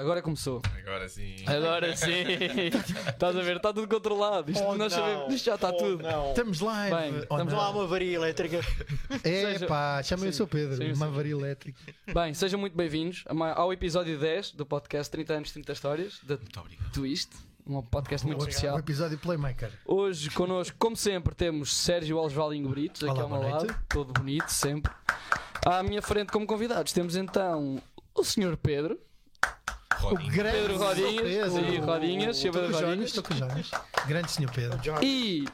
agora começou. Agora sim. Agora sim. Estás a ver? Está tudo controlado. Isto, Oh, nós não. sabemos, isto já está Oh, tudo. Não. Estamos live. Bem, ou estamos há uma avaria elétrica. É Seja- pá, chama eu Sim. sou Pedro, Sim, uma sim. avaria elétrica. Bem, sejam muito bem-vindos ao episódio 10 do podcast 30 anos, 30 histórias da Muito obrigado. Twist. Um podcast muito O especial. episódio Playmaker. Hoje connosco, como sempre, temos Sérgio Alves Valinho Britos, aqui Olá, ao meu lado, noite. todo bonito, sempre. À minha frente, como convidados, temos então o Sr. Pedro, Rodinho. grande Pedro Rodinhas, Pedro. sim, Rodinhas, Estou Pedro com o Rodinhas. estou com o Jonas. Grande senhor Pedro. e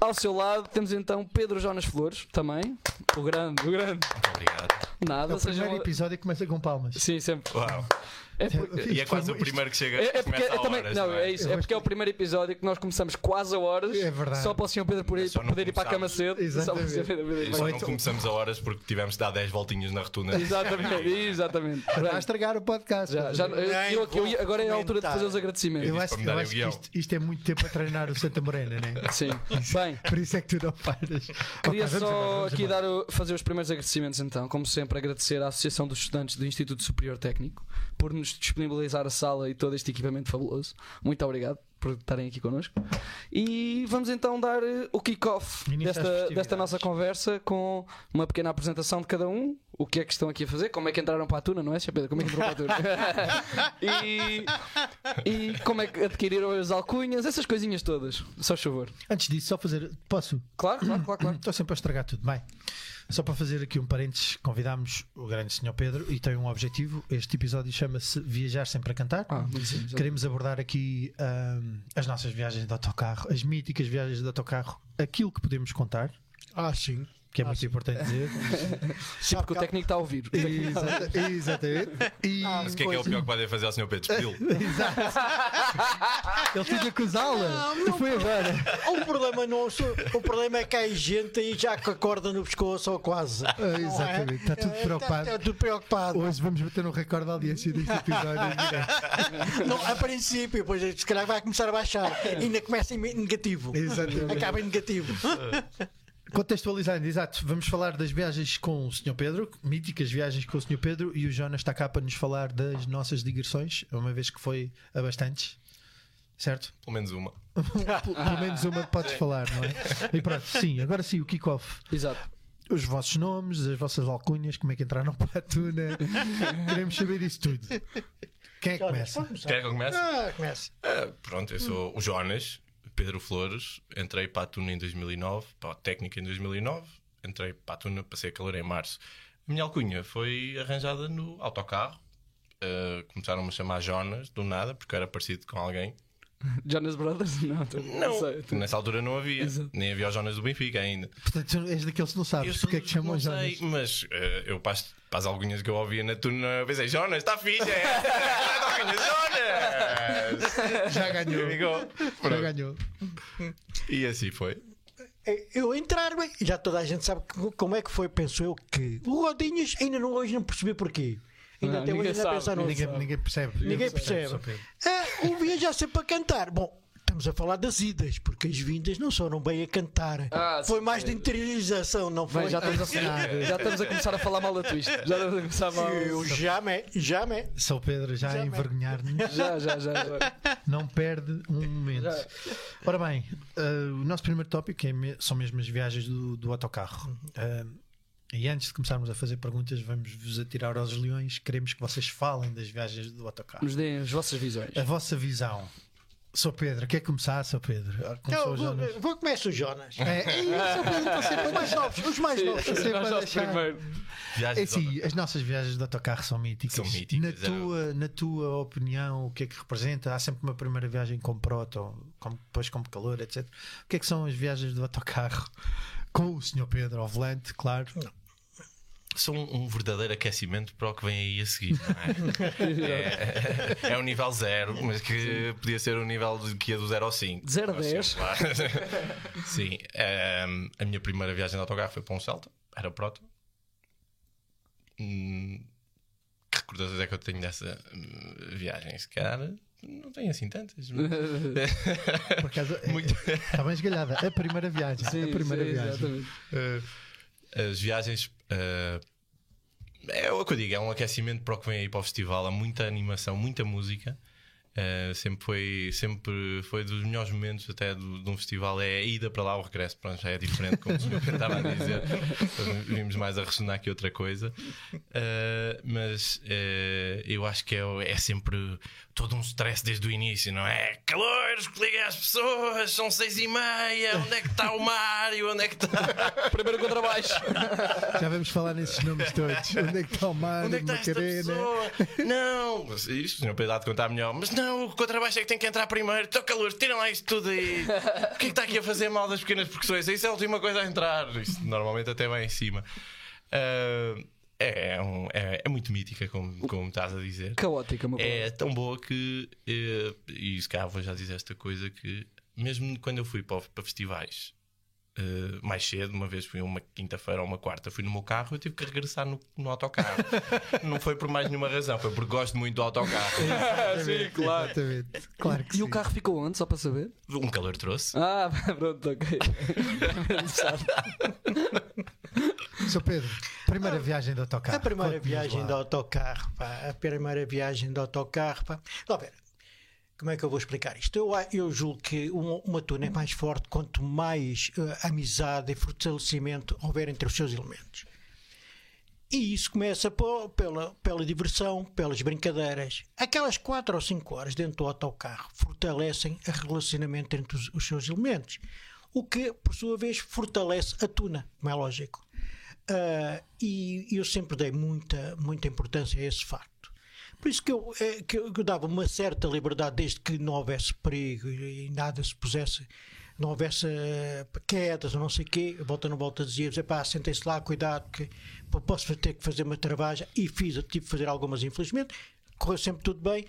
ao seu lado temos então Pedro Jonas Flores, também, o grande, o grande. Muito obrigado. É Nada, o sejam. primeiro episódio começa com palmas. Sim, sempre. Uau. É porque- E é quase o primeiro que chega. É, é porque começa é a também, horas, não, é isso, é Eu porque é o primeiro episódio que nós começamos quase a horas, É verdade. só para o Sr. Pedro poder, Só não poder ir para a cama cedo. Só para. Exatamente. Pedro para só a não começamos a horas porque tivemos de dar 10 voltinhas na rotunda. Exatamente, exatamente. Está a estragar o podcast. Já, já, eu- eu- eu- eu- agora é a altura de fazer os Eu agradecimentos. disse acho, para eu acho que isto, isto é muito tempo a treinar o Santa Morena, né? Sim. Bem, Por isso é que tu não paras. queria Ok, vamos só aqui dar o- fazer os primeiros agradecimentos então. Como sempre, agradecer à Associação dos Estudantes do Instituto Superior Técnico por nos disponibilizar a sala e todo este equipamento fabuloso. Muito obrigado por estarem aqui connosco. E vamos então dar eh, o kick-off desta, desta nossa conversa com uma pequena apresentação de cada um. O que é que estão aqui a fazer? Como é que entraram para a Tuna, não é, Sr. Pedro? Como é que entraram para a Tuna? e, e como é que adquiriram as alcunhas? Essas coisinhas todas. Só favor. Antes disso, só fazer. Posso? Claro, claro, claro. claro. Estou sempre a estragar tudo. Bem, só para fazer aqui um parênteses, convidámos o grande senhor Pedro e tem um objetivo. Este episódio chama-se Viajar Sempre a Cantar. Ah, muito simples. Queremos abordar aqui ahm, as nossas viagens de autocarro, as míticas viagens de autocarro, aquilo que podemos contar, Ah, sim. Que é muito importante dizer. Sim, porque o técnico está a ouvir. Exata- Exatamente. E Mas o que é que é o pior que podem fazer ao Sr. Pedro? Despedi-lo. Exato. Ele tinha que usá-la. Não, não. E foi agora. O problema, não, o problema é que há gente aí já com a corda no pescoço ou quase. Ah, exatamente. Está tudo preocupado. Está, tudo preocupado. Hoje vamos bater um recorde de audiência deste episódio. direto. Não, a princípio, depois se calhar vai começar a baixar. Ainda começa em negativo. Exatamente. Acaba em negativo. Contextualizando, exato, vamos falar das viagens com o Sr. Pedro, míticas viagens com o Sr. Pedro, e o Jonas está cá para nos falar das nossas digressões, uma vez que foi a bastantes, certo? Pelo menos uma. Pelo menos uma podes falar, não é? E pronto, sim, agora sim, o kick-off. Exato. Os vossos nomes, as vossas alcunhas, como é que entraram para a tuna, queremos saber isso tudo. Quem é que começa? Quer que eu comece? Ah, começa. Ah, pronto, eu sou o Jonas, Pedro Flores. Entrei para a Tuna em 2009, para a técnica em 2009. Entrei para a Tuna, passei a calor em março. A minha alcunha foi arranjada no autocarro. Ah, começaram-me a chamar Jonas, do nada, porque eu era parecido com alguém. Jonas Brothers? Não, tô- Não, sei. nessa altura não havia. Exato. Nem havia o Jonas do Benfica ainda. Portanto, és daqueles que não sabes porque é que chamam não Jonas. sei, mas eh, eu para as, para as algunhas que eu ouvia na tuna pensei, Jonas, está fixe, é? Jonas! Já ganhou. Ficou. Já ganhou. E assim foi. Eu entrar, bem, já toda a gente sabe como é que foi, penso eu, que o Rodinhas ainda não, hoje não percebi porquê. Ainda Não, até hoje ninguém ainda sabe. pensa no Ninguém, ninguém percebe. Ninguém percebe. Ah, o viajar sempre a cantar. Bom, estamos a falar das idas, porque as vindas não foram bem a cantar. Ah, foi sim, mais de interiorização, não foi? Bem, já, estamos a, já estamos a começar a falar mal da Twist. Já estamos a começar a falar Eu já me, já me. São Pedro já a Já me- envergonhar-nos. Já, já, já. já. Não perde um momento. Já. Ora bem, eh, o nosso primeiro tópico é me- são mesmo as viagens do, do autocarro. Eh, e antes de começarmos a fazer perguntas, vamos vos atirar aos leões. Queremos que vocês falem das viagens do autocarro. Nos deem as vossas visões. A vossa visão. Sou Pedro, quer começar, Sou Pedro? Ah, Começou Eu, o vou, vou começar o Jonas. É, é, Sou Pedro, está sempre Os mais novos, os mais novos. sempre a deixar. primeiro. É assim, as nossas viagens de autocarro são míticas. São míticas, Na é. tua, na tua opinião, o que é que representa? Há sempre uma primeira viagem com proto, com, depois com calor, etc. O que é que são as viagens do autocarro? Com o Sr. Pedro ao volante, claro. São um verdadeiro aquecimento para o que vem aí a seguir. não é? É, é um nível zero, mas que podia ser um nível de, que ia do 0 ao 5. Zero a dez. Sim, ehm, a minha primeira viagem de autocarro foi para um Celta, era proto. Hum, que recordações é que eu tenho dessa hum, viagem? Se calhar não tenho assim tantas. mas- Por acaso, é- Muito. está bem esgalhada. A primeira viagem. Sim, a primeira sim, viagem. exatamente. Eh, as viagens, eh, é o que eu digo, é um aquecimento para o que vem aí para o festival. Há muita animação, muita música. Uh, sempre foi sempre foi dos melhores momentos até do, de um festival é a ida para lá o regresso pronto, já é diferente como o senhor estava a dizer. Vimos mais a ressonar que outra coisa. Uh, mas uh, eu acho que é, é, sempre todo um stress desde o início não é? calores, liguem às pessoas são seis e meia, onde é que está o Mário onde é que está? Primeiro contra baixo já vamos falar nesses nomes todos. Onde é que está o Mário, onde é que está esta pessoa? Não, isto o senhor Pedro há de contar melhor mas não, o contrabaixo é que tem que entrar primeiro. Estou calor, tiram lá isto tudo aí. O que é que está aqui a fazer mal das pequenas percussões? Isso é a última coisa a entrar. Isso normalmente até vai em cima. Uh, é, é, um, é, é, muito mítica, como, como estás a dizer. Caótica, meu É tão boa que, eh, e se calhar vou já dizer esta coisa, que mesmo quando eu fui para, para festivais Uh, mais cedo, uma vez fui uma quinta-feira ou uma quarta, fui no meu carro, eu tive que regressar no, no autocarro. não foi por mais nenhuma razão, foi porque gosto muito do autocarro. sim, claro. claro e sim. o carro ficou onde, só para saber? Um calor trouxe. Ah, pronto, ok. Sr. Pedro, primeira ah, viagem de autocarro. A primeira viagem de autocarro, pá, a primeira viagem de autocarro, pá. Lá ver, como é que eu vou explicar isto? Eu, eu julgo que uma, turma é mais forte quanto mais uh, amizade e fortalecimento houver entre os seus elementos. E isso começa pela, pela diversão, pelas brincadeiras. Aquelas 4 ou 5 horas dentro do autocarro fortalecem o relacionamento entre os, os, seus elementos. O que, por sua vez, fortalece a tuna, como é lógico. Uh, e eu sempre dei muita, muita importância a esse facto. Por isso que eu, é, que eu, dava uma certa liberdade desde que não houvesse perigo e, e nada se pusesse não houvesse uh, quedas ou não sei o quê, volta não volta dizia pá, sentem-se lá, cuidado, que posso ter que fazer uma travagem. E fiz, tive que fazer algumas infelizmente, correu sempre tudo bem.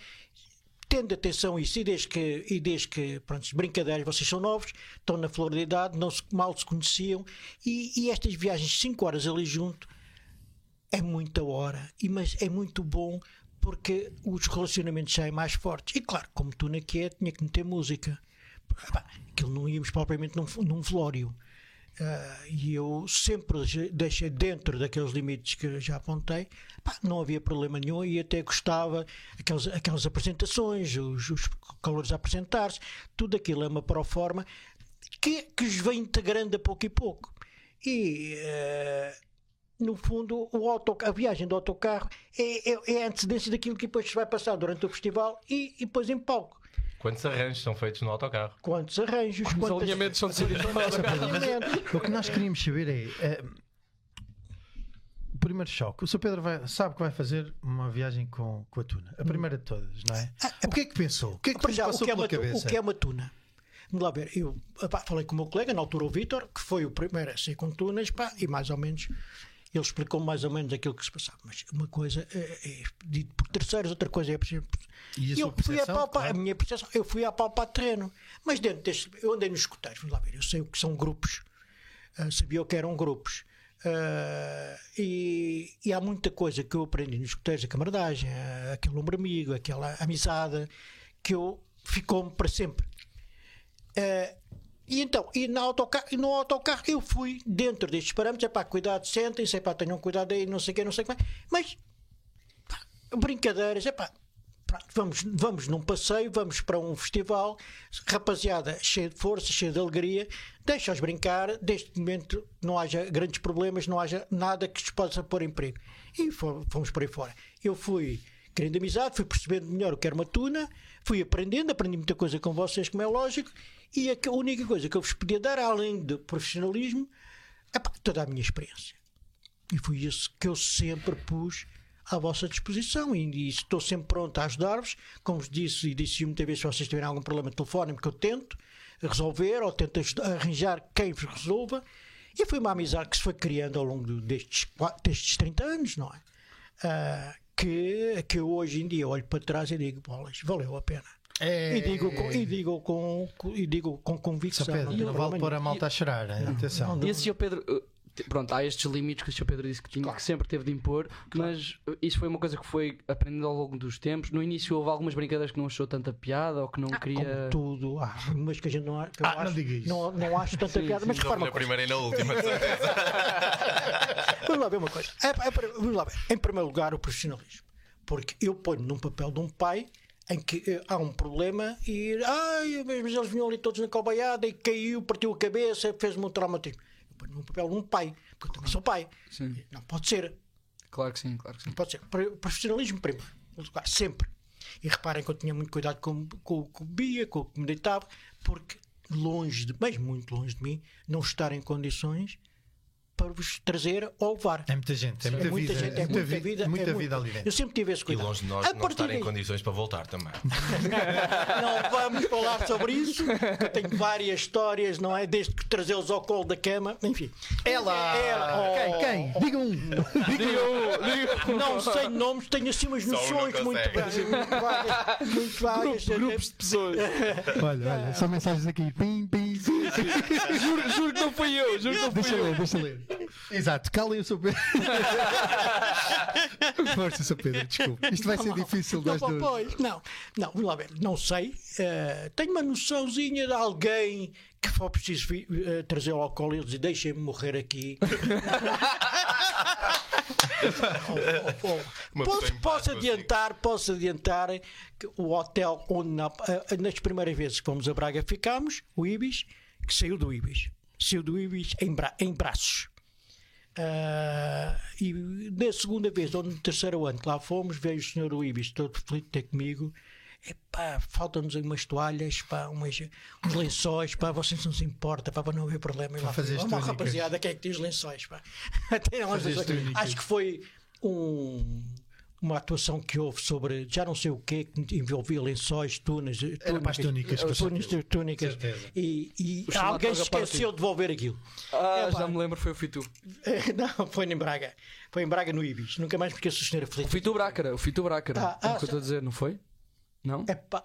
Tendo atenção a isso e desde que, e desde que pronto, brincadeiras, vocês são novos, estão na flor da idade, não se, mal se conheciam e, e estas viagens 5 horas ali junto é muita hora, e, mas é muito bom porque os relacionamentos saem mais fortes. E claro, como tu na é, tinha que meter música. Aquilo não íamos propriamente num, num velório. Uh, e eu sempre deixei dentro daqueles limites que já apontei, pá, não havia problema nenhum e até gostava aquelas, aquelas apresentações, os, os calores a apresentar-se, tudo aquilo é uma proforma que, que vem integrando a pouco e pouco. E uh, no fundo, o auto, a viagem do autocarro é, é, é, a antecedência daquilo que depois se vai passar durante o festival e, e depois em palco. Quantos arranjos são feitos no autocarro? Quantos arranjos? Quantos quantas... alinhamentos são decididos no autocarro? O que nós queríamos saber é, é, o primeiro choque. O Sr. Pedro vai, sabe que vai fazer uma viagem com, com a tuna. A primeira de todas, não é? Ah, o que é que pensou? O que é que, já, passou o que é uma, cabeça? O que é uma tuna? Vamos lá ver. Eu falei com o meu colega, na altura o Vitor, que foi o primeiro a ser com tunas, pá, e mais ou menos ele explicou mais ou menos aquilo que se passava. Mas uma coisa é, é dito por terceiros, outra coisa é por exemplo. E a eu fui a palpar, claro. a minha percepção, eu fui a palpar terreno. Mas dentro deste, eu andei nos escuteiros, vamos lá ver, eu sei o que são grupos, uh, sabia o que eram grupos. Uh, e, e, há muita coisa que eu aprendi nos escuteiros, a camaradagem, aquele ombro amigo, aquela amizade, que eu ficou-me para sempre. Uh, e então, e no autocarro, e no autocarro eu fui dentro destes parâmetros, é pá, cuidado, sentem-se, é pá, tenham cuidado aí, não sei o que, não sei o que, mas pá, brincadeiras, é pá, vamos, vamos num passeio, vamos para um festival, rapaziada cheia de força, cheia de alegria, deixa-os brincar, deste momento não haja grandes problemas, não haja nada que se possa pôr em perigo. E fomos por aí fora. Eu fui querendo amizade, fui percebendo melhor o que era uma tuna, fui aprendendo, aprendi muita coisa com vocês, como é lógico, e a única coisa que eu vos podia dar, além de profissionalismo, é toda a minha experiência. E foi isso que eu sempre pus à vossa disposição e, e estou sempre pronto a ajudar-vos. Como vos disse e disse muitas vezes, se vocês tiverem algum problema telefónico, eu tento resolver ou tento arranjar quem vos resolva. E foi uma amizade que se foi criando ao longo destes, destes 30 anos, não é? Uh, que, que eu hoje em dia olho para trás e digo, bolas, valeu a pena. É, e, digo com, e, digo com, e digo com convicção. Pedro, não, não vale pôr a malta a chorar, atenção. E esse Sr. Pedro, pronto, há estes limites que o Sr. Pedro disse que, tinha, claro. que sempre teve de impor, claro. mas isso foi uma coisa que foi aprendendo ao longo dos tempos. No início houve algumas brincadeiras que não achou tanta piada ou que não ah, queria. tudo, ah, mas que a gente não, ah, acho, não, não, não acho tanta sim, piada. Sim. Mas repara, na primeira e na última, vamos lá ver uma coisa. É, é, vamos lá ver. Em primeiro lugar, o profissionalismo. Porque eu ponho num papel de um pai em que eh, há um problema e ai, mas eles vinham ali todos na cobaiada e caiu, partiu a cabeça, fez-me um traumatismo. Eu ponho num papel de um pai, porque eu também sou pai. Sim. Não pode ser. Claro que sim, claro que sim. Não pode ser. Pro- Profissionalismo primeiro. Lugar, sempre. E reparem que eu tinha muito cuidado com, com, com o que bebia, com o que me deitava, porque longe de, mas muito longe de mim, não estar em condições para vos trazer ou levar. É muita gente, é muita, É muita vida, gente, é muita, muita vi- vida. muita é muito- vida ali dentro. Eu sempre tive esse E cuidado. longe de nós A não estar em condições para voltar também. Não vamos falar sobre isso, que eu tenho várias histórias, não é? Desde que trazê-los ao colo da cama, enfim. Ela! Ela! Quem? Oh, Quem? Diga um! Diga Não sei nomes, tenho assim umas Só um noções muito vagas. Muito vagas. grupos de pessoas. Olha, olha, só mensagens aqui. Pim, pim. Juro, juro que não fui eu, juro que não fui Deixa eu. ler, deixa ler. Exato, calem o seu Pedro. Força, seu Pedro, desculpe. Isto vai ser difícil Não, das duas. pois, não, não, vamos lá ver, não sei. eh, tenho uma noçãozinha de alguém que for preciso vi- eh, trazer o álcool e eles dizem, deixem-me morrer aqui. Oh, oh, oh. Uma Posso, em posso adiantar, posso adiantar que o hotel onde na- eh, nas primeiras vezes que fomos a Braga ficámos, o Ibis, que saiu do Ibis, saiu do Ibis em, bra em braços. Ah, e na segunda vez, ou no terceiro ano que lá fomos, veio o senhor do Ibis todo feliz ter comigo. Epá, faltam-nos umas toalhas, pá, umas, uns lençóis, pá, vocês não se importa, pá, para não haver problema. E lá fazer fui, as "Vamos, túnicas." rapaziada, quem é que tem os lençóis, pá? Lençóis. túnicas. Acho que foi um, uma atuação que houve sobre já não sei o quê, que envolvia lençóis, túneis, Era para as túnicas, túnicas, túnicas Certeza. e, e O alguém se esqueceu de devolver aquilo. Ah, Epá. já me lembro, foi o Fitu. Não, foi em Braga. Foi em Braga no Ibis. Nunca mais me esqueço do senhor O aflito. Fitu Brácara, o Fitu Brácara. Ah, é o ah, que eu estou a dizer, não foi? Não? Epá,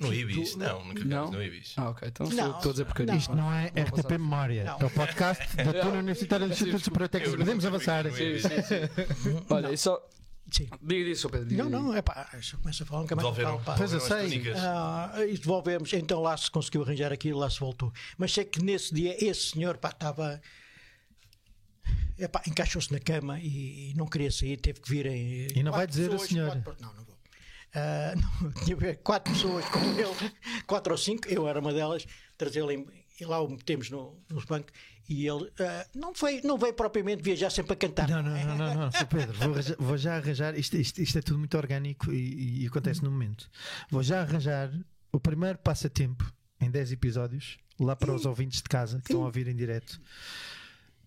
No Ibis? Não, nunca Não? no Ibis. Ah, ok, então Não, estou a dizer não. Isto não é RTP Memória, Não. é o podcast da Tuna Universitária do Instituto Superior Técnico. Podemos avançar. no Ibis. Olha, e só. Sim. Diga disso, Sr. Pedro. diga Não, não, é pá, eu começo a falar, nunca mais falo, pá. Pois eu sei. Ah, e devolvemos, então lá se conseguiu arranjar aquilo, lá se voltou. Mas sei que nesse dia esse senhor pá, estava. Epá, encaixou-se na cama e, e não queria sair, teve que vir em. E não vai dizer a pessoas, senhora. quatro- não, não vou. Ah, não, tinha que ver quatro pessoas com ele, quatro ou cinco, eu era uma delas, trazê-lo e lá o metemos no, nos bancos e ele ah, não, foi, não veio propriamente viajar sempre a cantar. Não, não, não, não, não, Sr. Pedro, vou, vou já arranjar. Isto, isto- isto é tudo muito orgânico e, e acontece no momento. Vou já arranjar o primeiro passatempo em 10 episódios, lá para os ouvintes de casa que estão a ouvir em direto,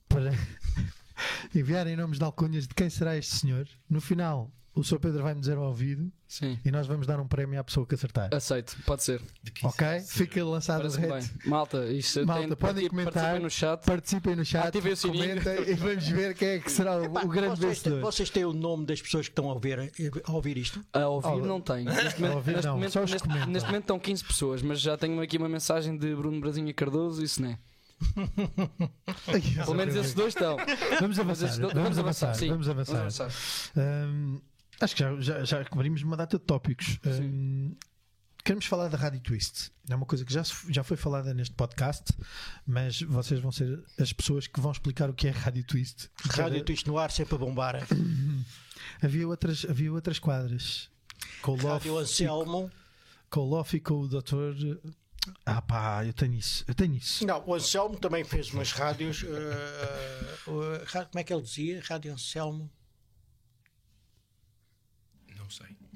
para enviarem nomes de alcunhas de quem será este senhor. No final, o Sr. Pedro vai-me dizer ao ouvido Sim. e nós vamos dar um prémio à pessoa que acertar. Aceito, pode ser. Ok? Fica lançado o reto. bem. Malta, isto Malta, tem, podem comentar. participem no chat. Participem no chat, Ativem o sininho. comentem e vamos ver quem é que será o, Epá, o grande vocês, vencedor. vocês têm o nome das pessoas que estão a ouvir, a ouvir isto? A ouvir Oh, não tenho. Neste a ouvir não, momento, neste, neste momento estão 15 pessoas, mas já tenho aqui uma mensagem de Bruno Brasinha Cardoso e Sené. Pelo menos esses dois estão. Vamos Mas avançar, esses dois- vamos avançar, sim. vamos avançar. Hum, acho que já, já, já cobrimos uma data de tópicos. Hum, queremos falar da Rádio Twist. É uma coisa que já, já foi falada neste podcast, mas vocês vão ser as pessoas que vão explicar o que é Rádio Twist. Rádio Twist no ar, sempre a bombar. Havia outras, havia outras quadras. Rádio Anselmo. com o Lof e com o doutor. Ah pá, eu tenho isso, eu tenho isso. Não, o Anselmo também fez umas rádios. eh, ra- como é que ele dizia? Rádio Anselmo?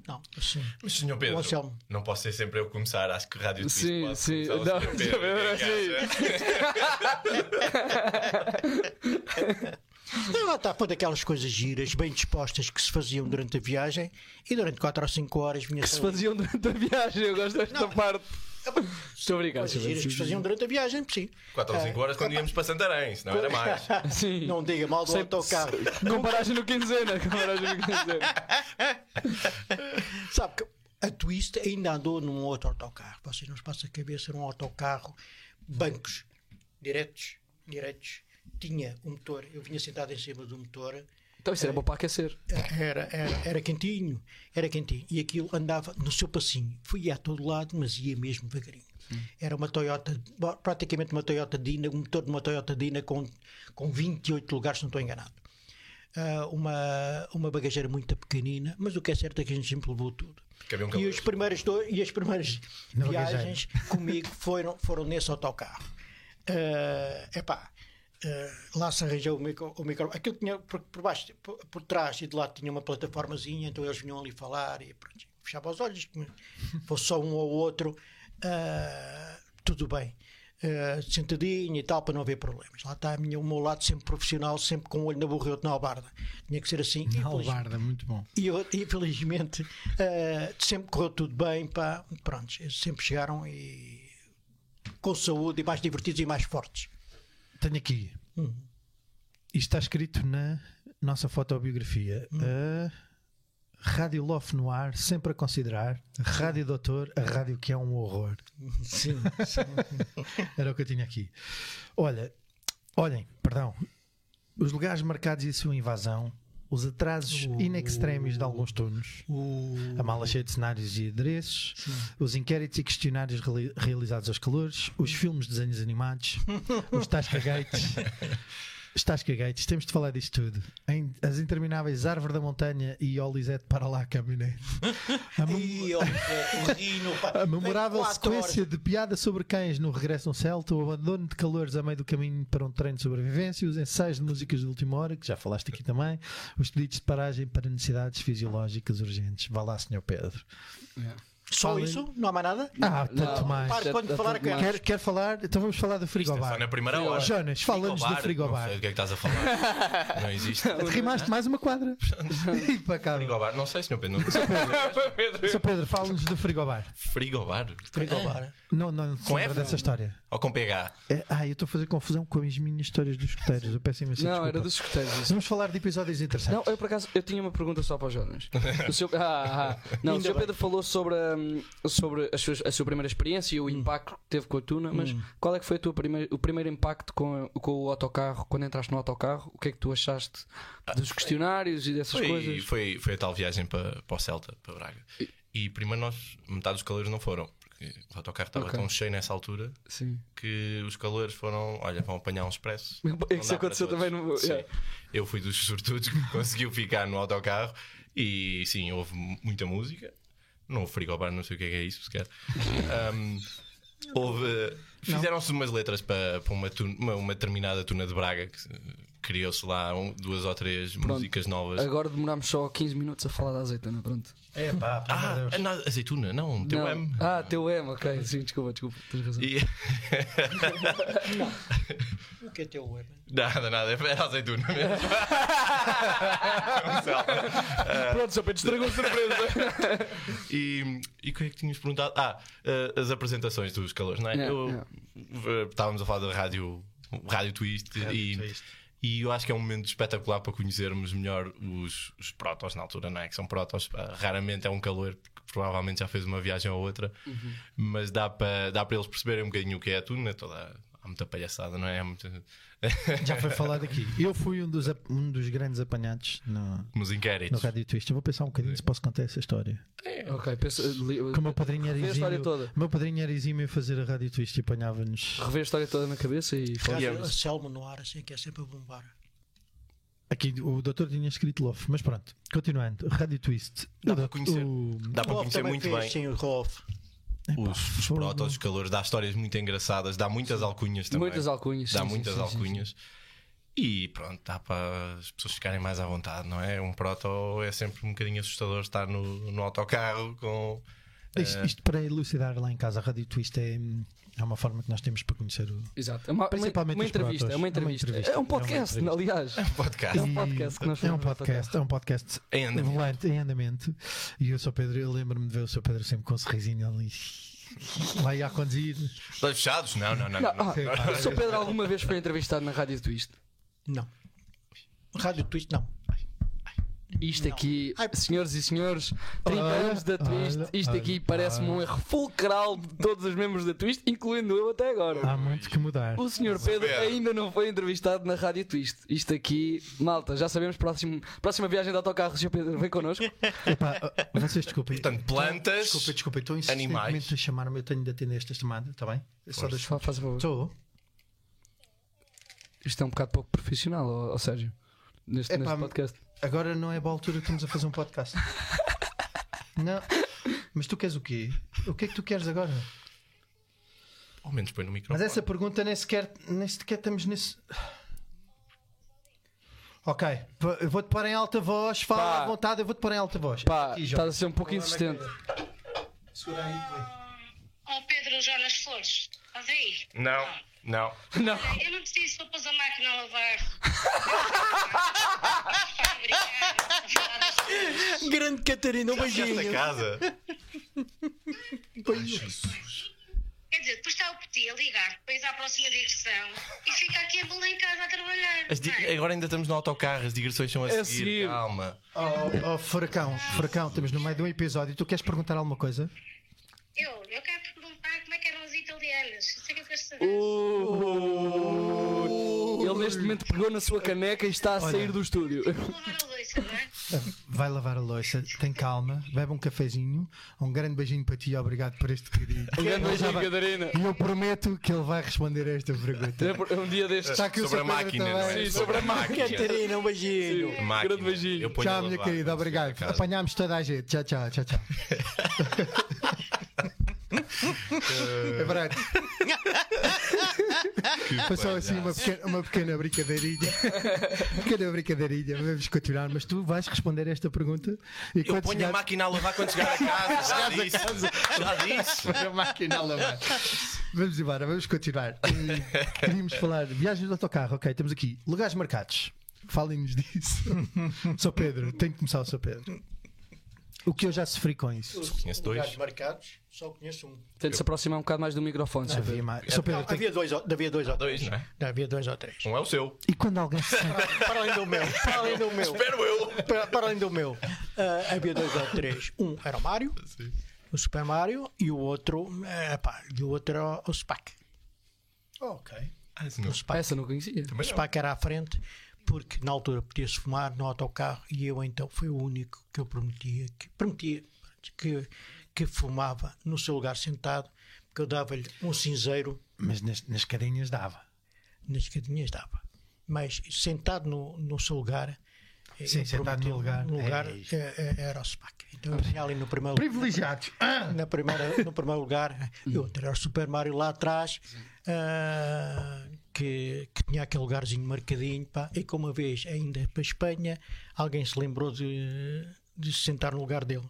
Não. Não, assim. Mas. O Pedro, Anselmo. não posso ser sempre eu começar. Acho que Rádio Twist Sim, pode sim. começar o Não, Sr. Pedro. O que é acha? Não, lá está, foi daquelas coisas giras, bem dispostas que se faziam durante a viagem e durante 4 ou 5 horas vinha Que se faziam durante a viagem, eu gosto desta parte. Estou a brincar, coisas Sr. giras que se faziam durante a viagem, sim. 4 ou 5 horas quando íamos para Santarém, se não era mais. Sim. Não diga mal do autocarro. Comparagem no quinzena. Comparagem no quinzena. Sabe que a Twist ainda andou num outro autocarro. Vocês não se passam a cabeça num autocarro, bancos diretos, diretos. Tinha um motor, eu vinha sentado em cima do motor, Então isso era bom para aquecer. era, era, era quentinho, era quentinho. E aquilo andava no seu passinho. Fui a todo lado, mas ia mesmo devagarinho. Era uma Toyota, praticamente uma Toyota Dina, um motor de uma Toyota Dina com, com 28 lugares, se não estou enganado. ah, uma, uma bagageira muito pequenina, mas o que é certo é que a gente sempre levou tudo. Um E, os primeiros do- e as primeiras viagens comigo foram, foram nesse autocarro. Ah, epá, ah, lá se arranjou o micro, o micro aquilo tinha por, por baixo, por, por trás e de lado tinha uma plataformazinha, então eles vinham ali falar e pronto, fechava os olhos, fosse só um ou outro, ah, tudo bem. Ah, sentadinho e tal, para não haver problemas. Lá está a minha, o meu lado sempre profissional, sempre com o olho na burra e outro na albarda. Tinha que ser assim. Depois- Albarda, muito bom. e eu, infelizmente eh, sempre correu tudo bem, pá, pronto, eles sempre chegaram e com saúde e mais divertidos e mais fortes. Tenho aqui. Hum. Isto está escrito na nossa fotobiografia. A Rádio Loft no ar, sempre a considerar. Rádio Doutor, a rádio que é um horror. Sim, Era o que eu tinha aqui. Olha, olhem, perdão. Os lugares marcados e a sua invasão, os atrasos in extremis de alguns turnos, a mala cheia de cenários e adereços, os inquéritos e questionários reali- realizados aos calores, os filmes de desenhos animados, os Tasca Gates. Os Tasca Gates, temos de falar disto tudo. Em- as intermináveis Árvore da Montanha e Olisete para lá caminhonete. A mem- a memorável sequência horas. de piadas sobre cães no regresso no Celta, o abandono de calores a meio do caminho para um treino de sobrevivência, os ensaios de músicas de última hora, que já falaste aqui também, os pedidos de paragem para necessidades fisiológicas urgentes. Vá lá, Sr. Pedro. Só Falem- isso? Não há mais nada? Ah, Não, tanto mais. Para quando falar tanto a mais. Quer, quer falar? Então vamos falar do Isto é só frigobar. na primeira hora. Jonas, fala-nos do Não frigobar. sei do que é que estás a falar. não existe. Rimaste mais uma quadra. Impecável. Frigobar, não sei, Sr. Pedro. Não... Sr. Pedro, fala-nos do frigobar. Frigobar? Frigobar. Não, não, Com não lembra F? dessa história. Ou com PH? É, ah, eu estou a fazer confusão com as minhas histórias dos escuteiros. Eu peço imensa Não, desculpa. era dos escuteiros. isso. Vamos falar de episódios interessantes. Não, eu por acaso eu tinha uma pergunta só para o Jonas. O seu, ah, ah, não, o bem. Pedro falou sobre, hum, sobre as suas- a sua primeira experiência e o impacto que teve com a Tuna, mas qual é que foi a tua primeira, o primeiro impacto com, a- com o autocarro, quando entraste no autocarro? O que é que tu achaste dos questionários e dessas Foi, coisas? foi, foi a tal viagem para, para o Celta, para Braga. E primeiro nós, metade dos calores não foram. Porque o autocarro estava Ok. tão cheio nessa altura Sim. que os calores foram, olha, vão apanhar um expresso. É isso aconteceu também no. Yeah. Eu fui dos sortudos que conseguiu ficar no autocarro e sim, houve mu- muita música. Não frigobar, não sei o que é, que é isso sequer. Um, houve. Fizeram-se umas letras para, para uma, uma, uma determinada tuna de Braga que criou-se lá um- duas ou três músicas novas. Agora demorámos só 15 minutos a falar da azeitona, pronto. É pá, de Ah, Deus. não, azeituna, não, teu Não. M. Ah, teu M, ok. Sim, desculpa, desculpa. Tens razão. E- O que é teu web? nada, nada, era azeituna mesmo. Pronto, só Pedro estragou a surpresa. E, e o que é que tinhas perguntado? Ah, eh, as apresentações dos calores, não é? Yeah, Eu- yeah. eh, Estávamos a falar da rádio, rádio Twist, e, Twist. E eu acho que é um momento espetacular para conhecermos melhor os, os protos na altura, não é? Que são protos, pá, raramente é um calor, porque provavelmente já fez uma viagem ou outra, Uhum. mas dá para, dá para eles perceberem um bocadinho o que é a tuna, toda. Há muita palhaçada, não é? Há muita... Já foi falado aqui. Eu fui um dos, um dos grandes apanhados no, Nos no inquéritos. Rádio Twist. Eu vou pensar um bocadinho se posso contar essa história. ok, pensa. li- Que o meu padrinho era Revê a história exímio. toda. O meu padrinho era exímio a fazer a Rádio Twist e apanhava-nos. Rever a história toda na cabeça e. Rádio a Selma no ar, assim, que é sempre a bombar. Aqui o doutor tinha escrito Love, mas pronto, continuando. Rádio Twist. Dá para conhecer. o- Dá para conhecer muito fez, bem. Sim, o Rolf. Os, os protos, os calores, dá histórias muito engraçadas, dá muitas alcunhas também. Muitas alcunhas. dá sim, sim, muitas sim, sim, alcunhas. E pronto, dá para as pessoas ficarem mais à vontade, não é? Um proto é sempre um bocadinho assustador estar no, no autocarro com. Isto, isto para elucidar lá em casa, a Rádio Twist é, é uma forma que nós temos para conhecer o. Exato. É uma, uma, Principalmente uma os entrevista. protos. É uma entrevista. É, um É uma podcast, entrevista. aliás. podcast. É um podcast que nós É um fazemos podcast, é um podcast Em andamento. volante, em andamento. E eu sou Pedro, eu lembro-me de ver o seu Pedro sempre com um sorrisinho ali. Lá ia a conduzir. Olhos fechados? Não, não, não. Não, não. ah, o Sr. Pedro alguma vez foi entrevistado na Rádio Twist? Não. Rádio Twist, não. Isto Não. aqui, Ai, senhores e senhores, 30 olha, anos da Twist, olha, isto aqui parece-me um erro fulcral de todos os membros da Twist, incluindo eu até agora. Há muito que mudar. O Sr. Pedro ainda não foi entrevistado na Rádio Twist. Isto aqui, malta, já sabemos, próximo, próxima viagem de autocarro, Sr. Pedro, vem connosco. Epá, vocês desculpem. Portanto, plantas. Desculpem, desculpem, estou insistentemente animais. a chamar-me. Eu tenho de atender esta chamada, está bem? É Só deixa. Faz favor. Estou. Isto é um bocado pouco profissional, ó, ó Sérgio. neste, Epá, neste podcast. Agora não é boa altura que estamos a fazer um podcast. não. Mas tu queres o quê? O que é que tu queres agora? Ao menos põe no Mas microfone. essa pergunta nem sequer, nem sequer estamos nesse. Ok, eu vou-te pôr em alta voz, fala Pá. à vontade, eu vou-te pôr em alta voz. Pá, Aqui, estás a ser um pouco insistente. Segura aí, vai. Ó Pedro Jonas Flores, estás aí? Não, não. Não. Eu não te disse para pôr a máquina a lavar. Obrigada. Grande Catarina, um Esta beijinho. casa. Quer dizer, depois está o Petit a ligar ir à próxima digressão e fica aqui a Belém em casa a trabalhar. As di- é? Agora ainda estamos no autocarro, as digressões são a É a seguir. seguir. Calma. Oh, oh, Furacão, Furacão, estamos no meio de um episódio. Tu queres perguntar alguma coisa? Eu, eu quero perguntar como é que eram as italianas. Isso é que eu quero saber. Uh, ele neste momento pegou na sua caneca e está a sair do estúdio. Vou lavar a louça, não é? Vai lavar a louça, tem calma, bebe um cafezinho. Um grande beijinho para ti obrigado por este pedido. Um grande beijinho, Catarina. E eu prometo que ele vai responder a esta pergunta. É Um dia destes. Está aqui sobre a máquina, não é? Sim, sobre a máquina. Catarina, um beijinho. Sim. Máquina. Grande beijinho. Tchau, minha querida, obrigado. Apanhámos toda a gente. Tchau, tchau, tchau, tchau. É verdade. Foi só assim uma pequena, uma pequena brincadeirinha. pequena brincadeirinha. Vamos continuar, mas tu vais responder esta pergunta. E Eu ponho a chegar- máquina a lavar quando chegar a casa. Já disse. Já disse. a máquina a lavar. Vamos embora, vamos continuar. Eh, Queríamos falar de viagens de autocarro. Ok, temos aqui lugares marcados. Falem-nos disso. Sou Pedro, tenho que começar o Sou Pedro. O que eu já sofri com isso? Conheço dois. Lugares marcados, só conheço um. Tente se aproximar um bocado mais do microfone, Sr. Havia mais. Sou Pedro, Não, havia dois, ou- havia dois ou dois, três. não é? Havia dois ou três. Um é o seu. E quando alguém se sente. Para além do meu. Para além do meu. Espero eu. Para, para além do meu. ah, havia dois ou três. Um era o Mário, o Super Mario, e o outro, eh, pá, e o outro era o SPAC. ok. Ah, não. O SPAC, Essa não conhecia. o SPAC era à frente, porque na altura podia-se fumar no autocarro e eu então fui o único que eu prometia que, prometia que, que fumava no seu lugar sentado, porque eu dava-lhe um cinzeiro Mas nas, nas carinhas dava. nas escadinhas dava. Mas sentado no, no seu lugar, eh, Sim, sentado no lugar, no lugar é eh, era o SPAC. Então eu tinha ali no primeiro Privilegiados. Ah! na primeira, no primeiro lugar, e outro era o Super Mario lá atrás, ah, que, que tinha aquele lugarzinho marcadinho. Pá, e como uma vez, ainda para a Espanha, alguém se lembrou de, de se sentar no lugar dele.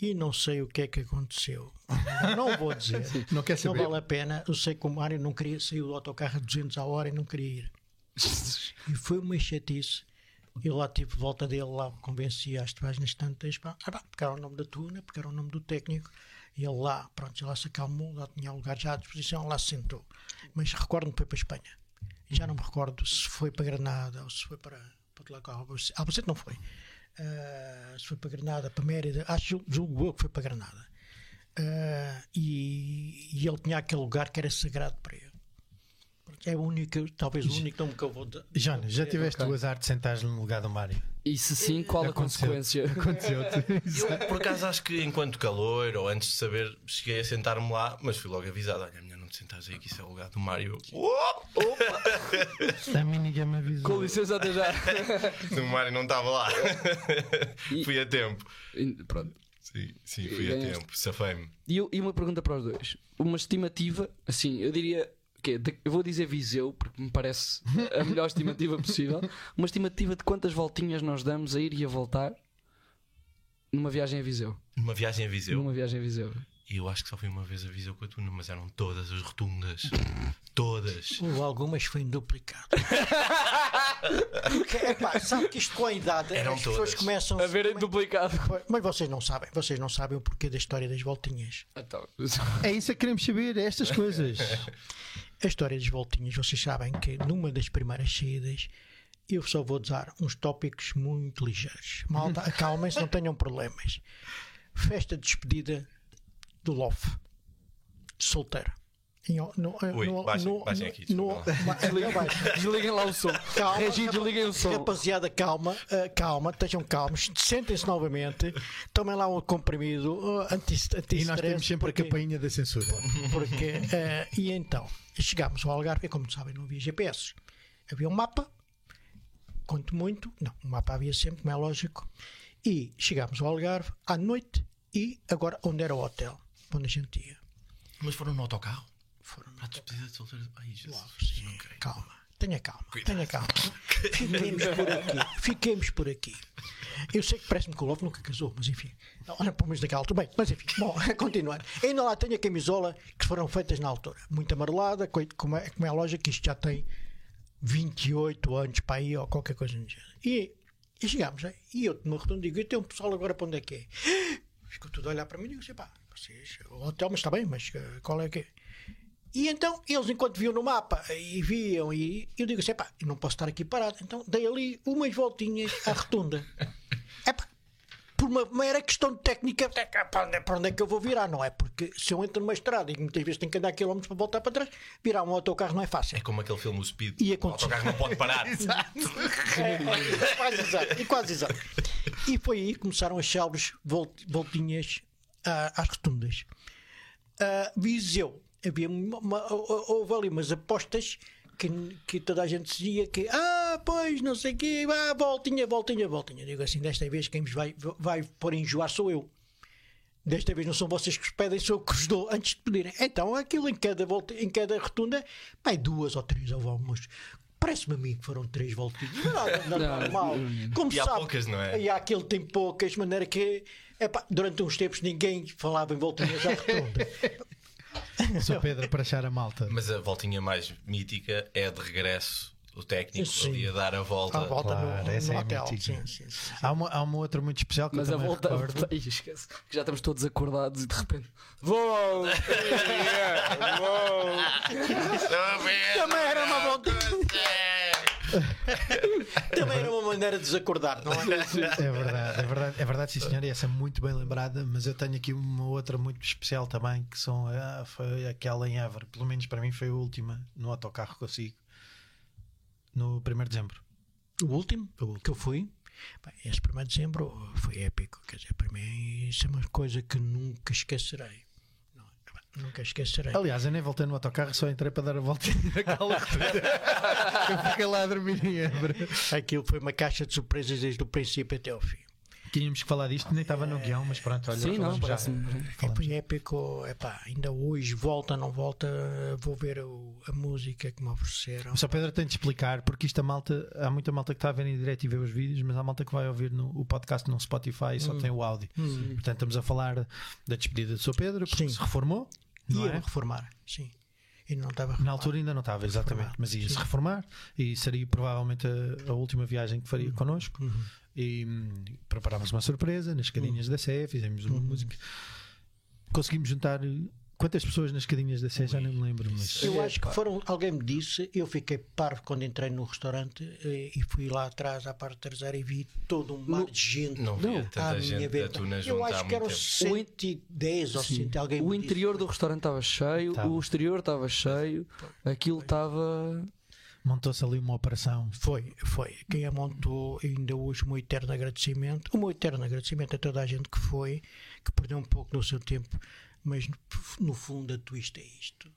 E não sei o que é que aconteceu. Não vou dizer. Não quer Não saber. vale a pena. Eu sei que o Mário não queria sair do autocarro a 200 a hora e não queria ir. E foi uma chatice. Eu lá tive volta dele, lá convenci às páginas tantas, pá, ah, pá, porque era o nome da tuna, porque era o nome do técnico. E ele lá, pronto, ele lá se acalmou, lá tinha lugar já à disposição, lá se sentou. Mas recordo-me que foi para a Espanha. Já não me recordo se foi para Granada ou se foi para, para local. Albacete não foi. Ah, se foi para Granada, para Mérida, acho, julgo eu que foi para Granada. Ah, e, e ele tinha aquele lugar que era sagrado para ele. É o único, talvez o único nome que eu vou dar. Jonas, já tiveste Ok. o azar de sentares no lugar do Mário? E se sim, qual a Aconteceu. consequência? Aconteceu-te. Eu, por acaso, acho que enquanto calor, ou antes de saber, cheguei a sentar-me lá, mas fui logo avisado: olha, te sentares aí, que isso é o lugar do Mário. A mim ninguém me avisou. Com licença, até já. O Mário não estava lá. fui a tempo. E- Pronto. Sim, sim, fui a ganhaste. tempo. Safei-me. E, eu- e uma pergunta para os dois. Uma estimativa, assim, eu diria. Que eu vou dizer Viseu, porque me parece a melhor estimativa possível. Uma estimativa de quantas voltinhas nós damos a ir e a voltar numa viagem a Viseu. Numa viagem a Viseu. Numa viagem a Viseu. E eu acho que só fui uma vez a Viseu com a Tuna, mas eram todas as rotundas. todas. Ou algumas foi em duplicado. Porque, epá, sabe que isto com a idade Eram as pessoas todas. começam A verem duplicado. Mas vocês não sabem, vocês não sabem o porquê da história das voltinhas. Então, É isso que queremos saber, é estas coisas. A história das voltinhas, vocês sabem que numa das primeiras saídas eu só vou dar uns tópicos muito ligeiros. Malta, acalmem-se, não tenham problemas. Festa de despedida do Love, de solteiro. Em- No, Ui, no, baixem- no, baixem no- aqui, no- Não, baixem. desliguem lá o som. Calma, Regi, desliguem o som. Rapaziada, calma, ah, calma, estejam calmos, sentem-se novamente, tomem lá um comprimido uh, anti E nós temos sempre a campainha da censura. Porque, ah, e então, chegámos ao Algarve, e como sabem, não havia GPS. Havia um mapa quanto muito. Não, o mapa havia sempre, como é lógico. E chegámos ao Algarve à noite e agora onde era o hotel, onde a gente ia. Mas foram no autocarro? Foram Para a despedida de solteiro. Sim, Ok. calma, tenha calma, Cuidado. tenha calma. Fiquemos por aqui, fiquemos por aqui. Eu sei que parece-me que o Love nunca casou, mas enfim, olha para menos daquela altura. Bem, mas enfim, bom, continuando. Ainda lá tenho a camisola que foram feitas na altura, muito amarelada, como é, como é lógico que isto já tem 28 anos para aí ou qualquer coisa do género. E, e chegámos, né? e eu me retorno e digo: e tem um pessoal agora para onde é que é? Ficou tudo a olhar para mim e digo: assim, pá, vocês, o hotel, mas está bem, mas eh, qual é que é? E então, eles, enquanto viam no mapa e viam, e eu digo assim: pá, eu não posso estar aqui parado. Então, dei ali umas voltinhas à rotunda. Epá, por uma mera questão de técnica, é que, para onde, é- para onde é que eu vou virar? Não é? Porque se eu entro numa estrada e muitas vezes tenho que andar quilómetros para voltar para trás, virar um autocarro não é fácil. É como aquele filme O Speed. E o autocarro não pode parar. É, é, quase exato, e quase exato. E foi aí que começaram a achá-los volt- voltinhas às rotundas. Ah, Viseu, havia uma, uma- houve ali umas apostas que, que toda a gente dizia que, ah, pois, não sei o quê, ah, voltinha, voltinha, voltinha. Digo assim, desta vez quem vos vai, vai pôr em enjoar sou eu. Desta vez não são vocês que os pedem, sou eu que os dou antes de pedirem. Então, aquilo em cada, volta, em cada rotunda, vai duas ou três ou vamos. Parece-me a mim que foram três voltinhas. Não, é nada, nada normal. Como E há sabe, poucas, não é? E há aquele tem poucas, de maneira que epá, durante uns tempos ninguém falava em voltinhas à rotunda. Sou Pedro para achar a malta. Mas a voltinha mais mítica é de regresso. O técnico Sim. ali a dar a volta. À volta Claro, no, essa no é a hotel. mítica. Sim, sim, sim. Há uma, há uma outra muito especial que Mas eu a volta. recordo. Esquece. Que já estamos todos acordados e de repente. Vou! Também era uma volta. Também era uma maneira de desacordar, não é? É verdade, é verdade, é verdade, sim senhor, e essa é muito bem lembrada, mas eu tenho aqui uma outra muito especial também, que são ah, foi aquela em Évora, pelo menos para mim foi a última no autocarro que eu sigo, no 1 de dezembro. O último que eu fui, bem, esse 1 de dezembro foi épico. Quer dizer, para mim, isso é uma coisa que nunca esquecerei. Nunca esquecerei. Aliás, eu nem voltei no autocarro, só entrei para dar a voltinha naquela. Eu fiquei lá a dormir em Évora. Aquilo foi uma caixa de surpresas desde o princípio até ao fim. Tínhamos que falar disto, nem estava no guião, mas pronto, olha, Sim, não, parece-me. É, épico. Epá, ainda hoje, volta, não volta, vou ver o- a música que me ofereceram. Só Pedro tem de explicar, porque isto a malta, há muita malta que está a ver em direto e vê os vídeos, mas há malta que vai ouvir no, o podcast no Spotify e só tem o áudio. Portanto, estamos a falar da despedida de Sr. Pedro, porque Sim. se reformou, não Ia é? reformar, sim. E não estava Na altura ainda não estava, exatamente, mas ia se reformar e seria provavelmente a, a última viagem que faria connosco. E hum, preparámos uma surpresa nas escadinhas da Sé, fizemos uma música. Conseguimos juntar quantas pessoas nas escadinhas da Sé, já não me lembro, mas Eu acho que foram, alguém me disse, eu fiquei parvo quando entrei no restaurante eh, e fui lá atrás à parte traseira e vi todo um mar de gente. Não via à tanta minha gente venda. Eu acho que eram tempo. 110 ou 100, alguém O me disse. interior do restaurante estava cheio, o exterior estava cheio, aquilo estava. Montou-se ali uma operação. Foi, foi. Quem a montou, ainda hoje, o meu eterno agradecimento. O meu eterno agradecimento a toda a gente que foi, que perdeu um pouco do seu tempo, mas no, fundo a twist é isto.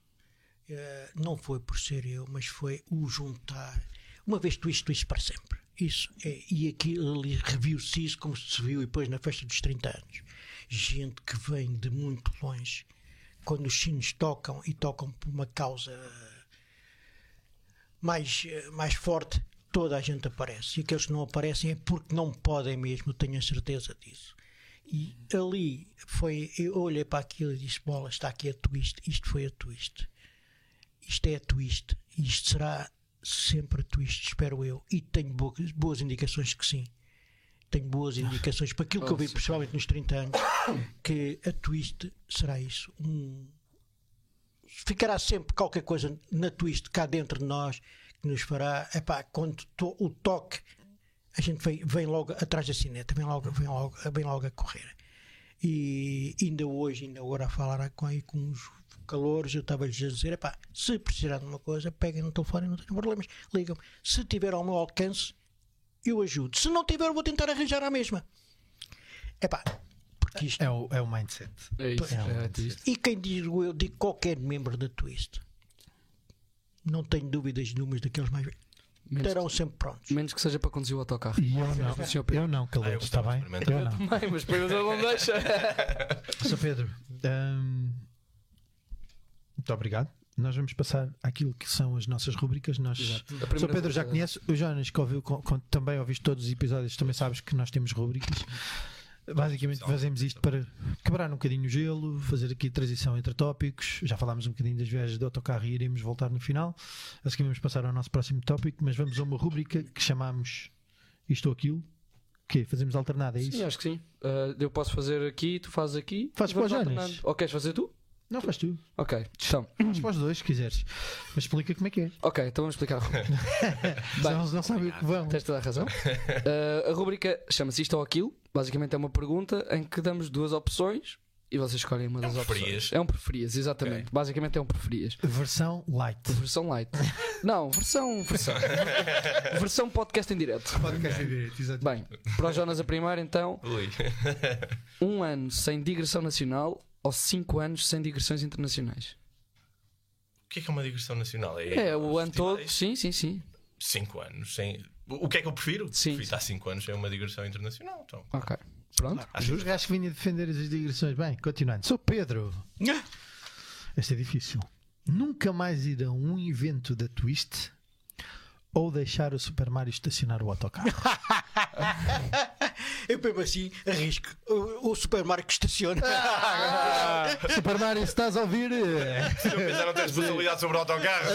Eh, não foi por ser eu, mas foi o juntar. Uma vez twist, twist para sempre. Isso é, e aqui ali reviu-se isso como se viu depois na festa dos 30 anos. Gente que vem de muito longe, quando os sinos tocam e tocam por uma causa mais, eh, mais forte, toda a gente aparece. E aqueles que não aparecem é porque não podem mesmo, tenho a certeza disso. E ali foi, eu olhei para aquilo e disse: Bola, está aqui a twist, isto foi a twist. Isto é a twist, isto será sempre a twist, espero eu. E tenho boas, boas indicações que sim. Tenho boas indicações para aquilo que eu vi, principalmente nos 30 anos, que a twist será isso. Um, ficará sempre qualquer coisa na twist cá dentro de nós que nos fará, epá, quando to- o toque a gente vem, vem logo atrás da cineta, vem logo, vem logo, vem logo a correr. E ainda hoje, ainda agora a falar com, aí com os calores, eu estava-lhes a dizer: epá, se precisar de uma coisa, peguem no telefone, não tenho problemas, ligam-me. Se tiver ao meu alcance, eu ajudo. Se não tiver, vou tentar arranjar a mesma. Epá, porque isto É o, é o mindset. É isso. É, É, isto. e quem digo eu, digo qualquer membro da Twist. Não tenho dúvidas nenhumas daqueles mais velhos. Menos, estarão sempre prontos. menos que seja para conduzir o autocarro. E eu não, Senhor Pedro. eu não, Ah, eu Caleb, está gostava de bem? Eu não. Bem, mas depois ele não deixa. Sr. Pedro, hum, muito obrigado. Nós vamos passar àquilo que são as nossas rubricas. Nós. A Sr. Pedro já conhece, o Jonas que ouviu, com- com- também ouviste todos os episódios, também sabes que nós temos rubricas. Basicamente fazemos isto para quebrar um bocadinho o gelo, fazer aqui transição entre tópicos. Já falámos um bocadinho das viagens do autocarro e iremos voltar no final. A seguir vamos passar ao nosso próximo tópico, mas vamos a uma rubrica que chamamos Isto ou Aquilo. Que fazemos alternado, é isso? Sim, acho que sim. Ah, eu posso fazer aqui, tu fazes aqui. Fazes para alternando. Ou queres fazer tu? Não, faz tu. Ok, então. Faz para os dois, se quiseres. Mas explica como é que é. Ok, então vamos explicar a rubrica. Senão eles não sabem o que vão. Tens toda a razão. Ah, a rubrica chama-se Isto ou Aquilo. Basicamente é uma pergunta em que damos duas opções e vocês escolhem uma das um opções. preferias. É um preferias, exatamente. Ok. Basicamente é um preferias. Versão light. Versão light. Não, versão. Versão, versão podcast em direto. Podcast em direito, exato. Bem, para o Jonas a primeira, então, Ui. um ano sem digressão nacional ou cinco anos sem digressões internacionais? O que é que é uma digressão nacional? É, o ano todo. Sim, sim, sim. Cinco anos sem. O que é que eu prefiro? Sim. Prefiro estar cinco anos sem uma digressão internacional. Então. Ok. Pronto. Acho Os gajos que vinham defender as digressões. Bem, continuando. Sou Pedro. Este é difícil. Nunca mais ir a um evento da Twist ou deixar o Super Mario estacionar o autocarro. Eu mesmo assim arrisco. O, o Super Mario que estaciona. Super Mario, se estás a ouvir. eh, Se não ter responsabilidade sobre o autocarro.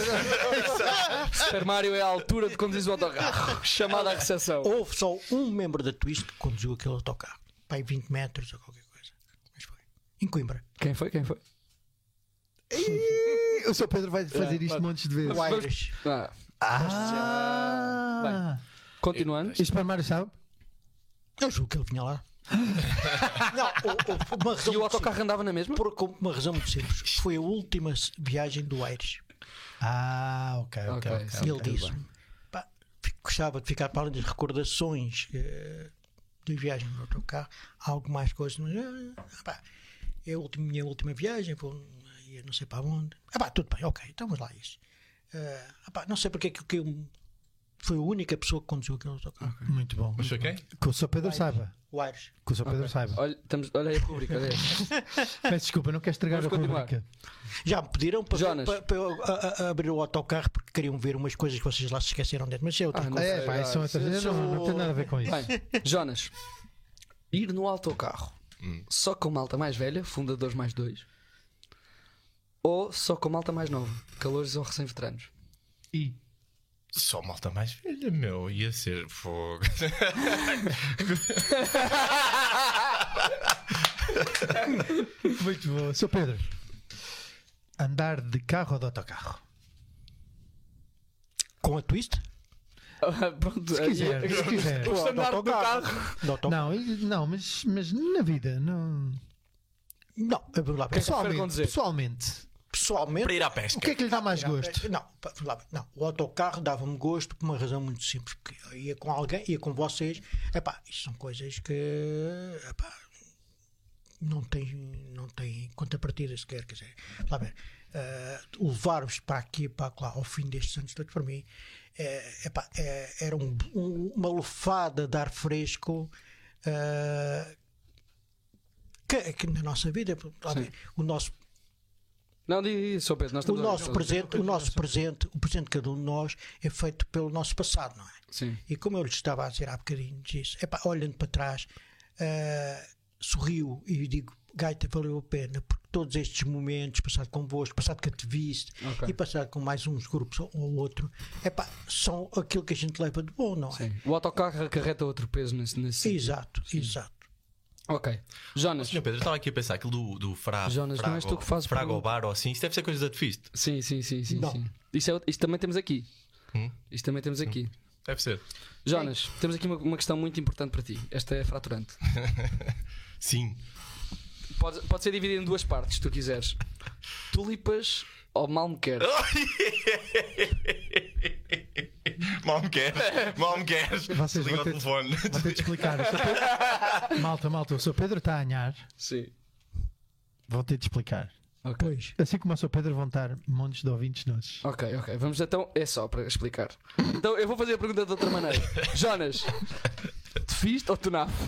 Super Mario é a altura de conduzir o autocarro. Chamada à recepção. Houve só um membro da Twist que conduziu aquele autocarro. Pai, 20 metros ou qualquer coisa. Mas foi. Em Coimbra. Quem foi? Quem foi? O Sr. Pedro vai fazer isto mas- montes de vezes. O Aires. Ah, Ah! continuando. E o Super Mario sabe? Eu julgo que ele vinha lá. Não, houve- houve uma razão E o muito autocarro andava na mesma? simples. Por uma razão muito simples. Foi a última viagem do Aires. Ah, ok, ok. Ok, ok, sim. E ele ok. disse: "Pá, fi- gostava de ficar para além das recordações eh, de viagem no autocarro, algo mais coisas. Mas, ah, pá, é a última, minha última viagem, vou, ia não sei para onde. Ah, pá, tudo bem, ok, então vamos lá. Isso. Ah, pá, não sei porque é que, que eu- foi a única pessoa que conduziu aquele autocarro. Muito bom. Mas foi quem? Que o Sr. Pedro saiba. O Aires. Que o Sr. Pedro saiba. Olha, estamos, olha aí a rubrica. Olha aí. Peço desculpa, não quero estragar Vamos a continuar. rubrica. Já me pediram para, para, para eu a- a- a abrir o autocarro porque queriam ver umas coisas que vocês lá se esqueceram dentro. Mas isso é outra Ah, não coisa. É, pá, isso são outras eu não, não tem nada a ver com isso. Bem, Jonas, ir no autocarro só com malta mais velha, fundadores mais dois, ou só com malta mais nova, calores ou recém-veteranos? E Só malta mais velha, meu. Ia ser fogo. Muito bom. Sr. Pedro, andar de carro ou de autocarro? Com a twist? Pronto, Se quiser, se quiser. O do autocarro. carro. Não, não mas, mas na vida, não. Não, prefere Pessoalmente, pessoalmente, Pessoalmente. Para ir à o pesca. que é que lhe dá mais gosto? Não, não, o autocarro dava-me gosto por uma razão muito simples, porque eu ia com alguém, ia com vocês, epá, isto são coisas que epá, não tem, não tem contrapartida sequer, quer dizer, lá ver, eh, levar-vos para aqui e para lá ao fim destes anos todos para mim eh, epá, eh, era um- um- uma lufada de ar fresco eh, que, que na nossa vida, ver, o nosso Não, diz isso, Pedro, nós o estamos a- nosso presente, o nosso presente, o presente de cada um de nós é feito pelo nosso passado, não é? Sim. E como eu lhe estava a dizer há bocadinho, disse, epá, olhando para trás, ah, sorriu e digo, Gaita, valeu a pena, porque todos estes momentos, passado convosco, passado que te viste Ok. e passado com mais uns grupos ou ou outro, epá, são aquilo que a gente leva de bom, não é? Sim. O autocarro acarreta outro peso nesse, nesse sentido. Exato, exato. Ok. Jonas. Senhor Pedro, eu estava aqui a pensar aquilo do, do fra, Jonas, não és tu que fazes Frago pergunta. bar ou assim. Isso deve ser coisa da Twist. Sim, sim, sim, sim. Não. sim. Isto, é, isto também temos aqui. Hum? Isto também temos aqui. Deve ser. Jonas, temos aqui uma, uma questão muito importante para ti. Esta é fraturante. Sim. Pode, pode ser dividida em duas partes, se tu quiseres. Tulipas ou mal me quer? Mal me queres. Mal me queres. Vocês Liga vão o ter- telefone. Vou ter de explicar. O Sr. Pedro... Malta, malta, o Sr. Pedro está a anhar. Sim. Vou ter de explicar. Ok. Pois. Assim como o Sr. Pedro vão estar montes de ouvintes nossos. Ok, ok. Vamos então. É só para explicar. Então eu vou fazer a pergunta de outra maneira. Jonas, te fiz ou tu naf?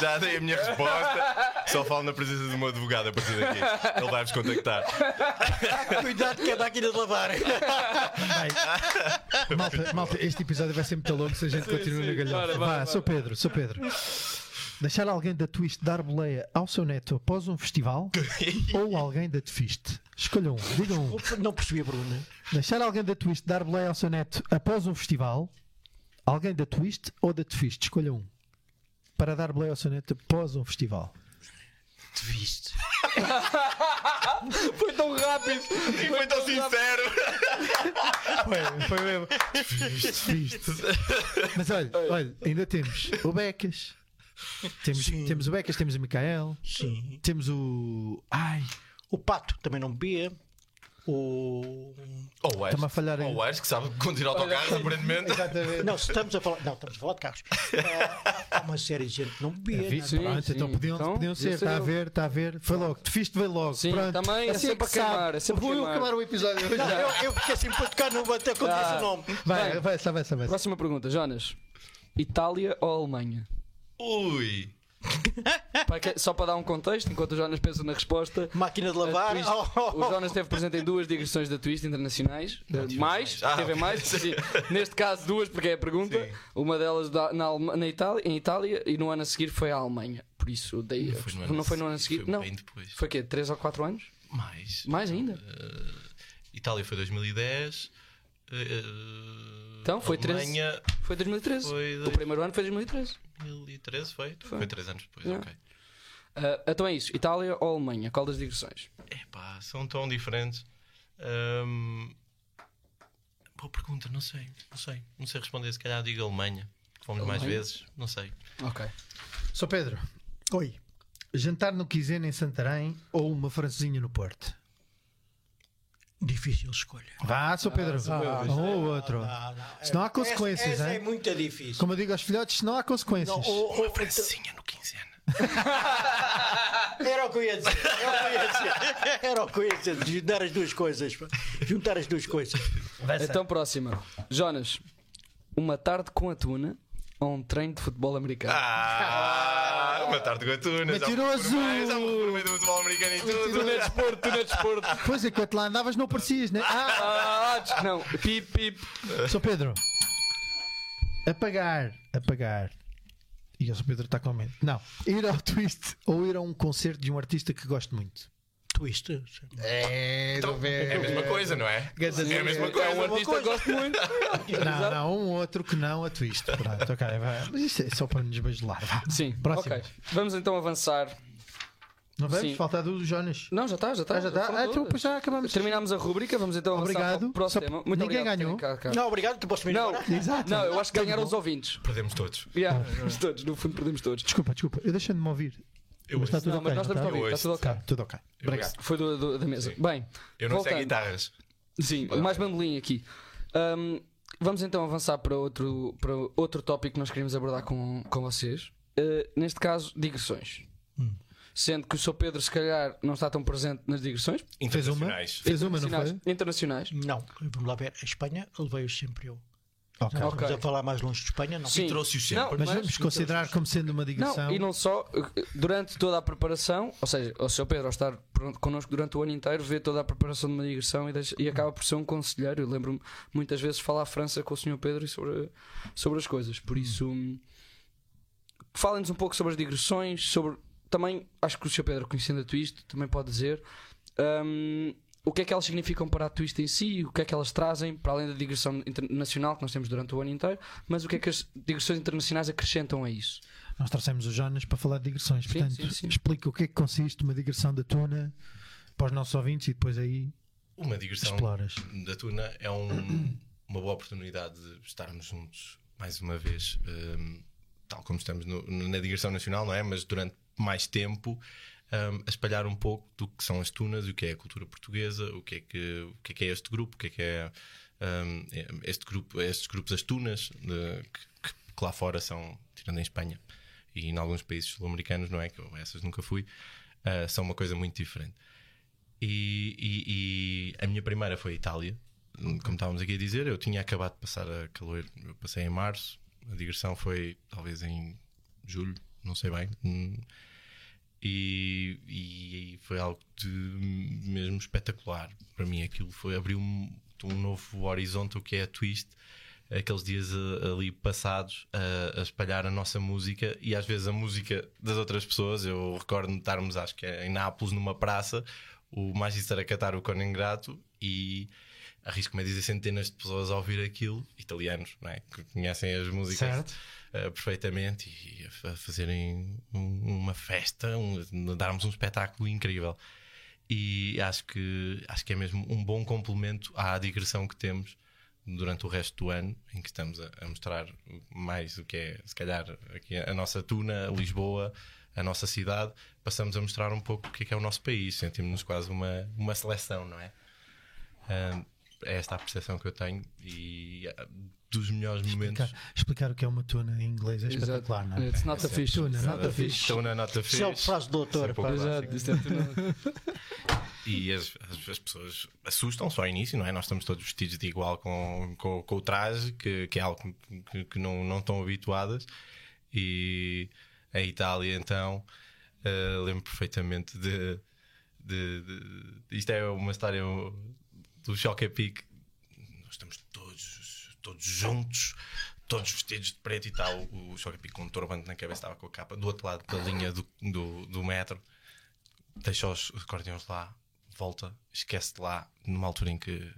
Já dei a minha resposta. Só falo na presença de um advogado a partir daqui. Ele vai-vos contactar. Cuidado que é máquina de lavar. Malta, malta, este episódio vai ser muito longo se a gente continua na galhofa. Vá, bora. Sr. Pedro, Sr. Pedro. Deixar alguém da Twist dar boleia ao seu neto após um festival ou alguém da Twist? Escolham um, digam um. Não percebi a Bruna. Deixar alguém da Twist dar boleia ao seu neto após um festival, alguém da Twist ou da Twist? Escolham um. Para dar boleia ao seu neto após um festival. Te viste. Foi tão rápido! E foi tão sincero. Foi, foi mesmo. Twist. Mas olha, olha, ainda temos o Becas. Temos, Sim. temos o Becas, temos o Micael, Sim. temos o. Ai, O pato também não bebia. O. Ou o Está-me a falhar aí. Ou o Aires, que sabe conduzir autocarros, aparentemente. Não, se estamos a falar. Não, estamos a falar de carros. Ah, Há uma série de gente que não bebia. Vi- não é? Sim, pronto, sim. então podiam, Então, podiam podia ser, ser está a eu. ver, está a ver. Foi logo, te fiz ver logo. Sim, pronto. também é Assim sempre que a queimar, sabe. é sempre Vou eu queimar. acabar o episódio hoje. Não, eu, eu fiquei assim para tocar no até quando disse o nome. Vai, vai, vai, vai, vai. Próxima pergunta, Jonas. Itália ou Alemanha? Ui. Para que- só para dar um contexto, enquanto o Jonas pensa na resposta. Máquina de lavar. Twist- Oh, oh, oh. O Jonas esteve presente em duas digressões da Twist internacionais. Eh, mais. Ah, mais. sim. Neste caso, duas, porque é a pergunta. Sim. Uma delas da- na, Alema- na Itália, em Itália e no ano a seguir foi a Alemanha. Por isso, dei, Não foi no ano não a foi no ano a seguir, seguir. foi Não. bem depois. Foi quê? 3 ou 4 anos? Mais. Mais ainda? Eh, Itália foi 2010. Eh, Então, foi 13. Alemanha Foi 2013. Foi O dois- primeiro ano foi 2013. 2013 foi? Foi. Foi 3 anos depois, Yeah. ok. Ah, então é isso. Itália ou Alemanha? Qual das digressões? Epá, são tão diferentes. Ahm, Boa pergunta, não sei, não sei. Não sei responder, se calhar digo Alemanha. Fomos mais Alemanha? vezes, não sei. Ok. Sou Pedro. Oi. Jantar no Quizena em Santarém ou uma francesinha no Porto? Difícil escolha. Vá, Sou Pedro. Ah, um ou outro. Não, não. Se não há consequências, essa, essa é muito difícil. Como eu digo aos filhotes, não há consequências. Não, o- o- Francinha no quinzena. Era o que eu ia dizer. Era o que eu ia dizer. Era o que eu ia dizer. Juntar as duas coisas. Juntar as duas coisas. Então, próxima. Jonas, uma tarde com a tuna ou um treino de futebol americano? Ah, uma tarde com a tuna. Mentiroso! Já me reformei do futebol americano e tudo. Tu não é desporto, tu não é desporto. Pois, enquanto lá andavas, não aparecias, né? Ah, Ah, não. Pip, pip. Sou Pedro. Apagar, apagar. E o Sou Pedro está com medo. Não. Ir ao twist ou ir a um concerto de um artista que gosto muito. Twist. É, Então, é a mesma coisa, não é? É a mesma É um coisa. artista que gosto muito. Não, não, um outro que não a twist. Pronto, ok, vai. Mas isso é só para nos bajular. Vá. Sim, Próximo. ok. Vamos então avançar. Não vamos? Sim. Falta do Jonas. Não, já está, já está. Ah, já está? Ah, então já acabamos. Terminámos a rubrica, vamos então avançar Obrigado. para o próximo Só-. Muito ninguém obrigado ganhou. cá, cá. Não, obrigado. Tu posso Não? Exato. não, eu acho que ganharam os ouvintes. Perdemos todos. Yeah, todos, no fundo perdemos todos. Desculpa, desculpa. Eu deixando de me ouvir. Eu mas está tudo Não, ok. mas nós não estamos a está? ouvir, está tudo ok. Tá, tudo ok. Eu Obrigado. ouço. Foi do, do- da mesa. Bem, Eu não sei voltando. guitarras. Sim, mais bandolim aqui. Ahm, vamos então avançar para outro, para outro tópico que nós queríamos abordar com, com vocês. Uh, neste caso, digressões. Sendo que o Sr. Pedro, se calhar, não está tão presente nas digressões. Fez uma? Internacionais. Fez uma, não internacionais. foi? Internacionais. Não. Vamos lá ver. A Espanha levei-os sempre eu. Ok. Não Ok. Estamos a falar mais longe de Espanha, não. Sim. trouxe-os Não, sempre. Mas vamos considerar como sendo uma digressão. Não, e não só, durante toda a preparação, ou seja, o Sr. Pedro, ao estar connosco durante o ano inteiro, vê toda a preparação de uma digressão e, deixa- e acaba por ser um conselheiro. Eu lembro-me muitas vezes falar à França com o Sr. Pedro e sobre, sobre as coisas. Por isso, hum, falem-nos um pouco sobre as digressões, sobre. Também, acho que o Sr. Pedro, conhecendo a Twist, também pode dizer. hum, o que é que elas significam para a Twist em si, o que é que elas trazem, para além da digressão internacional que nós temos durante o ano inteiro, mas o que é que as digressões internacionais acrescentam a isso? Nós trouxemos o Jonas para falar de digressões. Sim, Portanto, sim, sim. explica o que é que consiste uma digressão da tuna para os nossos ouvintes e depois aí Uma digressão exploras. da Tuna é um- uma boa oportunidade de estarmos juntos mais uma vez, hum, tal como estamos no- na digressão nacional, não é? Mas durante mais tempo hum, a espalhar um pouco do que são as tunas, o que é a cultura portuguesa, o que é que, o que, é, que é este grupo, o que é que é, hum, este grupo, estes grupos as tunas de- que, que lá fora são, tirando em Espanha. e em alguns países sul-americanos, não é? Que eu, essas nunca fui, uh, são uma coisa muito diferente. E, e, e, a minha primeira foi a Itália, como estávamos aqui a dizer. Eu tinha acabado de passar a calor, eu passei em março, a digressão foi talvez em julho, não sei bem. Hum, e, e, foi algo de mesmo espetacular para mim. Aquilo foi abrir um, um novo horizonte, o que é a twist. Aqueles dias eh, ali passados a, a, espalhar a nossa música e às vezes a música das outras pessoas. Eu recordo de estarmos, acho que é em Nápoles, numa praça, o Magister a cantar o Cono Ingrato e arrisco-me a dizer centenas de pessoas a ouvir aquilo, italianos, não é? que conhecem as músicas uh, perfeitamente e a fazerem um, uma festa, um, darmos um espetáculo incrível. E acho que, acho que é mesmo um bom complemento à digressão que temos durante o resto do ano, em que estamos a, a mostrar mais o que é, se calhar, aqui a, nossa tuna, Lisboa, a nossa cidade, passamos a mostrar um pouco o que é, que é o nosso país, sentimos-nos quase uma, uma seleção, não é? Uh, é esta a percepção que eu tenho e ah, dos melhores momentos. Explicar, explicar o que é uma tuna em inglês é espetacular, não é? It's not a fish. Tuna, not a fish. Tuna, not a fish. Isso é o frase do doutor. Isso é Exato, isto é tuna. E as, as, as, pessoas assustam só ao início, não é? Nós estamos todos vestidos de igual com, com, com o traje, que, que é algo que, que, não, não estão habituadas. E a Itália, então, uh, lembro perfeitamente de, de, de, Isto é uma história do Choque a Pique. Nós estamos todos, todos juntos, todos vestidos de preto e tal. O Choque a Pique com um turbante na cabeça, estava com a capa do outro lado da linha do, do, do metro. Deixa os acordeões lá, volta, esquece de lá, numa altura em que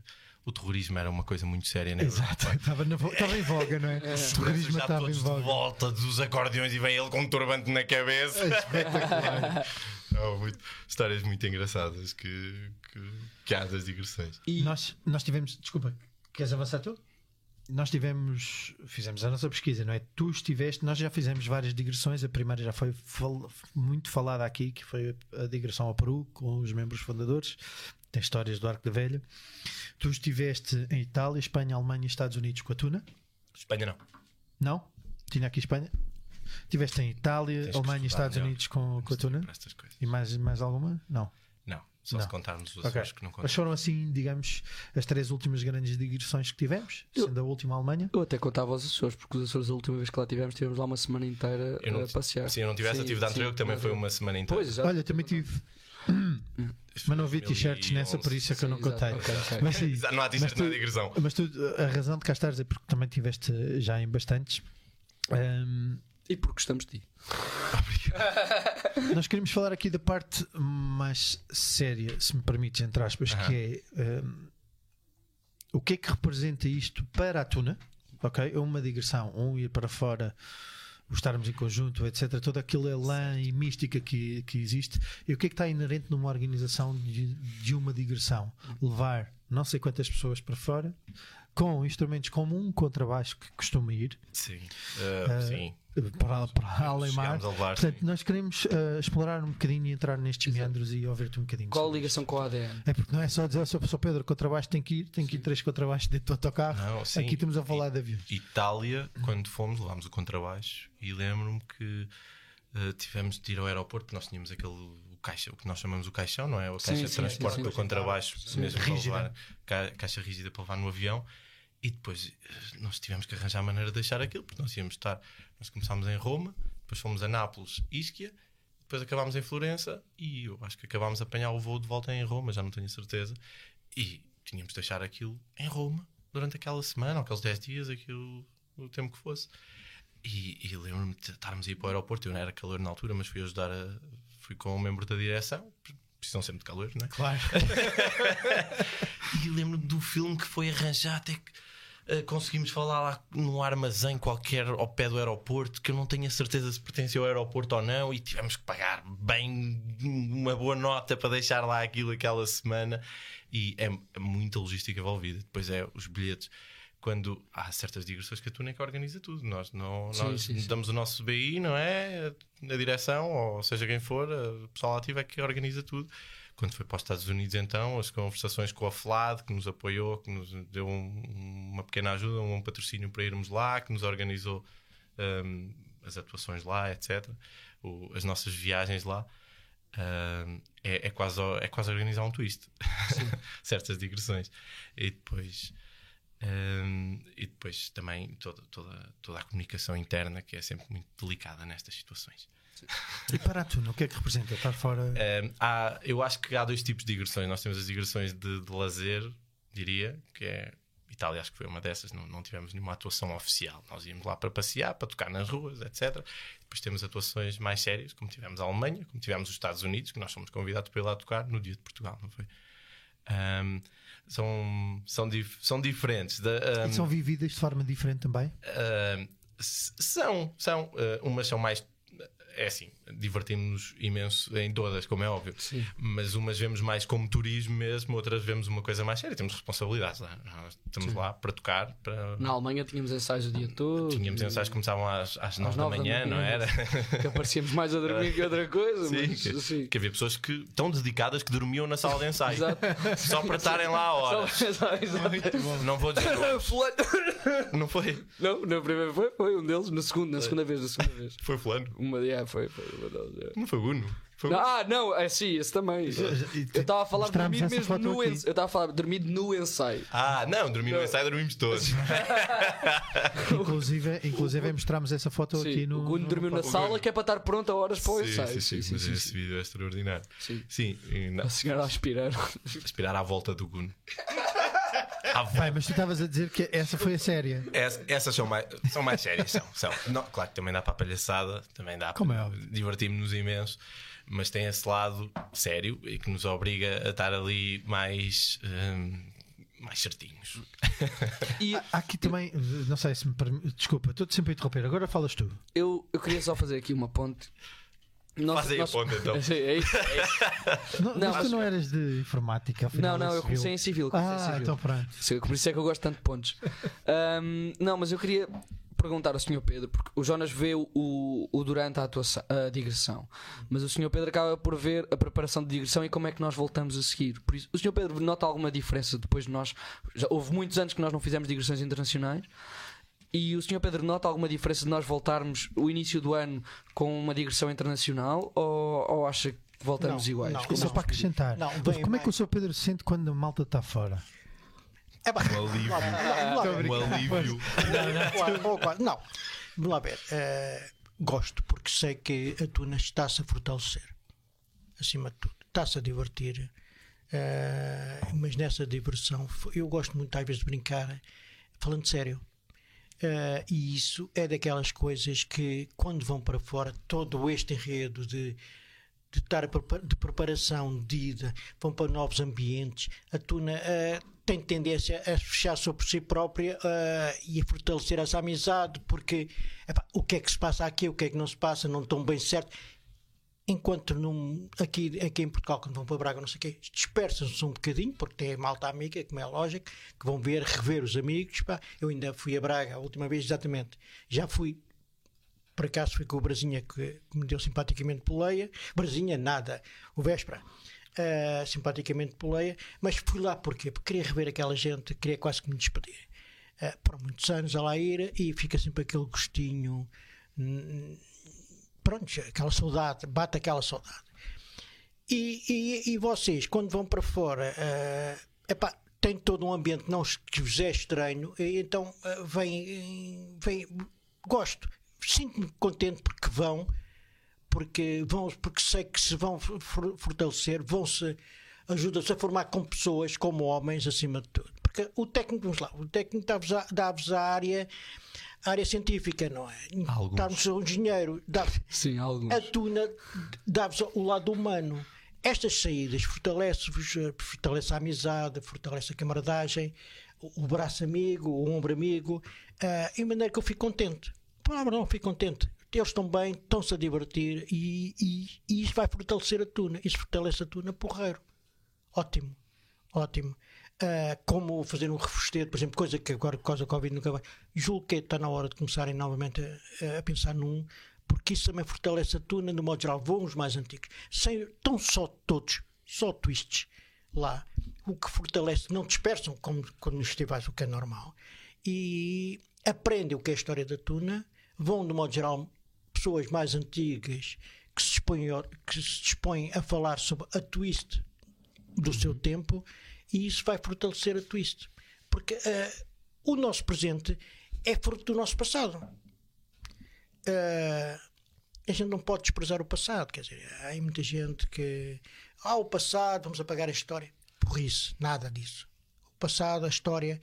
o terrorismo era uma coisa muito séria, né? Exato, estava, na, estava em voga, não é? é. O terrorismo estava em voga. De volta dos acordeões e vem ele com um turbante na cabeça. É espetacular. oh, muito, histórias muito engraçadas que, que, que há das digressões. E nós, nós tivemos, desculpa, queres avançar tu? Nós tivemos, fizemos a nossa pesquisa, não é? Tu estiveste, nós já fizemos várias digressões. A primeira já foi fal, muito falada aqui, que foi a, a digressão ao Peru com os membros fundadores. Tem histórias do Arco da Velha. Tu estiveste em Itália, Espanha, Alemanha e Estados Unidos com a Tuna? Espanha não. Não? Tinha aqui Espanha? Estiveste em Itália, Tens Alemanha e Estados melhor. Unidos com, com a Tuna? E mais, mais alguma? Não. Não, só não. se contarmos os okay. que não contamos. Mas foram assim, digamos, as três últimas grandes digressões que tivemos, eu, sendo a última a Alemanha. Eu até contava os Açores, porque os Açores, a última vez que lá tivemos, tivemos lá uma semana inteira não, a passear. Sim, eu não tivesse, sim, tive da anterior, que também foi uma semana inteira. Pois, Olha, também tive. Mas não vi t-shirts nessa, por isso é que eu não contei. Okay, okay. Mas, sim, não há t-shirts na digressão. Mas tu, a razão de cá estares é porque também tiveste já em bastantes. Um, e porque gostamos de ti. Nós queremos falar aqui da parte mais séria, se me permites, entre aspas, que é um, o que é que representa isto para a Tuna? Ok? É uma digressão, um ir para fora o estarmos em conjunto, etc. Todo aquele elan e mística que, que existe. E o que é que está inerente numa organização de, de uma digressão? Levar não sei quantas pessoas para fora, com instrumentos como um contrabaixo que costuma ir. Sim. Uh, uh, sim. Para, para além mar. Portanto, nós queremos uh, explorar um bocadinho e entrar nestes Exato. meandros e ouvir-te um bocadinho. Qual a ligação com o ADN? É porque não é só dizer, só, só Pedro, contrabaixo tem que ir, tem que ir três contrabaixos dentro do autocarro. Não, sim. Aqui estamos a falar I, de aviões. Itália, quando fomos, levámos o contrabaixo e lembro-me que tivemos de ir ao aeroporto, nós tínhamos aquele caixa, o que nós chamamos o caixão, não é? A caixa sim, de transporte sim, sim, do contrabaixo, mesmo rígida. para levar, caixa rígida para levar no avião. E depois eh, nós tivemos que arranjar a maneira de deixar aquilo, porque nós íamos estar. Nós começámos em Roma, depois fomos a Nápoles, Ischia, depois acabámos em Florença e eu acho que acabámos a apanhar o voo de volta em Roma, já não tenho certeza. E tínhamos de deixar aquilo em Roma durante aquela semana, aqueles 10 dias, aquilo, o tempo que fosse. E, e lembro-me de estarmos a ir para o aeroporto. Eu não era calor na altura, mas fui ajudar a. Fui com um membro da direção, precisam sempre de calor, não é? Claro. e lembro-me do filme que foi arranjar até que uh, conseguimos falar lá num armazém qualquer ao pé do aeroporto, que eu não tenho a certeza se pertencia ao aeroporto ou não, e tivemos que pagar bem uma boa nota para deixar lá aquilo aquela semana. E é, é muita logística envolvida. Depois é os bilhetes quando há certas digressões que a Túnica organiza tudo. Nós, não, sim, nós sim, sim. damos o nosso BI, não é? Na direção, ou seja quem for, o pessoal ativo é que organiza tudo. Quando foi para os Estados Unidos, então, as conversações com a FLAD, que nos apoiou, que nos deu um, uma pequena ajuda, um patrocínio para irmos lá, que nos organizou um, as atuações lá, etc. O- as nossas viagens lá. ah, é, é quase, é quase organizar um twist. Certas digressões. E depois. ah, e depois também toda, toda, toda a comunicação interna que é sempre muito delicada nestas situações. E para a Tuna, o que é que representa? Estar fora. Um, há- eu acho que há dois tipos de digressões. Nós temos as digressões de, de lazer, diria, que é. Itália, acho que foi uma dessas, não, não tivemos nenhuma atuação oficial. Nós íamos lá para passear, para tocar nas ruas, etc. Depois temos atuações mais sérias, como tivemos a Alemanha, como tivemos os Estados Unidos, que nós fomos convidados para ir lá tocar no dia de Portugal, não foi? Um, são, são, dif- são diferentes. Da, um, E são vividas de forma diferente também? S- são, são. uh, umas são mais. É assim, divertimos-nos imenso em todas, como é óbvio. Sim. Mas umas vemos mais como turismo mesmo, outras vemos uma coisa mais séria. Temos responsabilidades lá. Nós estamos lá para tocar. Para... Na Alemanha tínhamos ensaios o dia todo. Tínhamos ensaios que começavam às, às 9 da nove da manhã, não manhã. era? Que aparecíamos mais a dormir que outra coisa. Sim, mas, que, sim. que havia pessoas que tão dedicadas que dormiam na sala de ensaio Exato. só para estarem lá a horas. Só- exato, exato. Não vou dizer, não foi? Não, na primeira foi, foi um deles, na segunda, na segunda vez, na segunda vez. Foi fulano. Uma yeah, foi, foi uma delas. yeah. Não foi Uno. Foi Não, ah, não, é sim, esse também. Eu estava a falar de dormir mesmo no ensaio. Eu estava a falar de dormir no ensaio. Ah, não, dormir no ensaio dormimos todos. Inclusive, inclusive mostramos essa foto Sim, aqui no. o Guno no- dormiu na sala que é para estar pronto a horas para o Sim, ensaio. sim, sim, mas esse vídeo é extraordinário. Sim. Sim, e A senhora a aspirar. aspirar à volta do Guno. Vai, mas tu estavas a dizer que essa foi a séria. Ess- Essas são mais, são mais sérias, são. são. Não, claro que também dá para a palhaçada, também dá Como é para. óbvio. Divertimos-nos imenso, mas tem esse lado sério e que nos obriga a estar ali mais. hum, mais certinhos. E Há aqui também, não sei se me permite. Desculpa, estou-te sempre a interromper. Agora falas tu. eu, eu queria só fazer aqui uma ponte. Nós- Faz aí a nós- ponte, então. Sim, é isso, é isso. Não, Não, mas tu não eras de informática, afinal. Não, não, é eu comecei em civil. comecei em Ah, civil. então pronto. Por isso é que eu gosto tanto de pontos. Ahm, não, mas eu queria perguntar ao Sr. Pedro, porque o Jonas vê o, o durante a, atuação, a digressão, mas o Sr. Pedro acaba por ver a preparação de digressão e como é que nós voltamos a seguir. Por isso, o Sr. Pedro nota alguma diferença depois de nós. Já houve muitos anos que nós não fizemos digressões internacionais. E o Sr. Pedro nota alguma diferença de nós voltarmos o início do ano com uma digressão internacional ou, ou acha que voltamos Não, iguais? não, Como Só é que- para acrescentar. Não, Mas bem como é que o. Sr. Pedro se sente quando a malta está fora? É pá, Um alívio. Um alívio. Não, vamos lá ver. eh, gosto porque sei que a Tuna está-se a fortalecer, acima de tudo. Está-se a divertir, eh, mas nessa diversão, eu gosto muito às vezes de brincar, falando sério. Eh, e isso é daquelas coisas que, quando vão para fora, todo este enredo de de estar de preparação de ida, vão para novos ambientes. A Tuna eh, tem tendência a fechar sobre si própria eh, e a fortalecer essa amizade, porque epá, o que é que se passa aqui, o que é que não se passa, não estão bem certo. Enquanto num, aqui, aqui em Portugal, quando vão para Braga, não sei o quê, dispersam-se um bocadinho, porque tem malta amiga, como é lógico, que vão ver, rever os amigos. pá. Eu ainda fui a Braga a última vez, exatamente. Já fui por acaso fui com o Brasinha que me deu simpaticamente poleia. Brasinha, nada. O Véspera, ah, simpaticamente poleia. Mas fui lá porquê? Porque queria rever aquela gente, queria quase que me despedir. Ah, por muitos anos a lá ir e fica sempre aquele gostinho. Pronto, aquela saudade, bate aquela saudade. E, e, e vocês, quando vão para fora, ah, epá, tem todo um ambiente não que vos é estranho, e então ah, vem, vem. Gosto, sinto-me contente porque vão, porque vão, porque sei que se vão for- fortalecer, vão-se ajudam-se a formar com pessoas, como homens, acima de tudo. Porque o técnico, vamos lá, o técnico dá-vos a, dá-vos a área. A área científica, não é? Alguns. O engenheiro, Sim, alguns. a tuna dá-vos o lado humano. Estas saídas fortalece-vos, eh, fortalece a amizade, fortalece a camaradagem, o, braço amigo, o ombro amigo, e maneira que eu fico contente. Palavra não, fico contente. Eles estão bem, estão-se a divertir e, e, e isso vai fortalecer a tuna. Isso fortalece a tuna porreiro. Ótimo, ótimo. Ah, como fazer um refesteiro, por exemplo, coisa que agora por causa da Covid nunca vai. Julgo que está na hora de começarem novamente a, a pensar num, porque isso também fortalece a tuna, no modo geral, vão os mais antigos. Sem, estão só todos, só twists lá, o que fortalece, não dispersam como quando nos festivais, o que é normal, e aprendem o que é a história da tuna, vão, de modo geral, pessoas mais antigas que se dispõem, que se dispõem a falar sobre a twist do seu tempo e isso vai fortalecer a twist. Porque eh, o nosso presente é fruto do nosso passado. Eh, a gente não pode desprezar o passado. Quer dizer, há muita gente que. Ah, o passado, vamos apagar a história. Por isso, nada disso. O passado, a história,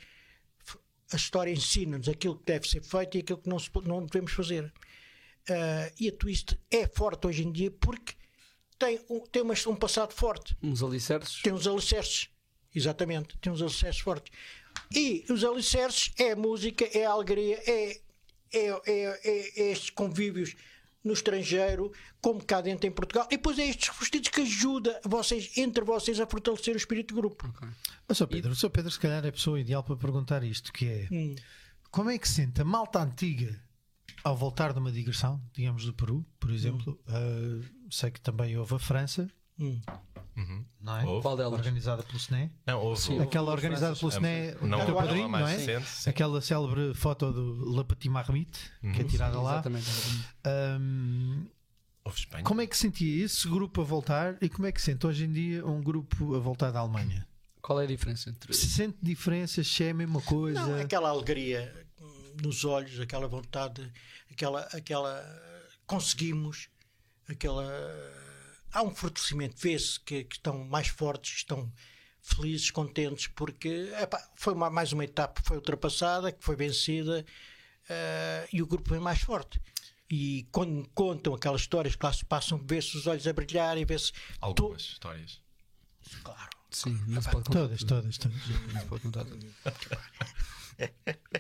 a história ensina-nos aquilo que deve ser feito e aquilo que não, se, não devemos fazer. Ah, e a Twist é forte hoje em dia porque tem um, tem uma- um passado forte Uns alicerces. tem uns alicerces. Exatamente, tem uns alicerces fortes. E os alicerces é a música, é a alegria, é, é, é, é- é estes convívios no estrangeiro, como cá dentro em Portugal. E depois é estes vestidos que ajuda vocês, entre vocês a fortalecer o espírito de grupo. Mas, Sr. Pedro, o Sr. Pedro, se calhar, é a pessoa ideal para perguntar isto: que é Hum. como é que se sente a malta antiga ao voltar de uma digressão, digamos do Peru, por exemplo? Ah, sei que também houve a França, Hum. não é? Houve. Qual delas? Organizada pelo SNE. Não, houve. Sim. houve. Aquela organizada pelo. SNE, Não, o teu agora padrinho, mais não é? recente, sim. Aquela célebre foto do La Petite Marmite, que é tirada lá. Exatamente. Ahm, Houve Espanha. como é que sentia esse grupo a voltar e como é que sente hoje em dia um grupo a voltar da Alemanha? Qual é a diferença entre. Se sente diferenças, se é a mesma coisa? Não, aquela alegria nos olhos, aquela vontade, aquela, aquela conseguimos, aquela há um fortalecimento, vê-se que, que estão mais fortes, estão felizes, contentes, porque epá, foi uma- mais uma etapa que foi ultrapassada, que foi vencida eh, e o grupo vem mais forte. E quando contam aquelas histórias que lá se passam, vê-se os olhos a brilhar e vê-se. Algumas histórias. Claro. Sim, não se pode contar. Todas, todas, todas. Não se pode contar tudo.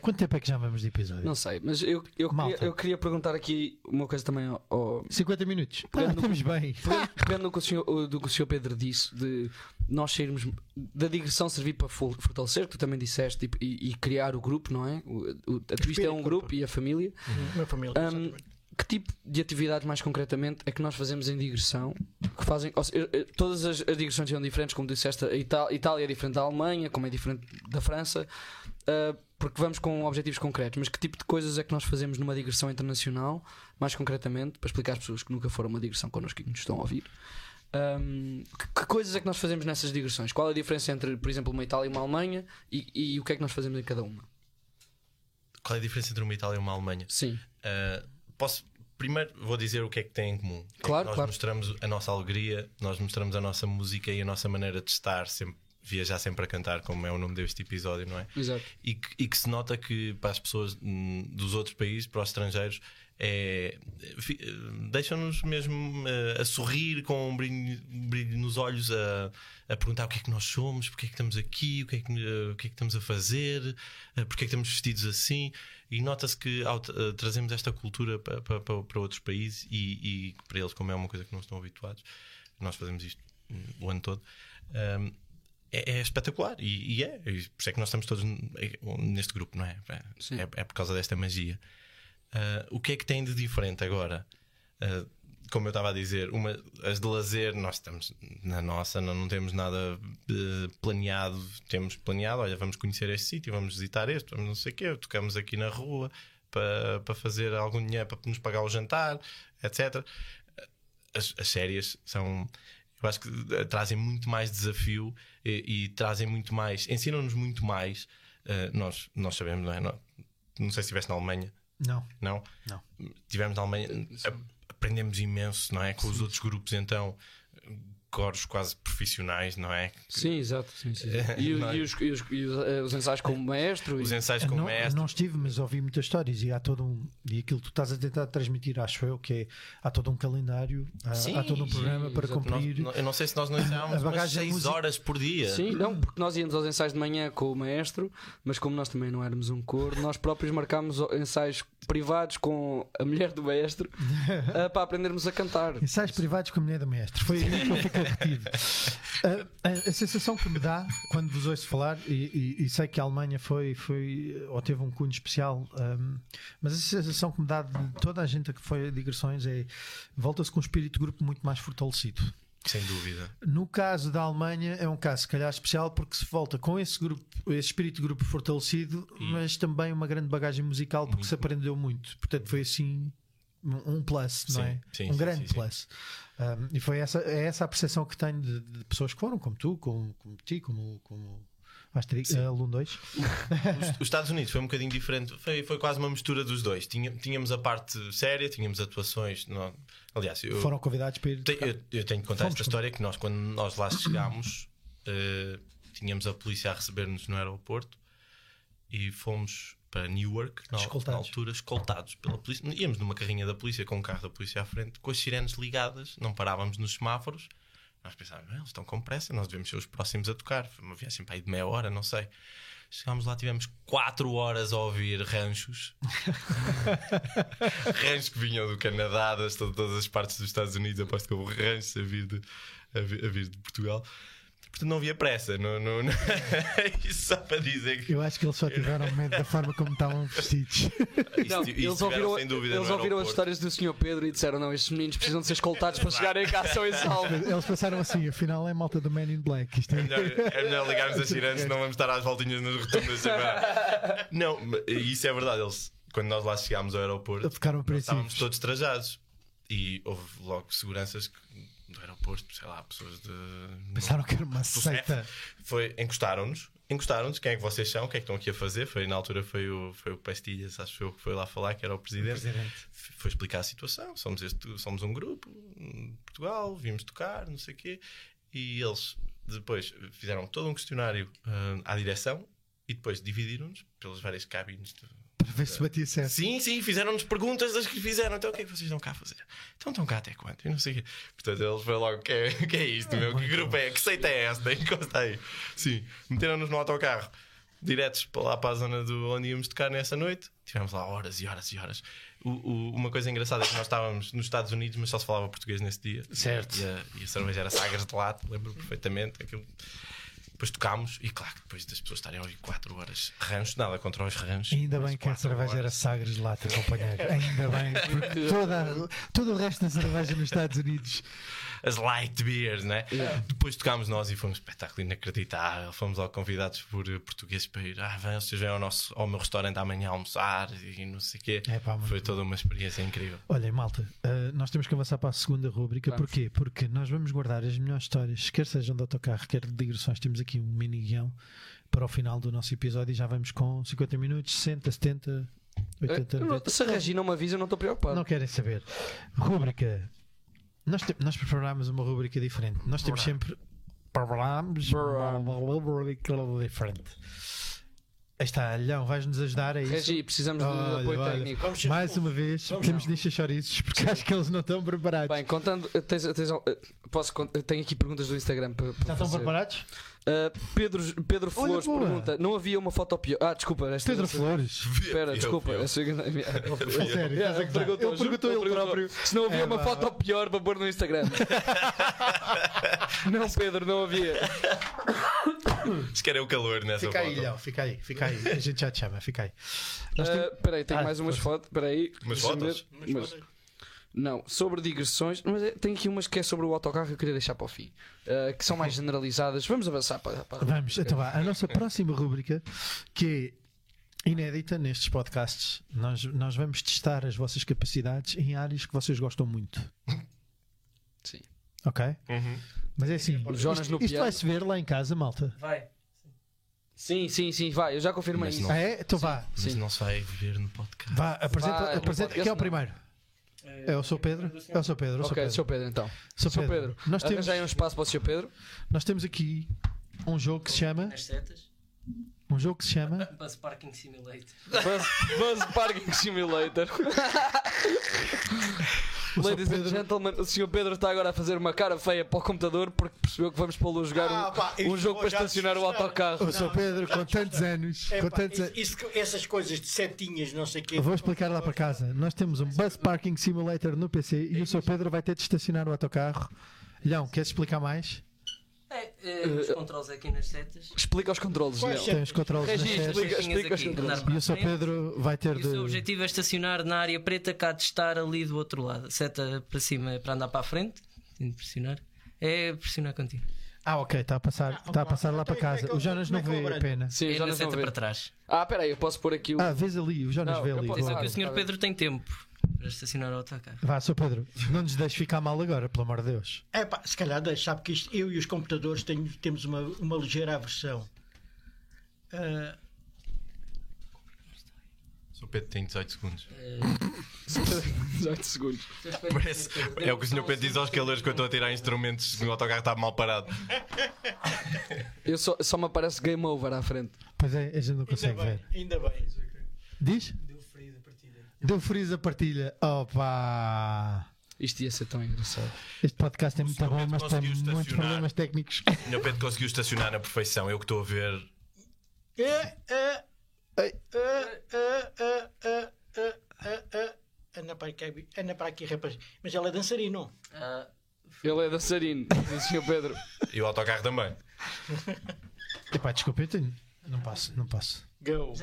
Quanto tempo é que já vamos de episódio? Não sei, mas eu, eu, Malta. queria, eu queria perguntar aqui uma coisa também ao. ao 50 minutos. Ah, Pegando no- estamos bem. pegando- pegando no que o senhor, do que o senhor Pedro disse, de nós sairmos da digressão servir para for- fortalecer, que tu também disseste, e, e- e criar o grupo, não é? O, o, a Twist é um grupo e a família. Minha família. Hum, exatamente. Que tipo de atividades mais concretamente é que nós fazemos em digressão? Que fazem, seja, todas as, as digressões são diferentes, como disseste, a Itá- Itália é diferente da Alemanha, como é diferente da França, ah, porque vamos com objetivos concretos. Mas que tipo de coisas é que nós fazemos numa digressão internacional, mais concretamente, para explicar às pessoas que nunca foram uma digressão connosco e que nos estão a ouvir? Hum, que, que coisas é que nós fazemos nessas digressões? Qual é a diferença entre, por exemplo, uma Itália e uma Alemanha e, e o que é que nós fazemos em cada uma? Qual é a diferença entre uma Itália e uma Alemanha? Sim, Uh, posso primeiro vou dizer o que é que tem em comum. É Claro, nós claro. mostramos a nossa alegria, nós mostramos a nossa música e a nossa maneira de estar, sempre, viajar sempre a cantar, como é o nome deste episódio, não é? exato. E que, e que se nota que para as pessoas hum, dos outros países, para os estrangeiros, é, eh, deixam-nos mesmo eh, a sorrir com um brilho, um brilho nos olhos, a, a perguntar o que é que nós somos, porque é que estamos aqui, o que é que, eh, o que, é que estamos a fazer, porque é que estamos vestidos assim. E nota-se que ao, trazemos esta cultura para, para, para- para outros países e, e para eles, como é uma coisa que não estão habituados, nós fazemos isto hum, o ano todo. hum, é, é espetacular e, e é, e por isso é que nós estamos todos neste grupo, não é? Sim. É, é por causa desta magia. Ah, o que é que tem de diferente agora? Ah, como eu estava a dizer, uma, as de lazer, nós estamos na nossa, não, não temos nada eh, planeado. Temos planeado, olha, vamos conhecer este sítio, vamos visitar este, vamos não sei o quê, tocamos aqui na rua para, para fazer algum dinheiro para nos pagar o jantar, etc. As, as séries são. Eu acho que trazem muito mais desafio e, e trazem muito mais, ensinam-nos muito mais. Eh, nós, nós sabemos, não é? Não, não sei se estiveste na Alemanha, Não. não? Não. Tivemos na Alemanha, aprendemos imenso, não é? Com os outros grupos, então, coros quase profissionais, não é? Sim, exato. Sim, sim. E, o- Não é? e os, e os- e os, eh, os ensaios como maestro. Os e- ensaios com não, o mestre. não estive, mas ouvi muitas histórias e há todo um. E aquilo que tu estás a tentar transmitir, acho eu, que é há todo um calendário, há, há todo um programa para exato. cumprir. Nós- eu não sei se nós não ensaiámos A umas bagagem 6 music- horas por dia. Sim, não, porque nós íamos aos ensaios de manhã com o maestro, mas como nós também não éramos um coro, nós próprios marcámos ensaios privados com a mulher do maestro eh, para aprendermos a cantar. Ensaios privados com a mulher do mestre. Foi aí que eu fiquei A, a- a sensação que me dá quando vos ouço falar, e, e- e sei que a Alemanha foi, foi ou teve um cunho especial, hum, mas a sensação que me dá de toda a gente que foi a digressões é volta-se com um espírito de grupo muito mais fortalecido. Sem dúvida. No caso da Alemanha é um caso se calhar especial porque se volta com esse grupo, esse espírito de grupo fortalecido, mas também uma grande bagagem musical porque se aprendeu muito. Portanto, foi assim um um plus, não Sim, é? sim, um sim, grande plus. Um, e foi essa, é essa a percepção que tenho de, de pessoas que foram, como tu, como, como ti, como, como Asterix, uh, aluno 2. Os, os Estados Unidos foi um bocadinho diferente, foi, foi quase uma mistura dos dois. Tinha- tínhamos a parte séria, tínhamos atuações. não- aliás, eu, Foram convidados para ir. te- eu, eu tenho que contar Fomos esta história: que nós, quando nós lá chegámos, eh, tínhamos a polícia a receber-nos no aeroporto e fomos para Newark, na, Escoltados. na altura, escoltados pela polícia. Íamos numa carrinha da polícia com um carro da polícia à frente, com as sirenes ligadas, não parávamos nos semáforos. Nós pensávamos, "Não, eles estão com pressa, nós devemos ser os próximos a tocar. Foi uma viagem para aí de meia hora, não sei. Chegámos lá, tivemos 4 horas a ouvir ranchos. ranchos que vinham do Canadá, das to- todas as partes dos Estados Unidos. Aposto que houve ranchos a vir de, a vir, a vir de Portugal. Portanto, não havia pressa. Não, não, não- Isso só para dizer que. Eu acho que eles só tiveram medo da forma como estavam vestidos. Isso, Não, isso eles ouviram, sem dúvida, eles ouviram as histórias do Sr. Pedro e disseram: Não, estes meninos precisam de ser escoltados para chegarem cá são e salvo. Eles pensaram assim: afinal é malta do Man in Black. Isto É é... melhor, é melhor ligarmos a sirenes, senão vamos estar às voltinhas nas rotundas. Não, isso é verdade. Eles, quando nós lá chegámos ao aeroporto, estávamos todos trajados. E houve logo seguranças que- do aeroporto, sei lá, pessoas de. Pensaram que era uma seita. Foi, encostaram-nos. Encostaram-nos, quem é que vocês são? O que é que estão aqui a fazer? Foi, na altura foi o, foi o Pastilhas, acho eu, que foi lá falar, que era o presidente. F- Foi explicar a situação. Somos, este, somos um grupo, de Portugal, vimos tocar, não sei o quê. E eles depois fizeram todo um questionário ah, à direção e depois dividiram-nos pelas várias cabines. de- Para ver se batia certo. Sim, sim, fizeram-nos perguntas das que fizeram. Então o que é que vocês estão cá a fazer? Então estão cá até quando? Eu não sei o. Portanto, eles foram logo: que é, que é isto, meu? Que grupo é? Que seita é esta? Encosta aí. Sim, meteram-nos no autocarro, diretos para lá para a zona do onde íamos tocar nessa noite. Tivemos lá horas e horas e horas. O- o- uma coisa engraçada é que nós estávamos nos Estados Unidos, mas só se falava português nesse dia. Certo. E a, e a cerveja era Sagres de Lato, lembro perfeitamente. Aquilo. Depois tocámos e, claro, que depois das pessoas estarem a ouvir 4 horas ranchos, nada contra os ranchos. Ainda bem que a cerveja era horas. Sagres de lata, companheiro. Ainda bem, porque toda, todo o resto da cerveja nos Estados Unidos. As light beers, né? Depois tocámos nós e foi um espetáculo inacreditável. Fomos ao convidados por eh, portugueses para ir. Ah, vem, vocês vêm ao, nosso, ao meu restaurante amanhã almoçar e não sei o quê. É pá, foi toda uma experiência incrível. Olhem, malta, uh, nós temos que avançar para a segunda rúbrica. Vamos. Porquê? Porque nós vamos guardar as melhores histórias, quer sejam de autocarro, quer de digressões. Temos aqui um mini guião para o final do nosso episódio e já vamos com 50 minutos, 60, 70, 80, Eu não- 90. Se a Regi não me avisa, eu não estou preocupado. Não querem saber. Rúbrica. Nós, te- nós preparámos uma rúbrica diferente. Nós temos sempre. Preparámos uma rúbrica diferente. Aí está, Leão, vais-nos ajudar a isso? Regi, precisamos de Olha, apoio olha. técnico. Vamos Mais uma vez, Vamos temos de encher chouriços porque acho que eles não estão preparados. Bem, contando, tens, tens, eh, posso, tenho aqui perguntas do Instagram para, para Já estão fazer. preparados? Uh, Pedro, Pedro Flores boa. pergunta: não havia uma foto pior? Ah, desculpa, esta Pedro Flores. Espera, Eu- desculpa. eu- essa- A sério, Yeah, gozar? perguntou, Ele perguntou ele próprio. Se não havia É, uma foto vá. pior para pôr no Instagram. não, Pedro, não havia. Se querem o calor nessa Fica aí, foto. Leão, fica aí, fica aí. A gente já te chama, fica aí. Temos- Espera aí, tenho Ah, mais umas fotos. Espera aí. Umas fotos? ver. Mas- Não, sobre digressões, mas é- tem aqui umas que é sobre o autocarro que eu queria deixar para o fim, uh, que são mais generalizadas. Vamos avançar para. para Vamos, então vá. A nossa próxima rúbrica, que é inédita nestes podcasts, nós, nós vamos testar as vossas capacidades em áreas que vocês gostam muito. Sim. Ok? Uhum. Mas é assim, Jonas isto, isto vai-se ver lá em casa, malta. Vai. Sim, sim, sim, vai, eu já confirmei Mas isso. não- é? Então vá. Mas Sim. não se vai viver no podcast. Vá, apresenta, Vai, apresenta podcast quem é o não. primeiro? É o Sr. Pedro? É o Sr. Pedro. o. Ok, Pedro. Sr. Pedro, então. Sr. Sr. Pedro, Nós temos, arranjei um espaço para o Sr. Pedro. nós temos aqui um jogo que se chama. As setas. Um jogo que se chama. Bus Parking Simulator. Buzz, Buzz Parking Simulator. Ladies and Pedro- gentlemen, o Sr. Pedro está agora a fazer uma cara feia para o computador porque percebeu que vamos pô-lo a jogar um, Ah, pá, um isto jogo para já estacionar o autocarro. O Sr. Pedro, com tantos anos. É, com pá, tantos isso- isso essas coisas de setinhas, não sei o quê. Eu vou explicar lá para casa. Nós temos um Bus Parking Simulator no PC e o Sr. Pedro vai ter de estacionar o autocarro. Leão, queres explicar mais? É, é, os controles aqui nas setas. Explica os controles, são? Tem os controles nas Regi, setas. explica, explica os controles. para E o Sr. Pedro vai ter E o seu de. objetivo é estacionar na área preta cá de estar ali do outro lado. Seta para cima é para andar para a frente, tem de pressionar. É pressionar contigo. Ah, ok, está a passar, está a passar lá para Então, é casa. que eu- O Jonas como não é vê a pena. Sim, É já na não seta para trás. Ah, espera aí, eu posso pôr aqui o. Ah, vês ali, o Jonas Não, vê ali. Boa. que o Sr. Pedro tem tempo para estacionar o autocarro. Vá, Sr. Pedro, não nos deixe ficar mal agora, pelo amor de Deus. É pá, se calhar deixa, sabe que isto, eu e os computadores tenho- temos uma, uma ligeira aversão. Ah, Sou Pedro tem 18 segundos. 18 segundos. Parece, é o que o senhor Pedro diz aos calores que eu estou a tirar instrumentos no autocarro está mal parado. Eu só, só me aparece game over à frente. Pois é, a gente não ainda consegue bem, ver. ainda bem. Diz? Deu Do a partilha. Opa! Isto ia ser tão engraçado. Este podcast tem muito bom, mas tem muitos problemas técnicos. O meu Pedro conseguiu estacionar na perfeição. Eu que estou a ver. Anda para aqui, Ana para aqui, rapaz. Mas ele é dançarino. Ah, Ele é dançarino, diz o Pedro. E o autocarro também. Epá, desculpa, eu tenho. Não passo, não passo. Go.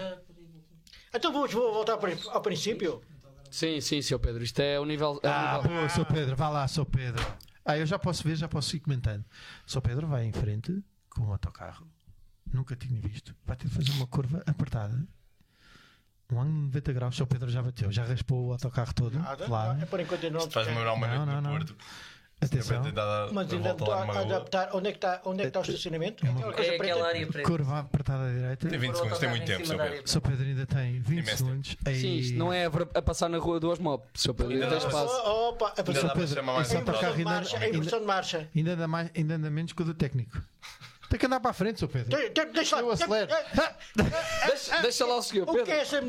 Então vou, vou voltar ao princípio. Sim, sim, Sr. Pedro. Isto é o nível. É Ah, nível- boa, Sr. Pedro, vá lá, Sr. Pedro. Ah, eu já posso ver, já posso ir comentando. Sr. Pedro vai em frente com o autocarro. Nunca tinha visto. Vai ter de fazer uma curva apertada. Um ângulo de 90 graus. Sr. Pedro já bateu, já raspou o autocarro todo. Nada. Claro. É por enquanto não. Uma Não, noite não, no não. Porto. Atenção. Tem a- Mas ainda estou a adaptar. Onde é que está, onde é que está o estacionamento? Aquela coisa É preta. aquela área preta. Curva apertada à direita. Tem 20 segundos, tem muito tempo, Sr. Pedro. Sr. Pedro ainda tem 20 Imenso segundos. Ei. Sim, isto não é a a passar na rua do Osmop, Sr. Pedro. Ainda tem espaço. Oh, opa, a para Pedro, chamar mais esse um a autocarro inversão de ainda- marcha, a ainda- inversão de marcha. Ainda anda, mais, ainda anda menos que o do técnico. Tem que andar para a frente, Sr. Pedro. Tem- tem- Deixa lá. Eu acelero. Deixa, lá o Sr. O que Pedro. é essa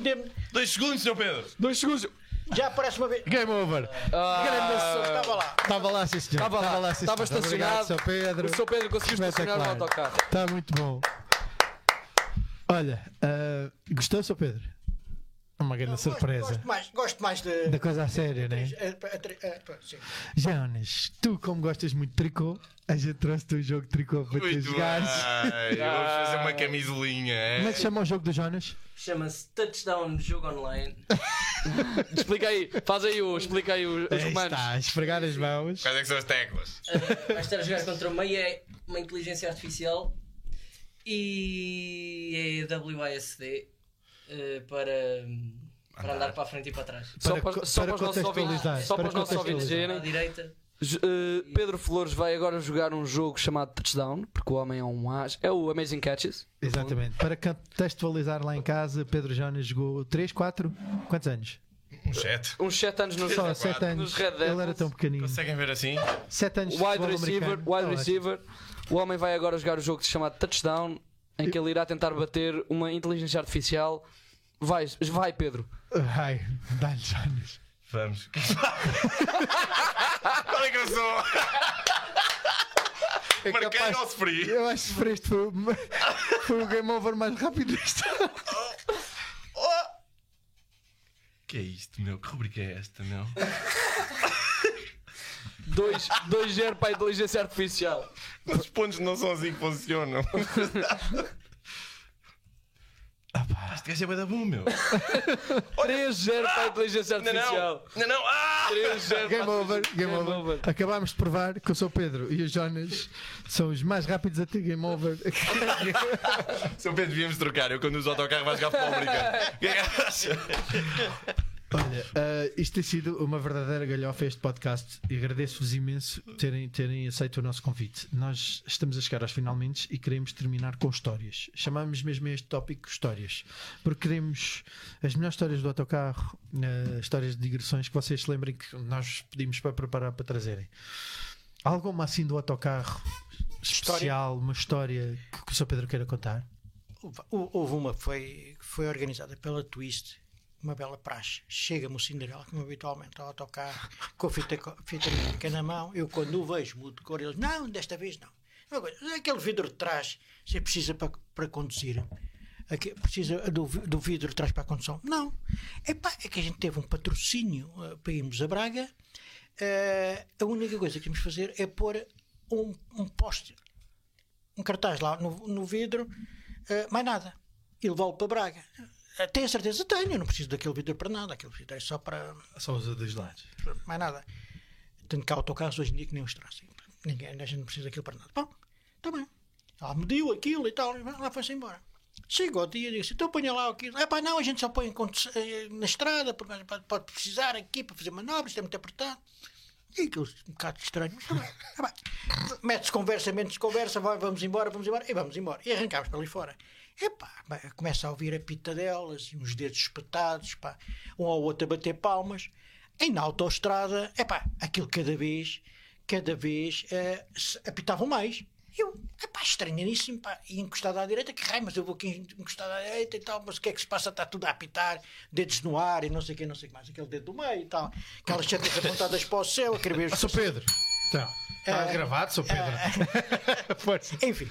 Dois segundos, Sr. Pedro. Dois segundos. Já aparece uma vez. Game over. Estava lá. Estava lá, sim, senhor. Estava lá, sim, estava estacionado. Obrigado, Sr. Pedro. O Sr. Pedro conseguiu estacionar no autocarro. Está muito bom. Olha, ah, gostou, Sr. Pedro? Uma grande surpresa. Gosto mais, gosto mais de. Da coisa a sério, né? É, é, é, é. Jonas, tu, como gostas muito de tricô, a gente trouxe-te um jogo de tricô para Muito jogares. Vamos fazer uma camisolinha. é? Como é que se chama o jogo do Jonas? Chama-se Touchdown Jogo Online. Explica aí, faz aí o, explica aí os, os comandos. está, a esfregar as mãos. Quais é que são as teclas? Uh, vais estar a jogar contra uma, é uma inteligência artificial e é WASD uh, para, para andar para a frente e para trás. Só Para para, co- só para para os nossos contextualizar, ouvintes, só para para os nossos ouvintes verem. direita. Eh, Pedro Flores vai agora jogar um jogo chamado Touchdown, porque o homem é um as. É o Amazing Catches. Exatamente. Para contextualizar lá em casa, Pedro Jonas jogou 3, 4, quantos anos? Um chat. Uns 7 anos nos, Só quatro. 7 anos. Nos Red Ele era tão pequenino. Conseguem ver assim? 7 anos de wide receiver, americano. wide Tá receiver. O homem vai agora jogar o jogo chamado Touchdown, em que ele irá tentar bater uma inteligência artificial. Vai, vai Pedro. Ai, dá-lhe Jonas. Vamos. Qual é que eu sou? É Marquei capaz- ou sofri? Eu acho que este foi, o- foi o game over mais rápido desta. Oh! Que é isto, meu? Que rubrica é esta, meu? 2-0 para a inteligência artificial. Os pontos não são assim que funcionam. Ah, Este gajo é bué da bom, meu. 3-0 para a inteligência Não, não. artificial. Não, não. Ah! 3-0 Game para a over, game Game over. over. Acabámos de provar que eu sou o Pedro e o Jonas são os mais rápidos a ter game over. São Pedro, devíamos trocar. Eu quando uso o autocarro vai jogar futebol americano. O que é que acha? Olha, ah, isto tem sido uma verdadeira galhofa este podcast e agradeço-vos imenso terem, terem aceito o nosso convite. Nós estamos a chegar aos finalmente e queremos terminar com histórias. Chamamos mesmo este tópico histórias, porque queremos as melhores histórias do autocarro, ah, histórias de digressões que vocês se lembrem que nós pedimos para preparar para trazerem. Alguma assim do autocarro especial, uma história que, que o Sr. Pedro queira contar? Houve uma que foi, que foi organizada pela Twist, uma bela praxe. Chega-me o Cinderela, como habitualmente, ao autocarro, com a fita, fita médica na mão. Eu, quando o vejo, mudo de cor. Eles, não, desta vez não. Uma coisa, Aquele vidro de trás, você precisa para, para conduzir. Aqui, precisa do, do vidro de trás para a condução? Não. Epá, é que a gente teve um patrocínio eh, para irmos a Braga. Eh, a única coisa que temos de fazer é pôr um, um poste um cartaz lá no, no vidro, eh, mais nada. E levá-lo para Braga. Eh, tenho certeza? Tenho. Não preciso daquele vidro para nada. Aquele vidro é só para Só os dois lados. mais nada. Que há autocarros hoje em dia que nem os trazem. Ninguém, a gente não precisa daquilo para nada. Bom, está bem. Ela mediu aquilo e tal, e lá foi-se embora. Chega ao dia e digo assim: então ponha lá aquilo. É pá, não, a gente só põe eh, na estrada, porque pode, pode precisar aqui para fazer manobras, isto é muito apertado. E aquilo um bocado estranho, mas tá bem, tá bem. Mete-se conversa, menos conversa, vai, vamos embora, vamos embora, e vamos embora. E arrancámos para ali fora. Epá, começa a ouvir a pitadelas e uns dedos espetados, pá, um ao outro a bater palmas. E na autoestrada, epá, aquilo cada vez, cada vez se apitavam mais. Eu, epá, estranhíssimo, pá, e encostado à direita, que raio, mas eu vou aqui encostado à direita e tal, mas o que é que se passa? Está tudo a apitar, dedos no ar e não sei o que, não sei o que mais, aquele dedo do meio e tal, aquelas chatas apontadas para o céu, a querer ver os Ah, Sou Pedro. Então, está É. gravado, sou Pedro. Força. Enfim,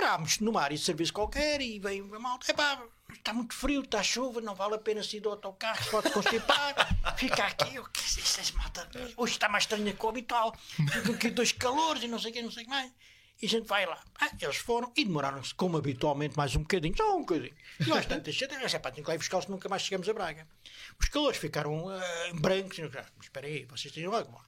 parámos numa área de serviço qualquer e vem a malta. Epá, está muito frio, está chuva, não vale a pena sair do autocarro, pode constipar. Fica aqui, eu, que é isso, essa malta? Hoje está mais estranha que o habitual. Ficam aqui dois calores e não sei o que, não sei o que mais. E a gente vai lá. Ah, eles foram e demoraram-se, como habitualmente, mais um bocadinho, só um bocadinho. E nós, tantas gente, é pá, tenho que lá buscá-los, nunca mais chegamos a Braga. Os calores ficaram ah, brancos. eu, "Ah, Mas espera aí, vocês têm logo.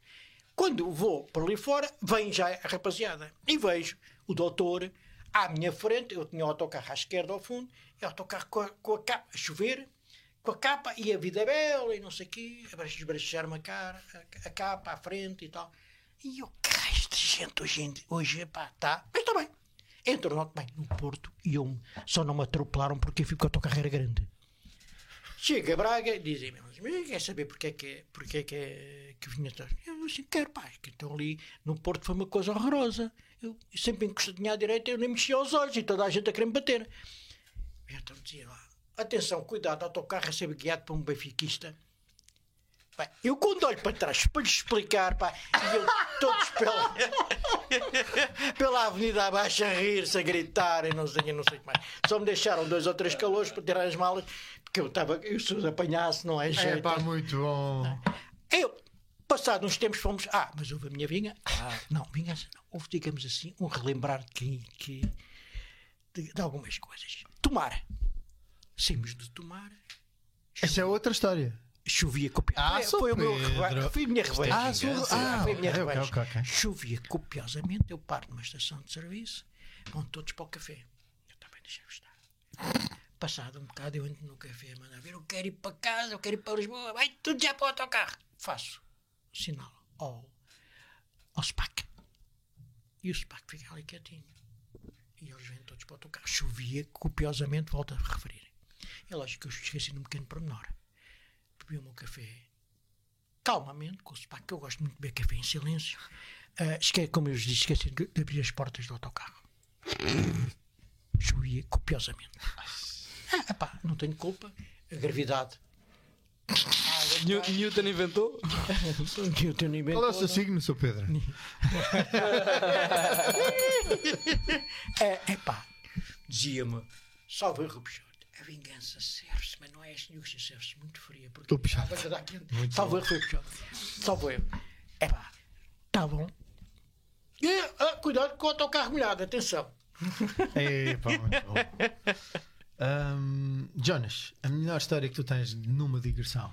Quando vou por ali fora, vem já a rapaziada. E vejo o doutor à minha frente. Eu tinha o autocarro à esquerda ao fundo. E o autocarro com a, com a capa a chover, com a capa e a vida bela e não sei o quê. Esbrachejar-me a cara, a, a capa à frente e tal. E eu, raio de gente hoje, hoje pá, tá. Mas está bem. Entro bem, no Porto e eu, só não me atropelaram porque eu fui com o autocarro era grande. Chega a Braga e dizem-me, mas quer saber porque é que, porque é que, é, que vinha atrás? Eu assim, quero, pá, que então ali no Porto foi uma coisa horrorosa. Eu sempre encostadinha à direita, eu nem mexia os olhos e toda a gente a querer me bater. Então dizia lá, atenção, cuidado, autocarro a ser guiado por um benfiquista. Pá, eu quando olho para trás para lhes explicar, pá, e eu todos pela, pela avenida abaixo a rir-se, a gritar e não sei, não sei o que mais. Só me deixaram dois ou três calores para tirar as malas, porque eu estava, eu se os apanhasse, não é É jeito. pá, muito bom. Eu, passado uns tempos, fomos. Ah, mas houve a minha vinha. Ah, não, vingança não. Houve, digamos assim, um relembrar que, que, de, de algumas coisas. Tomar. Saímos de tomar. Essa é outra história. Chovia copiosamente. Ah, sou foi o meu Foi a minha revanche. Ah, ah, foi a minha ok, ok, revanche. ok, ok. Chovia copiosamente. Eu paro numa estação de serviço. Vão todos para o café. Eu também deixei-vos estar. Passado um bocado, eu entro no café, mando a ver. Eu quero ir para casa, eu quero ir para Lisboa. Vai tudo já para o autocarro. Faço sinal ao, ao SPAC. E o SPAC fica ali quietinho. E eles vêm todos para o autocarro. Chovia copiosamente, volto a referir. É lógico que eu esqueci de um pequeno pormenor. Bebi o meu café calmamente, com o SPAC, que eu gosto muito de beber café em silêncio. Esque, como eu vos disse, esqueci de, de abrir as portas do autocarro. Chovia copiosamente. Ah, epá, não tenho culpa. A gravidade. New- Newton inventou? Newton inventou, Qual é o seu não? signo, seu Pedro? É, epá, dizia-me, salve Peixoto, a vingança serve-se, mas não é esta Nilce, serve-se muito fria, porque O Peixoto. a. Salve erro, foi o Peixoto. Salve erro. Epá, tá bom. E, ah, cuidado com o autocarro molhado, atenção. É, pá, muito bom. Ahm, Jonas, a melhor história que tu tens numa digressão.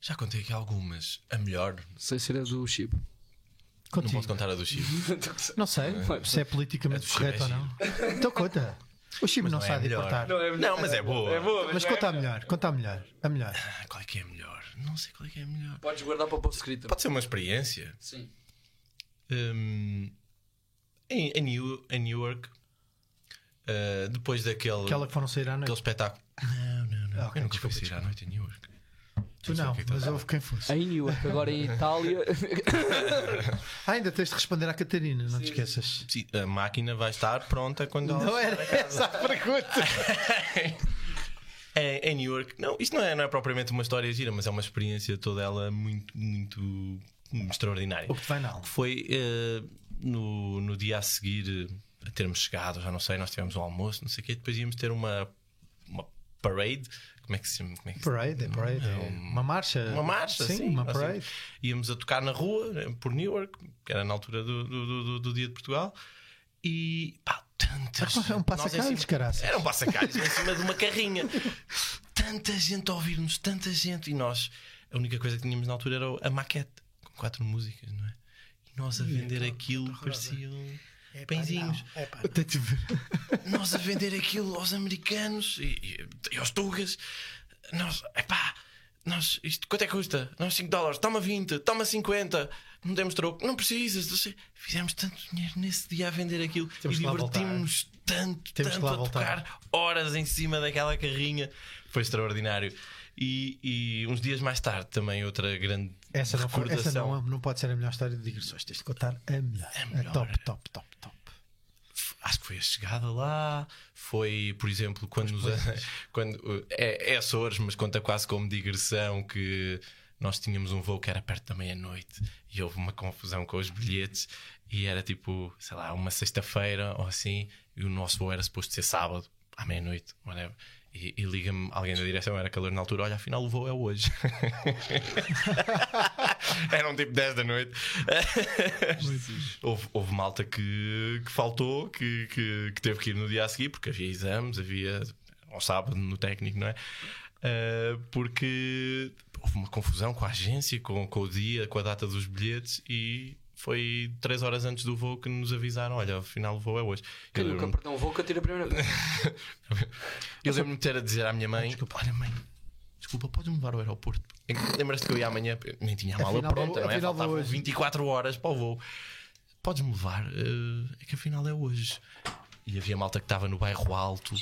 Já contei aqui algumas. A melhor. Sei se era do Chibo. Não Contigo. posso contar a do Chico. Não sei se é politicamente A Chico correto é ou não. Então conta. O Chimo não não é sabe a melhor. importar. Não, mas é boa. Mas conta a melhor, conta a melhor. A melhor. Ah, qual é que é a melhor? Não sei qual é que é a melhor. Podes guardar para o post escrito. Pode ser uma experiência. Sim. Hum, em, em, New, em Newark, uh, depois daquele Aquela que foram sair à aquele noite. espetáculo. Não, não, não. Ah, ok, eu nunca fui desculpa, sair à noite em Newark. Tu não, o que que mas houve quem fosse. Em Newark, agora em Itália. Ah, ainda tens de responder à Catarina, não te esqueças. Sim, a máquina vai estar pronta quando ela era essa a pergunta. É, em New York. Não, isto não é, não é propriamente uma história gira, mas é uma experiência toda ela muito, muito extraordinária. O que vai alma? Foi eh, no, no dia a seguir eh, a termos chegado, já não sei, nós tivemos um almoço, não sei o quê, depois íamos ter uma, uma parade. Como é que se chama? Como é que se- Parade, é parade. é uma marcha. Uma marcha, sim. uma Nós parade. Íamos a tocar na rua, por Newark, que era na altura do, do, do- do Dia de Portugal. E pá, tantas. É um passacalhos, caraças. Era um passacalhos em cima de uma carrinha. Tanta gente a ouvir-nos, tanta gente. E nós, a única coisa que tínhamos na altura era a maquete, com quatro músicas, não é? E nós a vender aquilo parecia um- Epá, pãezinhos. não, epá, nós a vender aquilo aos americanos e, e- e aos tugas. Nós, epá, nós, isto quanto é que custa? Nós 5 dólares, toma 20, toma 50, não temos troco, não precisas. Fizemos tanto dinheiro nesse dia a vender aquilo Temos e divertimos-nos tanto, Temos tanto a voltar. tocar horas em cima daquela carrinha. Foi extraordinário. E, e uns dias mais tarde também outra grande Essa não, recordação. essa não, não pode ser a melhor história de digressões. Tens de contar a melhor. A, melhor. top, top, top, top. Acho que foi a chegada lá. Foi, por exemplo, quando, nos, quando é, é Açores, mas conta quase como digressão que nós tínhamos um voo que era perto da meia-noite e houve uma confusão com os bilhetes e era tipo, sei lá, uma sexta-feira ou assim, e o nosso voo era suposto ser sábado, à meia-noite, whatever. E, e liga-me alguém da direção, era calor na altura, olha, afinal o voo é hoje. Eram tipo 10 da noite. houve, houve malta que, que faltou, que, que, que teve que ir no dia a seguir, porque havia exames, havia ao sábado no técnico, não é? Ah, porque houve uma confusão com a agência, com, com o dia, com a data dos bilhetes e foi 3 horas antes do voo que nos avisaram: olha, afinal o voo é hoje. Quem Eu nunca perdeu um voo que atira a primeira vez? eu lembro-me de ter a dizer à minha mãe: Olha, mãe, desculpa, podes-me levar ao aeroporto? Lembras-te que eu ia amanhã, nem tinha a mala Afinal, pronta, não é? Faltavam hoje. 24 horas para o voo. Podes-me levar? Eh, é que afinal é hoje. E havia malta que estava no bairro alto,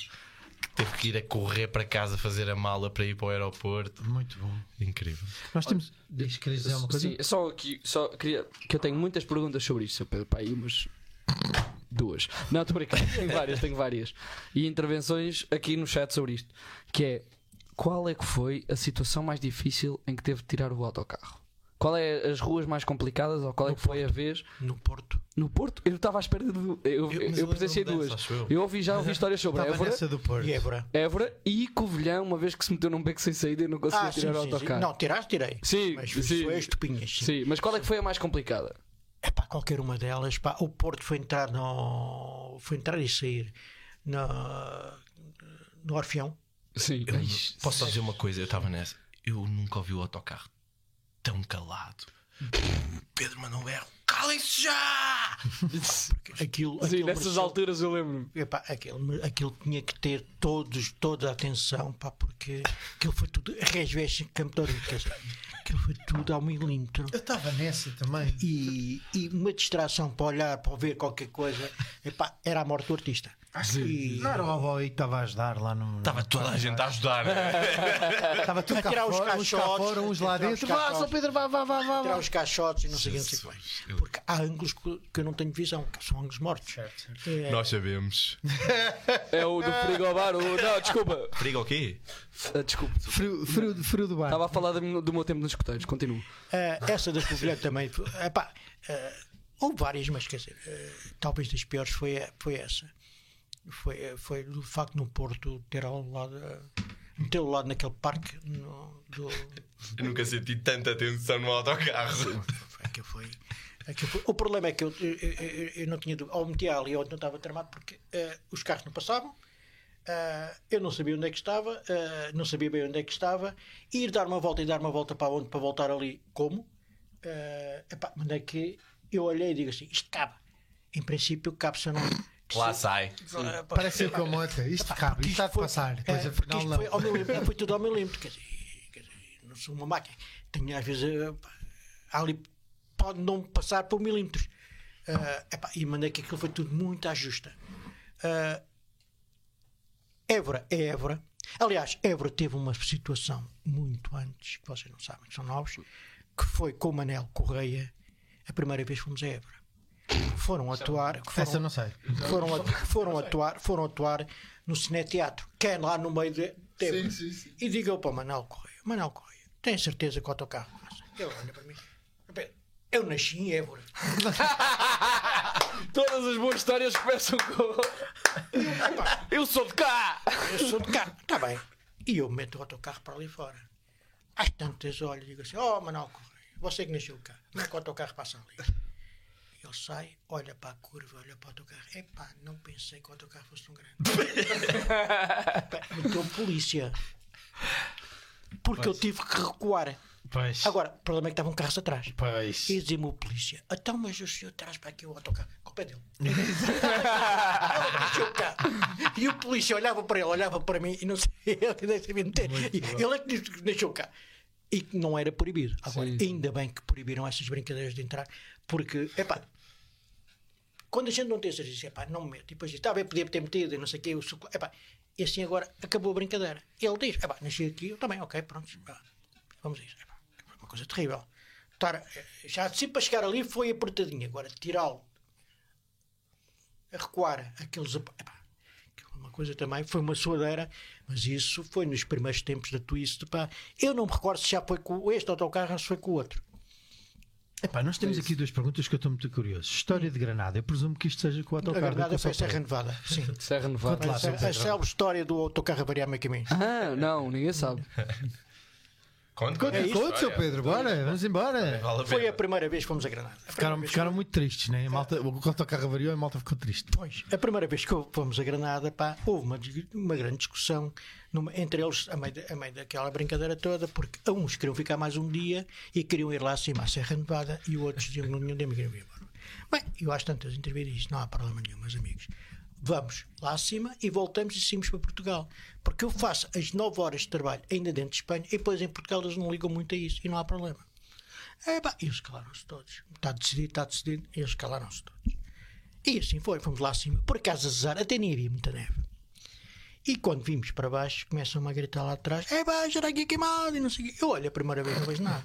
teve que ir a correr para casa fazer a mala para ir para o aeroporto. Muito bom. Incrível. Nós temos. Diz, querias dizer uma coisa? Sim, só aqui, só queria que eu tenho muitas perguntas sobre isto, Sr. Pedro. Pá, aí umas duas. Não, estou brincando, tenho várias, tenho várias. E intervenções aqui no chat sobre isto. Que é qual é que foi a situação mais difícil em que teve de tirar o autocarro? Qual é as ruas mais complicadas ou qual é que foi a vez No Porto. no Porto? Eu estava à espera de. Eu, eu, eu eu presenciei duas. eu. Eu ouvi, já ouvi histórias sobre Évora, do Porto. E Évora. Évora e Covilhão, uma vez que se meteu num beco sem saída e não conseguia Ah, sim, tirar o sim, sim. autocarro. Não, tiraste, tirei. Sim, Mas sim. isso é estupinhas. Sim. Sim, mas qual é que foi a mais complicada? É pá, qualquer uma delas. Pá, o Porto foi entrar no. Foi entrar e sair na, no Orfeão. Sim. Eu posso só dizer uma coisa, eu estava nessa. Eu nunca ouvi o autocarro tão calado. Pedro mandou um berro. Calem-se já! Aquilo, Sim, aquilo nessas mereceu- alturas eu lembro-me. Epá, aquilo, aquilo tinha que ter todos, toda a atenção, pá, porque aquilo foi tudo. Resveste dizer, aquilo foi tudo ao milímetro. Eu estava nessa também. E, e uma distração para olhar, para ver qualquer coisa, epá, era a morte do artista. E- Não era o avó aí que estava a ajudar lá no. Estava toda a gente a ajudar. Estava tudo A tirar os caixotes, uns lá a tirar os dentro. Vá, caixotes. São Pedro, vá, vá, vá, vá. tirar os caixotes e não sei o que, que. Porque há ângulos que, que eu não tenho visão, que são ângulos mortos. É, Nós sabemos. É o do frigobar. O... Não, desculpa. Perigo o quê? Ah, desculpa. Frio, frio, frio do bar. Estava a falar do meu, tempo nos escuteiros. Continuo. Eh, essa da Covilhã também. epá, eh, houve várias, mas quer dizer, talvez das piores foi, foi essa. Foi, eh, foi do facto no Porto ter ao lado. meter ao lado naquele parque no, do. Eu nunca senti tanta tensão no autocarro. Aquilo foi, aquilo foi- O problema é que eu, eu, eu- eu não tinha dúvida. Ou metia ali ou não estava tramado porque eh, os carros não passavam. eh, eu não sabia onde é que estava, eh, não sabia bem onde é que estava, ir dar uma volta e dar uma volta para onde para voltar ali como? Eh, epá, onde é que eu olhei e digo assim, isto cabe. Em princípio cabe se eu não. Lá sai. Parece ser com a moto. Isto cabe, isto está de foi- passar. Depois é, afinal não. foi, ao milímetro, foi tudo ao milímetro. Quer dizer, quer dizer, não sou uma máquina. Tenho às vezes. eh, ali pode não passar por milímetros. Epá, e mandei que aquilo foi tudo muito à justa. Eh, Évora é Évora. Aliás, Évora teve uma situação muito antes, que vocês não sabem, que são novos, que foi com o Manel Correia. A primeira vez fomos a Évora. Foram atuar. Foram, Essa eu não sei. foram, atu- foram atuar, foram atuar no Cineteatro, que é lá no meio de, de Évora. E diga para o Manel Correia: Manel Correia, tem certeza que o autocarro passa? Ele olha para mim: "Pedro, Eu nasci em Évora. Todas as boas histórias começam com. Eu sou de cá! Eu sou de cá. Está bem. E eu meto o autocarro para ali fora. Às tantas olho e digo assim: Oh, Manel Correia, você que nasceu cá, como é que o autocarro passa ali? Ele sai, olha para a curva, olha para o autocarro. Epá, não pensei que o autocarro fosse tão grande. Meteu polícia. Porque eu tive que recuar. Pois. Agora, o problema é que estavam carros atrás. Pois. E dizia-me o polícia: Então, mas o senhor traz para aqui o autocarro. pé dele. Ele deixou o carro. E o polícia olhava para ele, olhava para mim e não sabia, ele é que disse que deixou o carro. E que não era proibido. Agora, Sim, sim. ainda bem que proibiram essas brincadeiras de entrar, porque, epá, quando a gente não tem certeza, epá, não me mete. E depois diz, tá bem, podia ter metido e não sei o quê. Eu sou... epá, e assim agora acabou a brincadeira. Ele diz, epá, nasci aqui, eu também, ok, pronto, vamos a isso. Epá, uma coisa terrível. Estar, já sempre para chegar ali foi apertadinho. Agora, tirá-lo, recuar, aqueles. Epá, é uma coisa também, foi uma suadeira, mas isso foi nos primeiros tempos da Twist. Pá. Eu não me recordo se já foi com este autocarro ou se foi com o outro. Epá, nós temos aqui duas perguntas que eu estou muito curioso. História de Granada. Eu presumo que isto seja com o A autocarro. Granada com o foi a Serra. Nevada. Sim. Serra Nevada. Lá, São a, a célebre história do autocarro a variar meio caminho. Ah, não, ninguém sabe. Conte, Conte, conte, conte, seu. Pedro, bora, vamos embora. Vale a Foi a primeira vez que fomos a Granada. A Ficaram, ficaram muito tristes, né? A malta, o autocarro avariou e a malta ficou triste. Pois, a primeira vez que fomos a Granada, pá, houve uma, uma grande discussão numa- entre eles, a meio, a meio daquela brincadeira toda, porque uns queriam ficar mais um dia e queriam ir lá acima à Serra Nevada e outros diziam que não tinham tempo e ir embora. Bem, eu às tantas isto, não há problema nenhum, meus amigos. Vamos lá acima e voltamos e seguimos para Portugal. Porque eu faço as 9 horas de trabalho ainda dentro de Espanha e depois em Portugal eles não ligam muito a isso e não há problema. É, e eles calaram-se todos. Está decidido, está decidido. Eles calaram-se todos. E assim foi, fomos lá acima. Por acaso, azar, até nem havia muita neve. E quando vimos para baixo, começam a gritar lá atrás: É já está aqui queimado e não sei o quê. Eu olho a primeira vez, não vejo nada.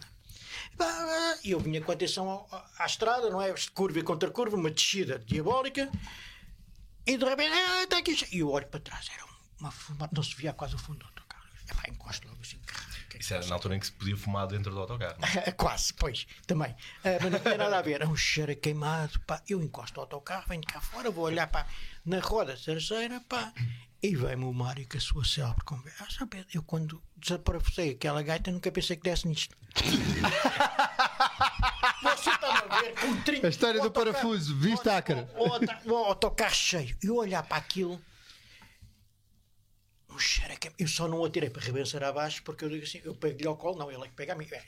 E eu vinha com atenção ao- à estrada, não é? Curva e contra curva, uma descida diabólica. E de repente, ah, está aqui. cheio." E eu olho para trás, era uma fumada, não se via quase o fundo do autocarro. É pá, encosto logo assim. é Isso era na altura em que se podia fumar dentro do autocarro. é? Quase, pois, também. Ah, mas não tinha nada a ver. É um cheiro a queimado. Pá. Eu encosto o autocarro, venho cá fora, vou olhar pá, na roda traseira pá, e vem-me o Mário com a sua célebre conversa. Ah, eu quando desaparafusei aquela gaita nunca pensei que desse nisto. Você está a ver com 30 A história do parafuso, viste, Acre? o, auto- o autocarro cheio. E eu olhar para aquilo. O cheiro que Eu só não o atirei para rebençar abaixo porque eu digo assim: eu pego-lhe ao colo, não, ele é que pega a mim. É,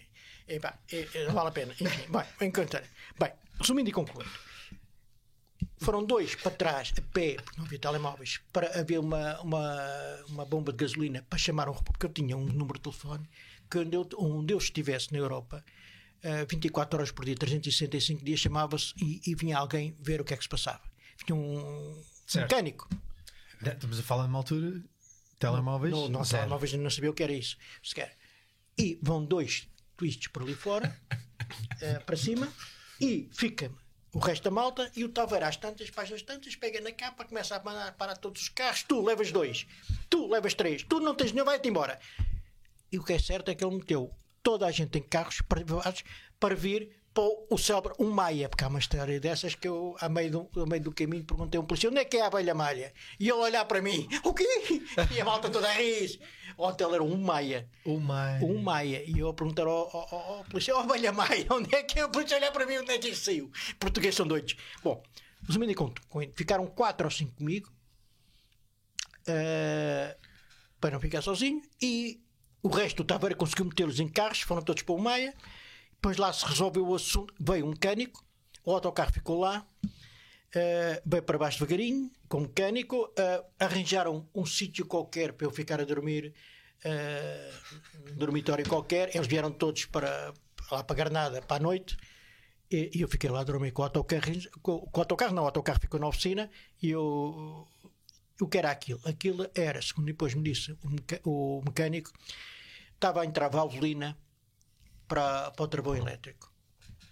é, é, é, não vale a pena. Enfim, bem, encantar. Bem, resumindo e concluindo. Foram dois para trás, a pé, porque não havia telemóveis, para haver uma, uma, uma bomba de gasolina para chamar um porque eu tinha um número de telefone que onde eu, onde eu estivesse na Europa, eh, 24 horas por dia, 365 dias, chamava-se e, e vinha alguém ver o que é que se passava. Vinha um Certo. mecânico. Estamos a falar numa altura. Telemóveis. Não, não, zero. telemóveis não sabia o que era isso sequer. E vão dois twists por ali fora, eh, para cima, e fica o resto da malta e o Taveira às tantas, páginas tantas, pega na capa, começa a mandar parar todos os carros, tu levas dois, tu levas três, tu não tens nenhum, vai-te embora. E o que é certo é que ele meteu toda a gente em carros privados para vir o célebre um Maia, porque há uma história dessas que eu, a meio do, a meio do caminho, perguntei a um policial onde é que é a abelha malha? E ele olhar para mim, o quê? E a malta toda a rir. O hotel era um Maia. Oh my. Um Maia. E eu a perguntar ao, ao, ao, policial, oh, abelha Maia, onde é que é? O policial olhar para mim, onde é que isso saiu? Português são doidos. Bom, resumindo e conto, ficaram quatro ou cinco comigo eh, para não ficar sozinho e o resto do Taveira conseguiu metê-los em carros, foram todos para o Maia. Depois lá se resolveu o assunto, veio um mecânico, o autocarro ficou lá, eh, veio para baixo devagarinho, com o mecânico, eh, arranjaram um sítio qualquer para eu ficar a dormir, eh, um dormitório qualquer, eles vieram todos para lá para Granada para a noite. E, eu fiquei lá a dormir com o autocarro, com, com o autocarro, não, o autocarro ficou na oficina e eu o que era aquilo? Aquilo era, segundo depois me disse o mecânico, estava a entrar valvolina para, para o travão elétrico.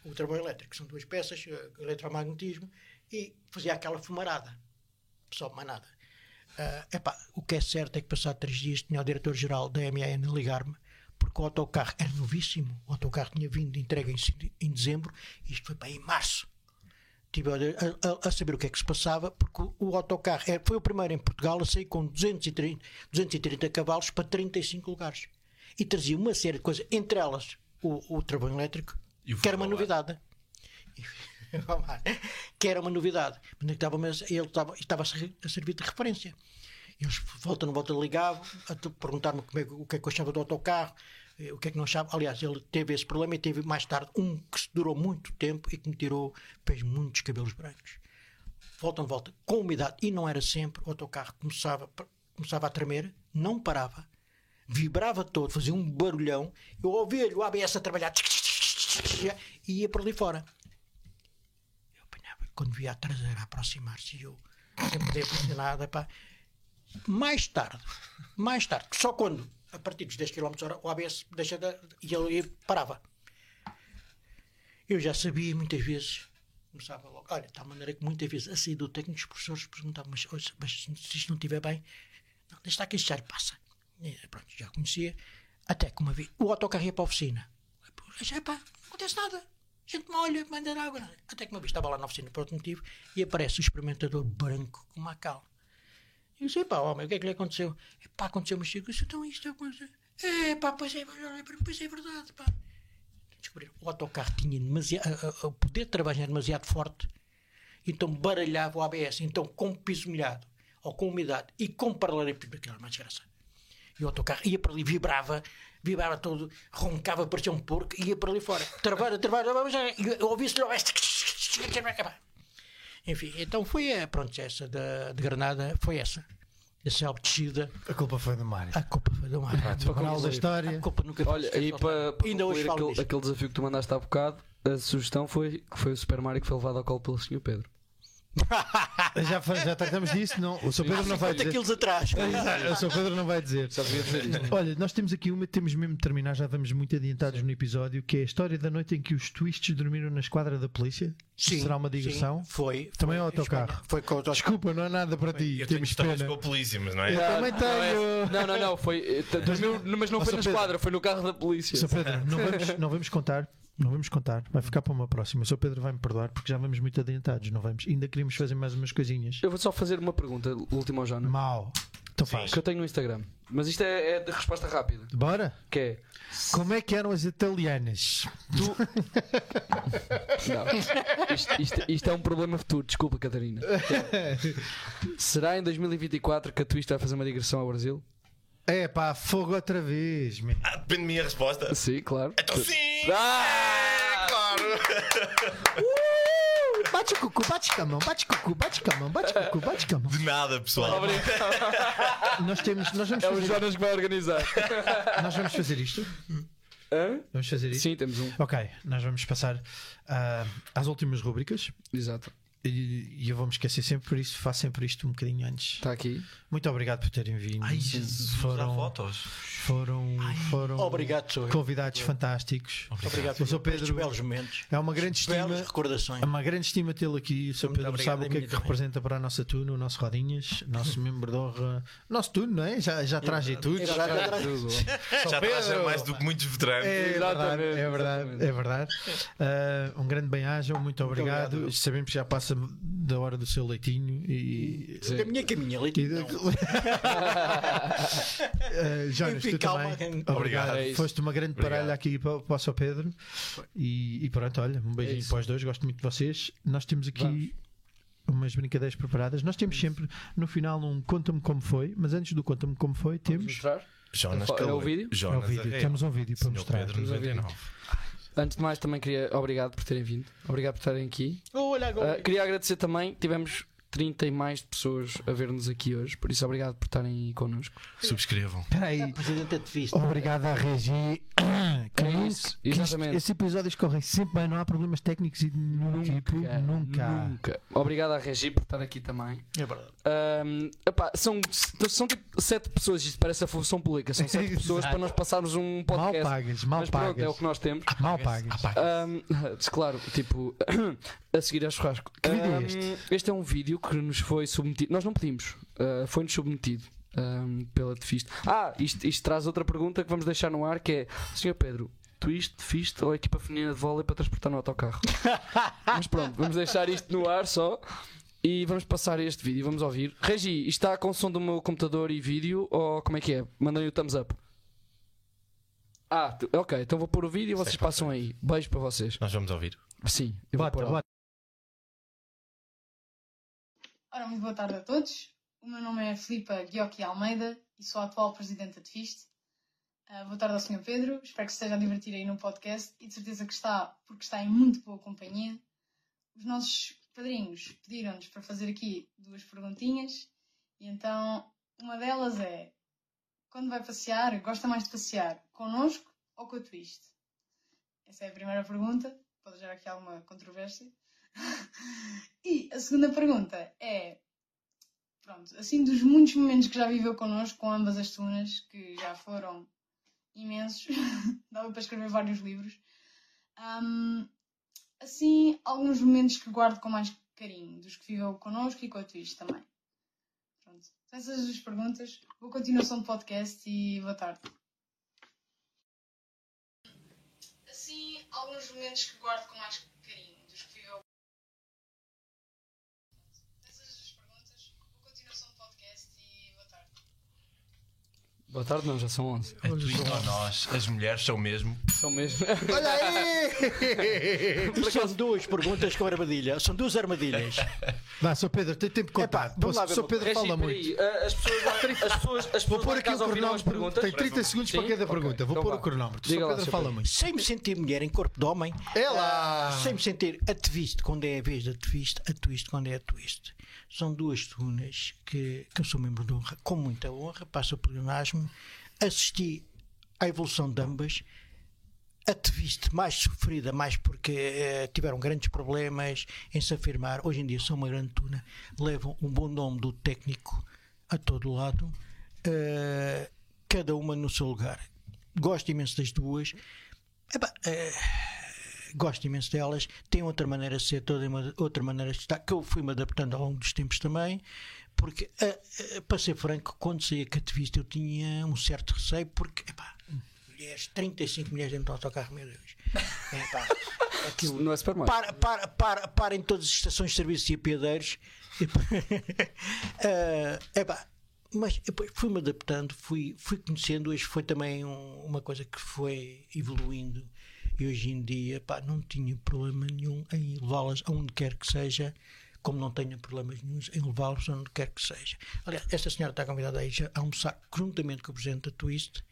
O travão elétrico são duas peças, eh, eletromagnetismo, e fazia aquela fumarada. Só mais nada. Ah, epá, o que é certo é que passado três dias tinha o diretor-geral da MAN a ligar-me porque o autocarro era novíssimo. O autocarro tinha vindo entregue em, em dezembro e isto foi para em março estive a, a- a saber o que é que se passava, porque o, o autocarro é- foi o primeiro em Portugal a sair com 230, 230 cavalos para 35 lugares. E trazia uma série de coisas, entre elas o, o travão elétrico, que era uma novidade. Que era uma novidade. Estava, ele estava, estava a ser- a servir de referência. Eles volta não volta ligavam a te- perguntar-me como é o que é que eu achava do autocarro, eh, o que é que não achava. Aliás, ele teve esse problema e teve mais tarde um que durou muito tempo e que me tirou, fez muitos cabelos brancos. volta não volta, com umidade, e não era sempre, o autocarro começava, começava a tremer, não parava, vibrava todo, fazia um barulhão, eu ouvia o ABS a trabalhar e ia por ali fora. Eu apanhava, quando via a traseira aproximar-se, eu sempre dei funcionada, pá. Mais tarde, mais tarde, só quando, a partir dos 10 km hora, o ABS deixa de, e ele parava. Eu já sabia muitas vezes, começava logo, olha, de tal maneira que muitas vezes a sair do técnico, os professores perguntavam, mas, mas se isto não estiver bem, não, deixa estar que isto já lhe passa. E, pronto, já conhecia. Até que uma vez, o autocarro ia para a oficina. Já, pá, não acontece nada. A gente molha, manda água. Até que uma vez estava lá na oficina por outro motivo e aparece o experimentador branco com uma cal. Eu disse, pá, homem, o que é que lhe aconteceu? É pá, aconteceu uma coisa. Então isto é coisa. É pá, pois é, pois é verdade, pá. Descobriram. O autocarro tinha demasiado. O poder de trabalho era demasiado forte. Então baralhava o ABS. Então, com piso molhado, ou com umidade, e com paralelepípedo, aquela mais desgraça. E o autocarro ia para ali, vibrava, vibrava todo, roncava, parecia um porco, ia para ali fora. Travara, travara, ouvia-se Enfim, então foi, a, pronto, essa de, de Granada, foi essa. Essa descida. A culpa foi do Mário. A culpa foi do Mário. Para moral da história. A culpa nunca foi Olha, e para, para Ainda hoje aquele, aquele desafio que tu mandaste há bocado, a sugestão foi que foi o Super Mario que foi levado ao colo pelo Sr. Pedro. Já, já tratamos disso, não. O Sr. Pedro não vai 50 dizer. quilos atrás. Exato, O Sr. Pedro não vai dizer. Só devia dizer isto. Olha, nós temos aqui uma, temos mesmo de terminar, já vamos muito adiantados no episódio, que é a história da noite em que os twists dormiram na esquadra da polícia. Sim, Será uma digressão? sim, foi. Também foi ao em autocarro. Foi com o autocarro. Desculpa, não é nada para ti. Eu tenho Temos histórias pena. com a polícia, mas não é? Eu também Não, é- tenho. Não, não, não, foi. eh, t- dormiu, mas não foi na Pedro. esquadra, foi no carro da polícia. Sr. Pedro, não vamos, não vamos contar. Não vamos contar, vai ficar para uma próxima. O Sr. Pedro vai me perdoar porque já vamos muito adiantados, não vamos. Ainda queríamos fazer mais umas coisinhas. Eu vou só fazer uma pergunta, última ao Jonas, Mal. Então faz. que eu tenho no Instagram. Mas isto é, é de resposta rápida. Bora? Que é. Como é que eram as italianas? Não. Isto, isto- isto é um problema futuro, desculpa, Catarina. Será em 2024 que a Twist vai fazer uma digressão ao Brasil? É pá, fogo outra vez, man. Ah, depende da minha resposta. Sim, claro. Então sim! Ah! Claro! Bate o cucu, bate com a mão, bate com o cucu, bate com a mão, bate com o cucu, bate com a mão. De nada, pessoal. Nós temos, nós vamos É o fazer, Jonas que vai organizar. nós vamos fazer isto. Hã? Vamos fazer isto. Sim, temos um. Ok, nós vamos passar ah, às últimas rubricas Exato. E, e eu vou me esquecer sempre por isso, faço sempre isto um bocadinho antes. Está aqui. Muito obrigado por terem vindo. Ai, Jesus, foram, fotos. foram, foram Obrigado, sou eu. convidados fantásticos. Obrigado O Sr. por estes Pedro belos momentos. é uma grande estima. recordações. É uma grande estima tê-lo aqui. O Sr. Muito Pedro obrigado, sabe o que é que também. representa para a nossa turno, o nosso Rodinhas, nosso membro de honra, nosso turno, não é? Já, já traz tudo. É verdade, é verdade. Tudo. Já traz a mais do que muitos veteranos. É verdade, Exatamente, é verdade, exatamente. é verdade. Ah, um grande bem-aja, muito obrigado. obrigado. Sabemos que já passa da hora do seu leitinho e. Da minha caminha, leitinho. Ah, Jonas, Enfim, tu calma. também. Obrigado. É. Foste uma grande Obrigado. parelha aqui para, para o Sr. Pedro. E, e pronto, olha, um beijinho isso. para os dois, gosto muito de vocês. Nós temos aqui Vamos. umas brincadeiras preparadas. Nós temos sempre no final um conta-me como foi, mas antes do conta-me como foi, Vamos temos. mostrar? Jonas É o vídeo? É o Jonas vídeo. Temos um vídeo para Senhor mostrar. Pedro Temos um vídeo. 99. Antes de mais, também queria. Obrigado por terem vindo. Obrigado por estarem aqui. Olha agora. Ah, queria agradecer também. Tivemos 30 e mais de pessoas a ver-nos aqui hoje. Por isso, obrigado por estarem aí connosco. Subscrevam. Espera aí. Presidente de vista. Obrigado à Regi. Que É nunca- isso, que isto- exatamente. Esses episódios correm sempre bem, não há problemas técnicos e de nenhum tipo. Nunca. Nunca. Obrigado à Regi por estar aqui também. É verdade. Ahm, epá, são, são tipo sete pessoas, isto parece a função pública. São sete pessoas Exato. para nós passarmos um Mal podcast. pagas, mal Mas pronto, pagas. é o que nós temos. Mal pagas. Ahm, claro, tipo, a seguir a churrasco. Que vídeo é este? este é um vídeo que nos foi submetido. Nós não pedimos, ah, foi-nos submetido ahm, pela Tefist. Ah, isto, isto traz outra pergunta que vamos deixar no ar: que é, Sr. Pedro. Twist, Fist ou a equipa feminina de vôlei para transportar no autocarro? Mas pronto, vamos deixar isto no ar só e vamos passar este vídeo. Vamos ouvir. Regi, isto está com som do meu computador e vídeo ou como é que é? Mandem o thumbs up. Ah, ok, então vou pôr o vídeo e vocês passam aí. Beijo para vocês. Nós vamos ouvir. Sim, eu vou Bota, pôr. Ora, muito boa tarde a todos. O meu nome é Filipa Guiocchi Almeida e sou a atual presidente da TFIST. Ah, boa tarde ao Sr. Pedro, espero que se esteja a divertir aí no podcast e de certeza que está, porque está em muito boa companhia. Os nossos padrinhos pediram-nos para fazer aqui duas perguntinhas. E então, uma delas é: quando vai passear, gosta mais de passear connosco ou com a Twist? Essa é a primeira pergunta. Pode gerar aqui alguma controvérsia. E a segunda pergunta é: pronto, assim, dos muitos momentos que já viveu connosco com ambas as tunas, que já foram imensos, dava para escrever vários livros. Hum, assim, alguns momentos que guardo com mais carinho, dos que viveu connosco e com a Twist também. Pronto, essas as perguntas. Boa continuação do podcast e boa tarde. Assim, alguns momentos que guardo com mais carinho, dos que viveu. Essas as perguntas. Boa continuação do podcast e boa tarde. Boa tarde, não, já são 11. A Twist ou nós, as mulheres são mesmo. São mesmo. Olha aí! São duas perguntas com armadilha. São duas armadilhas. Vá, Sr. Pedro, tem tempo de contar. Epá, vamos lá Sr. Pedro Regi, fala peraí, muito. eh, As pessoas lá, as pessoas, as Vou pessoas pôr lá aqui o cronómetro. Tem 30 segundos para Sim? cada Ok, pergunta. Vou então pôr vá. o cronómetro. Diga Sr. lá, Pedro Sr. fala muito. Sem me sentir mulher em corpo de homem. É lá! Sem me sentir a twist quando é a vez da twist, a twist quando é a twist. São duas tunas que, que eu sou membro de honra, com muita honra, passo o pleonasmo. Assisti à evolução de ambas. A twist mais sofrida, mais porque eh, tiveram grandes problemas em se afirmar. Hoje em dia são uma grande tuna, levam um bom nome do técnico a todo lado, eh, cada uma no seu lugar. Gosto imenso das duas. Epá, eh, gosto imenso delas, tem outra maneira de ser, toda uma, outra maneira de estar, que eu fui-me adaptando ao longo dos tempos também, porque, eh, eh, para ser franco, quando saí a cativista eu tinha um certo receio, porque, epá, mulheres, 35 mulheres dentro do autocarro, meu Deus. Epá, aquilo, Não é supermercado. para, para, para, para em todas as estações de serviço e apiadeiros. Eh, epá, mas depois fui-me adaptando, fui, fui conhecendo. Hoje foi também um- uma coisa que foi evoluindo. E hoje em dia pá, não tinha problema nenhum em levá-las aonde quer que seja, como não tenho problemas nenhums em levá-las aonde quer que seja. Aliás, esta senhora está convidada a ir a almoçar juntamente com o presidente da Twist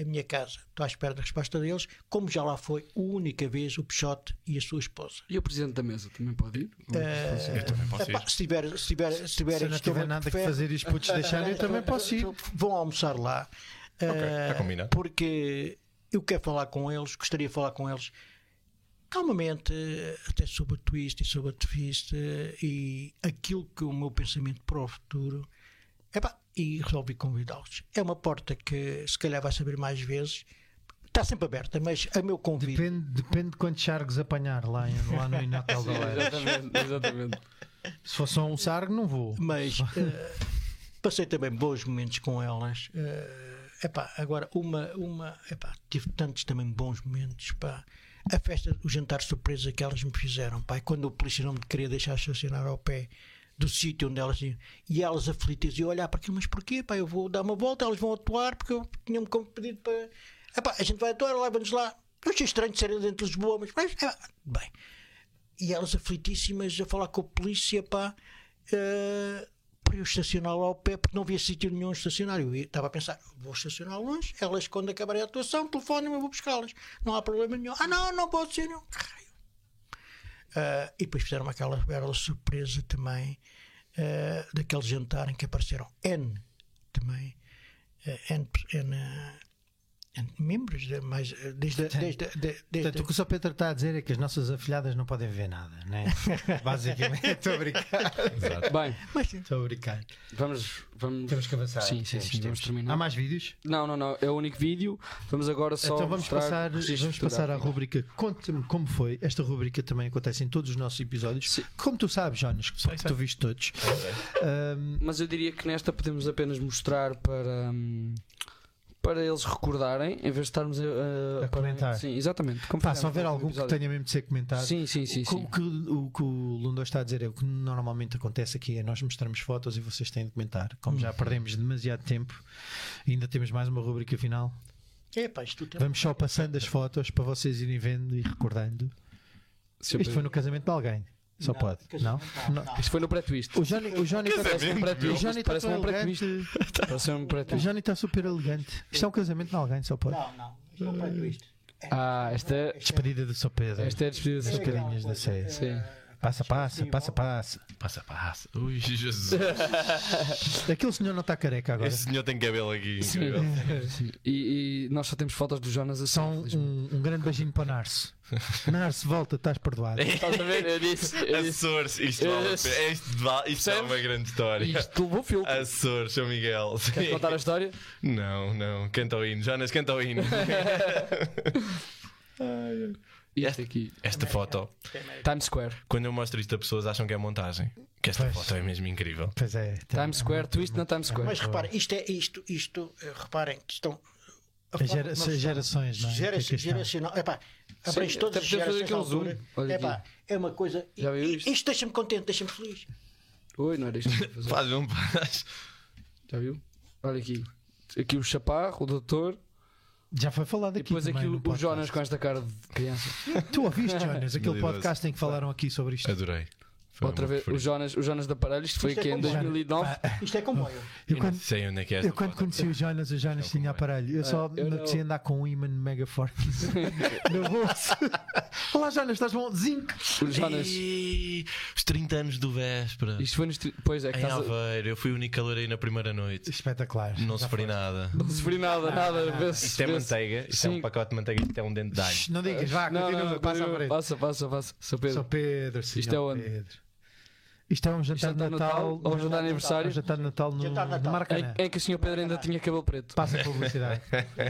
a minha casa. Estou à espera da resposta deles, como já lá foi a única vez o Peixote e a sua esposa. E o presidente da mesa também pode ir? Eu também posso Epá, ir. se tiver, se tiver, se tiver Se não tiver nada que fazer e os putos deixarem, eu também posso ir. Vão almoçar lá. está combinado. Porque eu quero falar com eles, gostaria de falar com eles calmamente, eh, até sobre o twist e sobre a twist eh, e aquilo que o meu pensamento para o futuro. Epá, e resolvi convidá-los. É uma porta que se calhar vai saber mais vezes. Está sempre aberta, mas a meu convite. Depende, depende de quantos chargos apanhar lá, em- lá no Inatel da Leste. Exatamente, exatamente. Se for só um sargo, não vou. mas eh, passei também bons momentos com elas. Eh, epá, agora, uma, uma epá, tive tantos também bons momentos. Pá. A festa, o jantar surpresa que elas me fizeram, pá, e quando o polícia não me queria deixar estacionar ao pé do sítio onde elas iam, e elas aflitas, e olhar para aquilo, mas porquê? Pá, eu vou dar uma volta, elas vão atuar, porque eu tinha-me pedido para. Epá, a gente vai atuar, leva-nos lá. Eu achei estranho de serem dentro de Lisboa, mas, mas epá, bem e elas aflitíssimas a falar com a polícia pá, eh, para eu estacionar lá ao pé porque não havia sítio nenhum estacionar. Eu estava a pensar, vou estacionar longe, elas quando acabarem a atuação, telefonem eu vou buscá-las. Não há problema nenhum. Ah, não, não pode ser. Caralho. Eh, e depois fizeram aquela bela surpresa também eh, daquele jantar em que apareceram N também. eh, N, N membros, de, mais, eh, desde, desde, desde, desde, Portanto, o que o Sr. Pedro está a dizer é que as nossas afilhadas não podem ver nada, né? Basicamente, estou a brincar. Bem, mas, Estou a brincar. vamos. vamos... Temos que avançar. Sim, sim, sim, temos. vamos terminar. Há mais vídeos? Não, não, não. É o único vídeo. Vamos agora só. então vamos passar, vamos passar à rubrica Conta-me como foi. Esta rubrica também acontece em todos os nossos episódios. Sim. Como tu sabes, Jonas, porque tu viste todos. Ahm, Mas eu diria que nesta podemos apenas mostrar para. hum, para eles recordarem, em vez de estarmos a, a- A comentar. Sim, exatamente. Pá, se houver algum que tenha mesmo de ser comentado. Sim, sim, sim. O que- sim. O, que, o que o Lundo está a dizer é o que normalmente acontece aqui é nós mostramos fotos e vocês têm de comentar. Como já perdemos demasiado tempo, ainda temos mais uma rubrica final. epá, isto tudo Vamos só passando as fotos para vocês irem vendo e recordando. Isto foi no casamento de alguém. Só Não, pode. Não? não, Não. Isto foi no pré-twist. O Johnny, o Johnny Parece um o pré-twist. Johnny Parece um pré-twist. Parece um O pré-twist. Johnny está super elegante. Isto é um casamento de alguém, só pode. Não, não. Isto não é isto. Ah, esta é, Despedida do São Pedro. esta é a despedida As do Sr. Pedro. carinhas da série. Sim. Passa, passa, passa, passa. Passa, passa. Ui, Jesus. Aquele senhor não está careca agora. Esse senhor tem cabelo aqui. incrível. Sim. E, e nós só temos fotos do Jonas assim. Só um, um- um grande beijinho para Narce. Narce, volta, estás perdoado. Estás a ver? Eu disse. Eu disse. Açores, isto, vale a Esse- pena. isto, vale- isto é Percebes? uma grande história. Isto levou filtro. Açores, São Miguel. Queres Sim. contar a história? Não, não. Canta o hino. Jonas, canta o hino. Isto aqui. Esta foto, Times Square. quando eu mostro isto a pessoas, acham que é montagem. Que esta Pois. foto é mesmo incrível. Pois é. tem- Times Square, twist na Times Square. Mas reparem, isto é isto, isto, eh, reparem que estão. a As forma gera- como gerações, não é? Gera, Que aqui estão. geracional. Epá, Sim, todas as fazer gerações aqui um zoom. altura. Olha Epá, aqui. é uma coisa. Já viu isto? Isto deixa-me contente, deixa-me feliz. Oi, não era isto que eu ia fazer. Faz um faz. Já viu? Olha aqui. Aqui o Chaparro, o Doutor. Já foi falado E aqui. depois também aqui no o podcast. Jonas com esta cara de criança. Tu ouviste, Jonas, aquele 2012. podcast em que falaram aqui sobre isto? Adorei. Foi Outra vez, o. Jonas, o Jonas de aparelho. Isto foi Isto é aqui em como- 2009. Isto é comboio. Eu Eu não quando, sei onde é que é eu quando conheci o Jonas, o Jonas tinha aparelho. Eu só eu me não- apetecia andar com um imã mega forte no bolso. Olá, Jonas, estás bom? Zinco. O Jonas. Os 30 anos do Véspera. Isto foi nos. tri- Pois é, que Em estás a... Aveiro, eu fui o único calor aí na primeira noite. Espetacular. Não sofri foi. nada. Não sofri nada, nada. vê-se- Isto é manteiga, isto é um pacote de manteiga, isto é um dente de alho. Não digas, vá, continua, passa continua. frente. Passa, passa, passa. Sou Pedro. Sou Pedro, sim. Isto é onde? Pedro. Isto é um jantar de Natal. Natal ou um jantar de aniversário? Um jantar de Natal no, Jantar de Natal. Maracanã. Em, em que o senhor Pedro ainda tinha cabelo preto. Passa publicidade.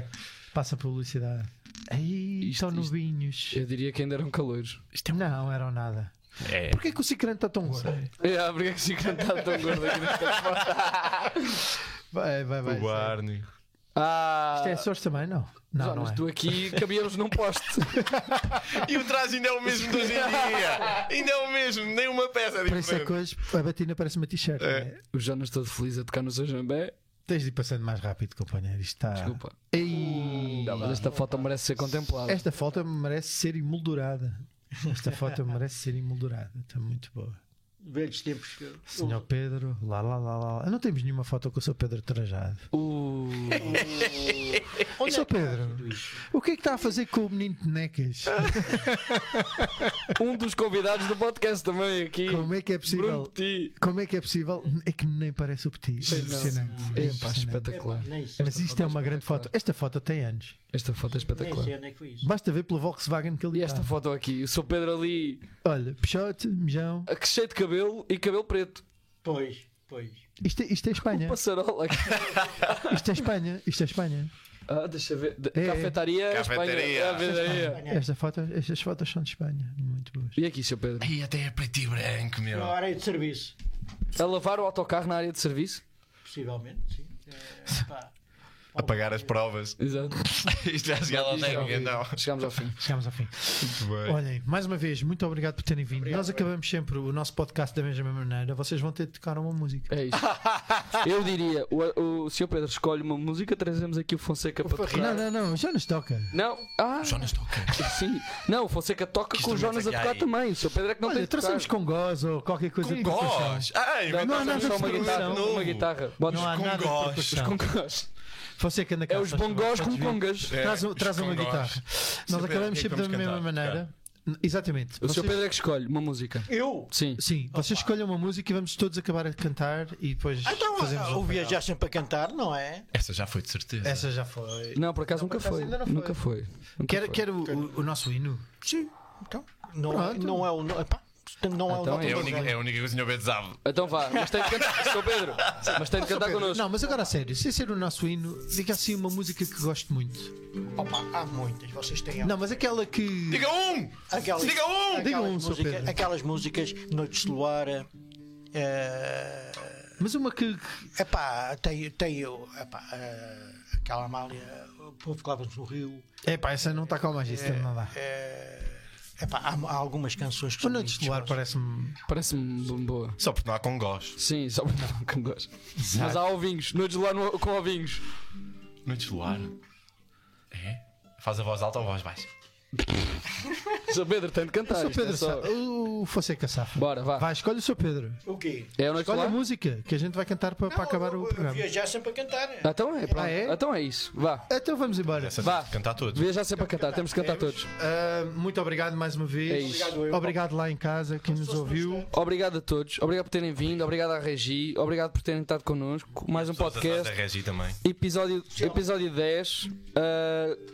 Passa publicidade. Aí Isto- estão isto- novinhos. Eu diria que ainda eram calores. Não, eram nada. É. Porquê que o Cicrano está tão gordo? É, porque é que o senhor está tão gordo aqui nesta foto? Vai, vai, vai. O Barney. Ah, Isto é Açores também, não? Não, Jonas, não é. tu aqui cabíamos num poste. E o traje ainda é o mesmo de hoje em dia. Ainda é o mesmo, nem uma peça Por isso é diferente. que hoje a batina parece uma t-shirt. É. né? o Jonas todo feliz a tocar no seu jambé. Tens de ir passando mais rápido, companheiro. Isto está. Desculpa. Ei, Não, mas esta foto merece ser contemplada. Esta foto merece ser emoldurada. Esta foto merece ser emoldurada. Está muito boa. Velhos tempos. que- Senhor Pedro, lá, lá, lá, lá. Não temos nenhuma foto com o Sr. Pedro trajado. Uh, Onde Sr. é que Pedro, o que é que está a fazer com o menino de necas? um dos convidados do podcast também aqui. Como é que é possível? Como é que é possível? É que nem parece o Petit. Não. Impressionante. É, pá, espetacular. Mas isto é uma grande foto. Esta foto tem anos. Esta foto é nem espetacular. sei onde é que foi isso. Basta ver pelo Volkswagen que ele E esta foto aqui, o seu Pedro ali, Olha, pichote, mijão. a- cheio de cabelo e cabelo preto. Pois, pois. Isto, é- isto é Espanha. Passarola. Isto é Espanha. Isto é Espanha. Ah, deixa ver. De- É, é. Cafetaria, Cafetaria. Espanha. Cafetaria. Esta foto, estas fotos são de Espanha. Muito boas. E aqui, seu Pedro? Ai, até é preto e branco, meu. Na área de serviço. A lavar o autocarro na área de serviço? Possivelmente, sim. É, pá. A pagar as provas. Exato. Isto já chegava ao técnico, não. Chegámos ao fim. Chegamos ao fim. Muito bem. Olhem, mais uma vez, muito obrigado por terem vindo. Nós acabamos sempre o nosso podcast da mesma maneira. Vocês vão ter de tocar uma música. É isso. Eu diria, o, o Sr. Pedro escolhe uma música, trazemos aqui o Fonseca para tocar. Não, não, não, já nos toca. Não, ah, Jonas toca. sim. Não, o Fonseca toca Que com o Jonas a tocar aí? também. O Sr. Pedro é que não Olha, tem traçamos com goz ou qualquer coisa Com gós. Ai, Não, Não há não, de uma guitarra, uma guitarra. Não há com percussão. com gás. Você que anda cá. É os bongós com congas. É, Traz, um- traz uma guitarra. Nós o acabamos é que sempre da mesma cantar. maneira. Exatamente. O Sr. Pedro é que escolhe uma música. Eu? Sim. Sim, vocês escolhem uma música e vamos todos acabar a cantar e depois Então, fazemos o um viajar sempre a cantar, não é? Essa já foi de certeza. Essa já foi. Não, por acaso Não, por nunca acaso foi. Nunca foi. Nunca Quer, foi. quer o, o- o nosso hino? Sim. Então, não, Pronto. não é o. Não, epá, não é o Então nota é É a do única, é a única coisa que o sabe. Então vá, mas tem de cantar, Sr. Pedro. Mas tem de cantar connosco. Não, mas agora a sério, sem ser o nosso hino, diga assim uma música que gosto muito. Opa, há muitas, vocês têm. Não, mas aquela que. Diga um! aquelas, Diga um! Diga um, música- Pedro. aquelas músicas, Noites de Luar. É, Mas uma que. epá, tem, tem o- epá, eh, aquela Amália, o povo que lava-nos no Rio. É pá, essa não está com mais isso, não dá. É, epá, há, há algumas canções que O são Noite muito Estelar famosas. parece-me. Parece-me boa. Só porque não há congós. Sim, só não, com gosto. Mas há ovinhos. Noites de lá no- com ovinhos. Noites de luar. É? Faz a voz alta ou a voz baixa? Sr. Pedro, tem de cantar. Isto é Pedro, só- Sá- o Fonseca Safa. Bora, vá. Vai, escolhe o Sr. Pedro. O quê? É a Escolhe a música que a gente vai cantar para, para acabar eu, o programa. viajar sempre a cantar. Ah, Então é, pronto. Ah, é? Então é isso. Vá. Então vamos embora. Essa Vá. cantar todos. Viajar sempre a cantar. Temos que cantar todos. Ah, muito obrigado mais uma É vez. isso. Obrigado, eu. Obrigado lá em casa, quem nos ouviu. Obrigado a todos. Obrigado por terem vindo. Obrigado à Regi. Obrigado por terem estado connosco. Mais um podcast. Da Regi também. Episódio, episódio 10. Uh,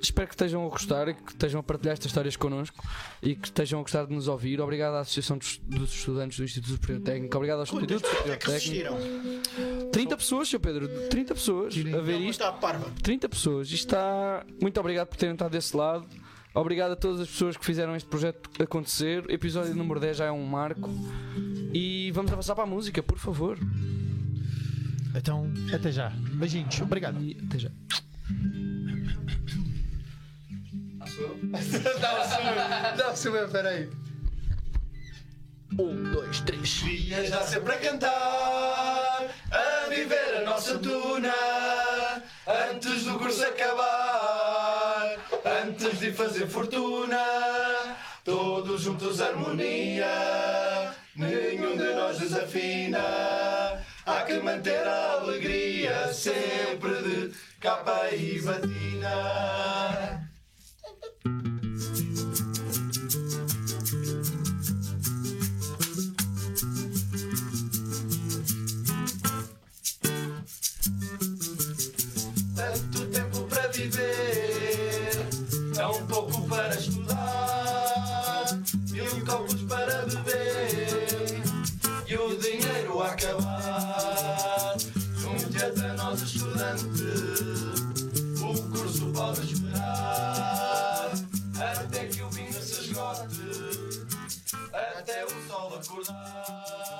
espero que estejam a gostar e que estejam a partilhar estas histórias connosco e que estejam a gostar de nos ouvir. Obrigado à Associação dos, dos Estudantes do Instituto Superior Técnico. Obrigado ao Quantas Instituto é Superior que Técnico. assistiram? 30 pessoas, Sr. Pedro. 30 pessoas a ver isto. está parva. 30 pessoas. Isto está. Muito obrigado por terem estado desse lado. Obrigado a todas as pessoas que fizeram este projeto acontecer. Episódio número 10 já é um marco. E vamos avançar para a música, por favor. Então, até já. Beijinhos. Obrigado. E até já. Não, Silvio, peraí. Um, dois, três. Viajar sempre a cantar, a viver a nossa tuna, antes do curso acabar, antes de fazer fortuna, todos juntos harmonia, nenhum de nós desafina. Há que manter a alegria sempre de capa e batina. Tanto acordar.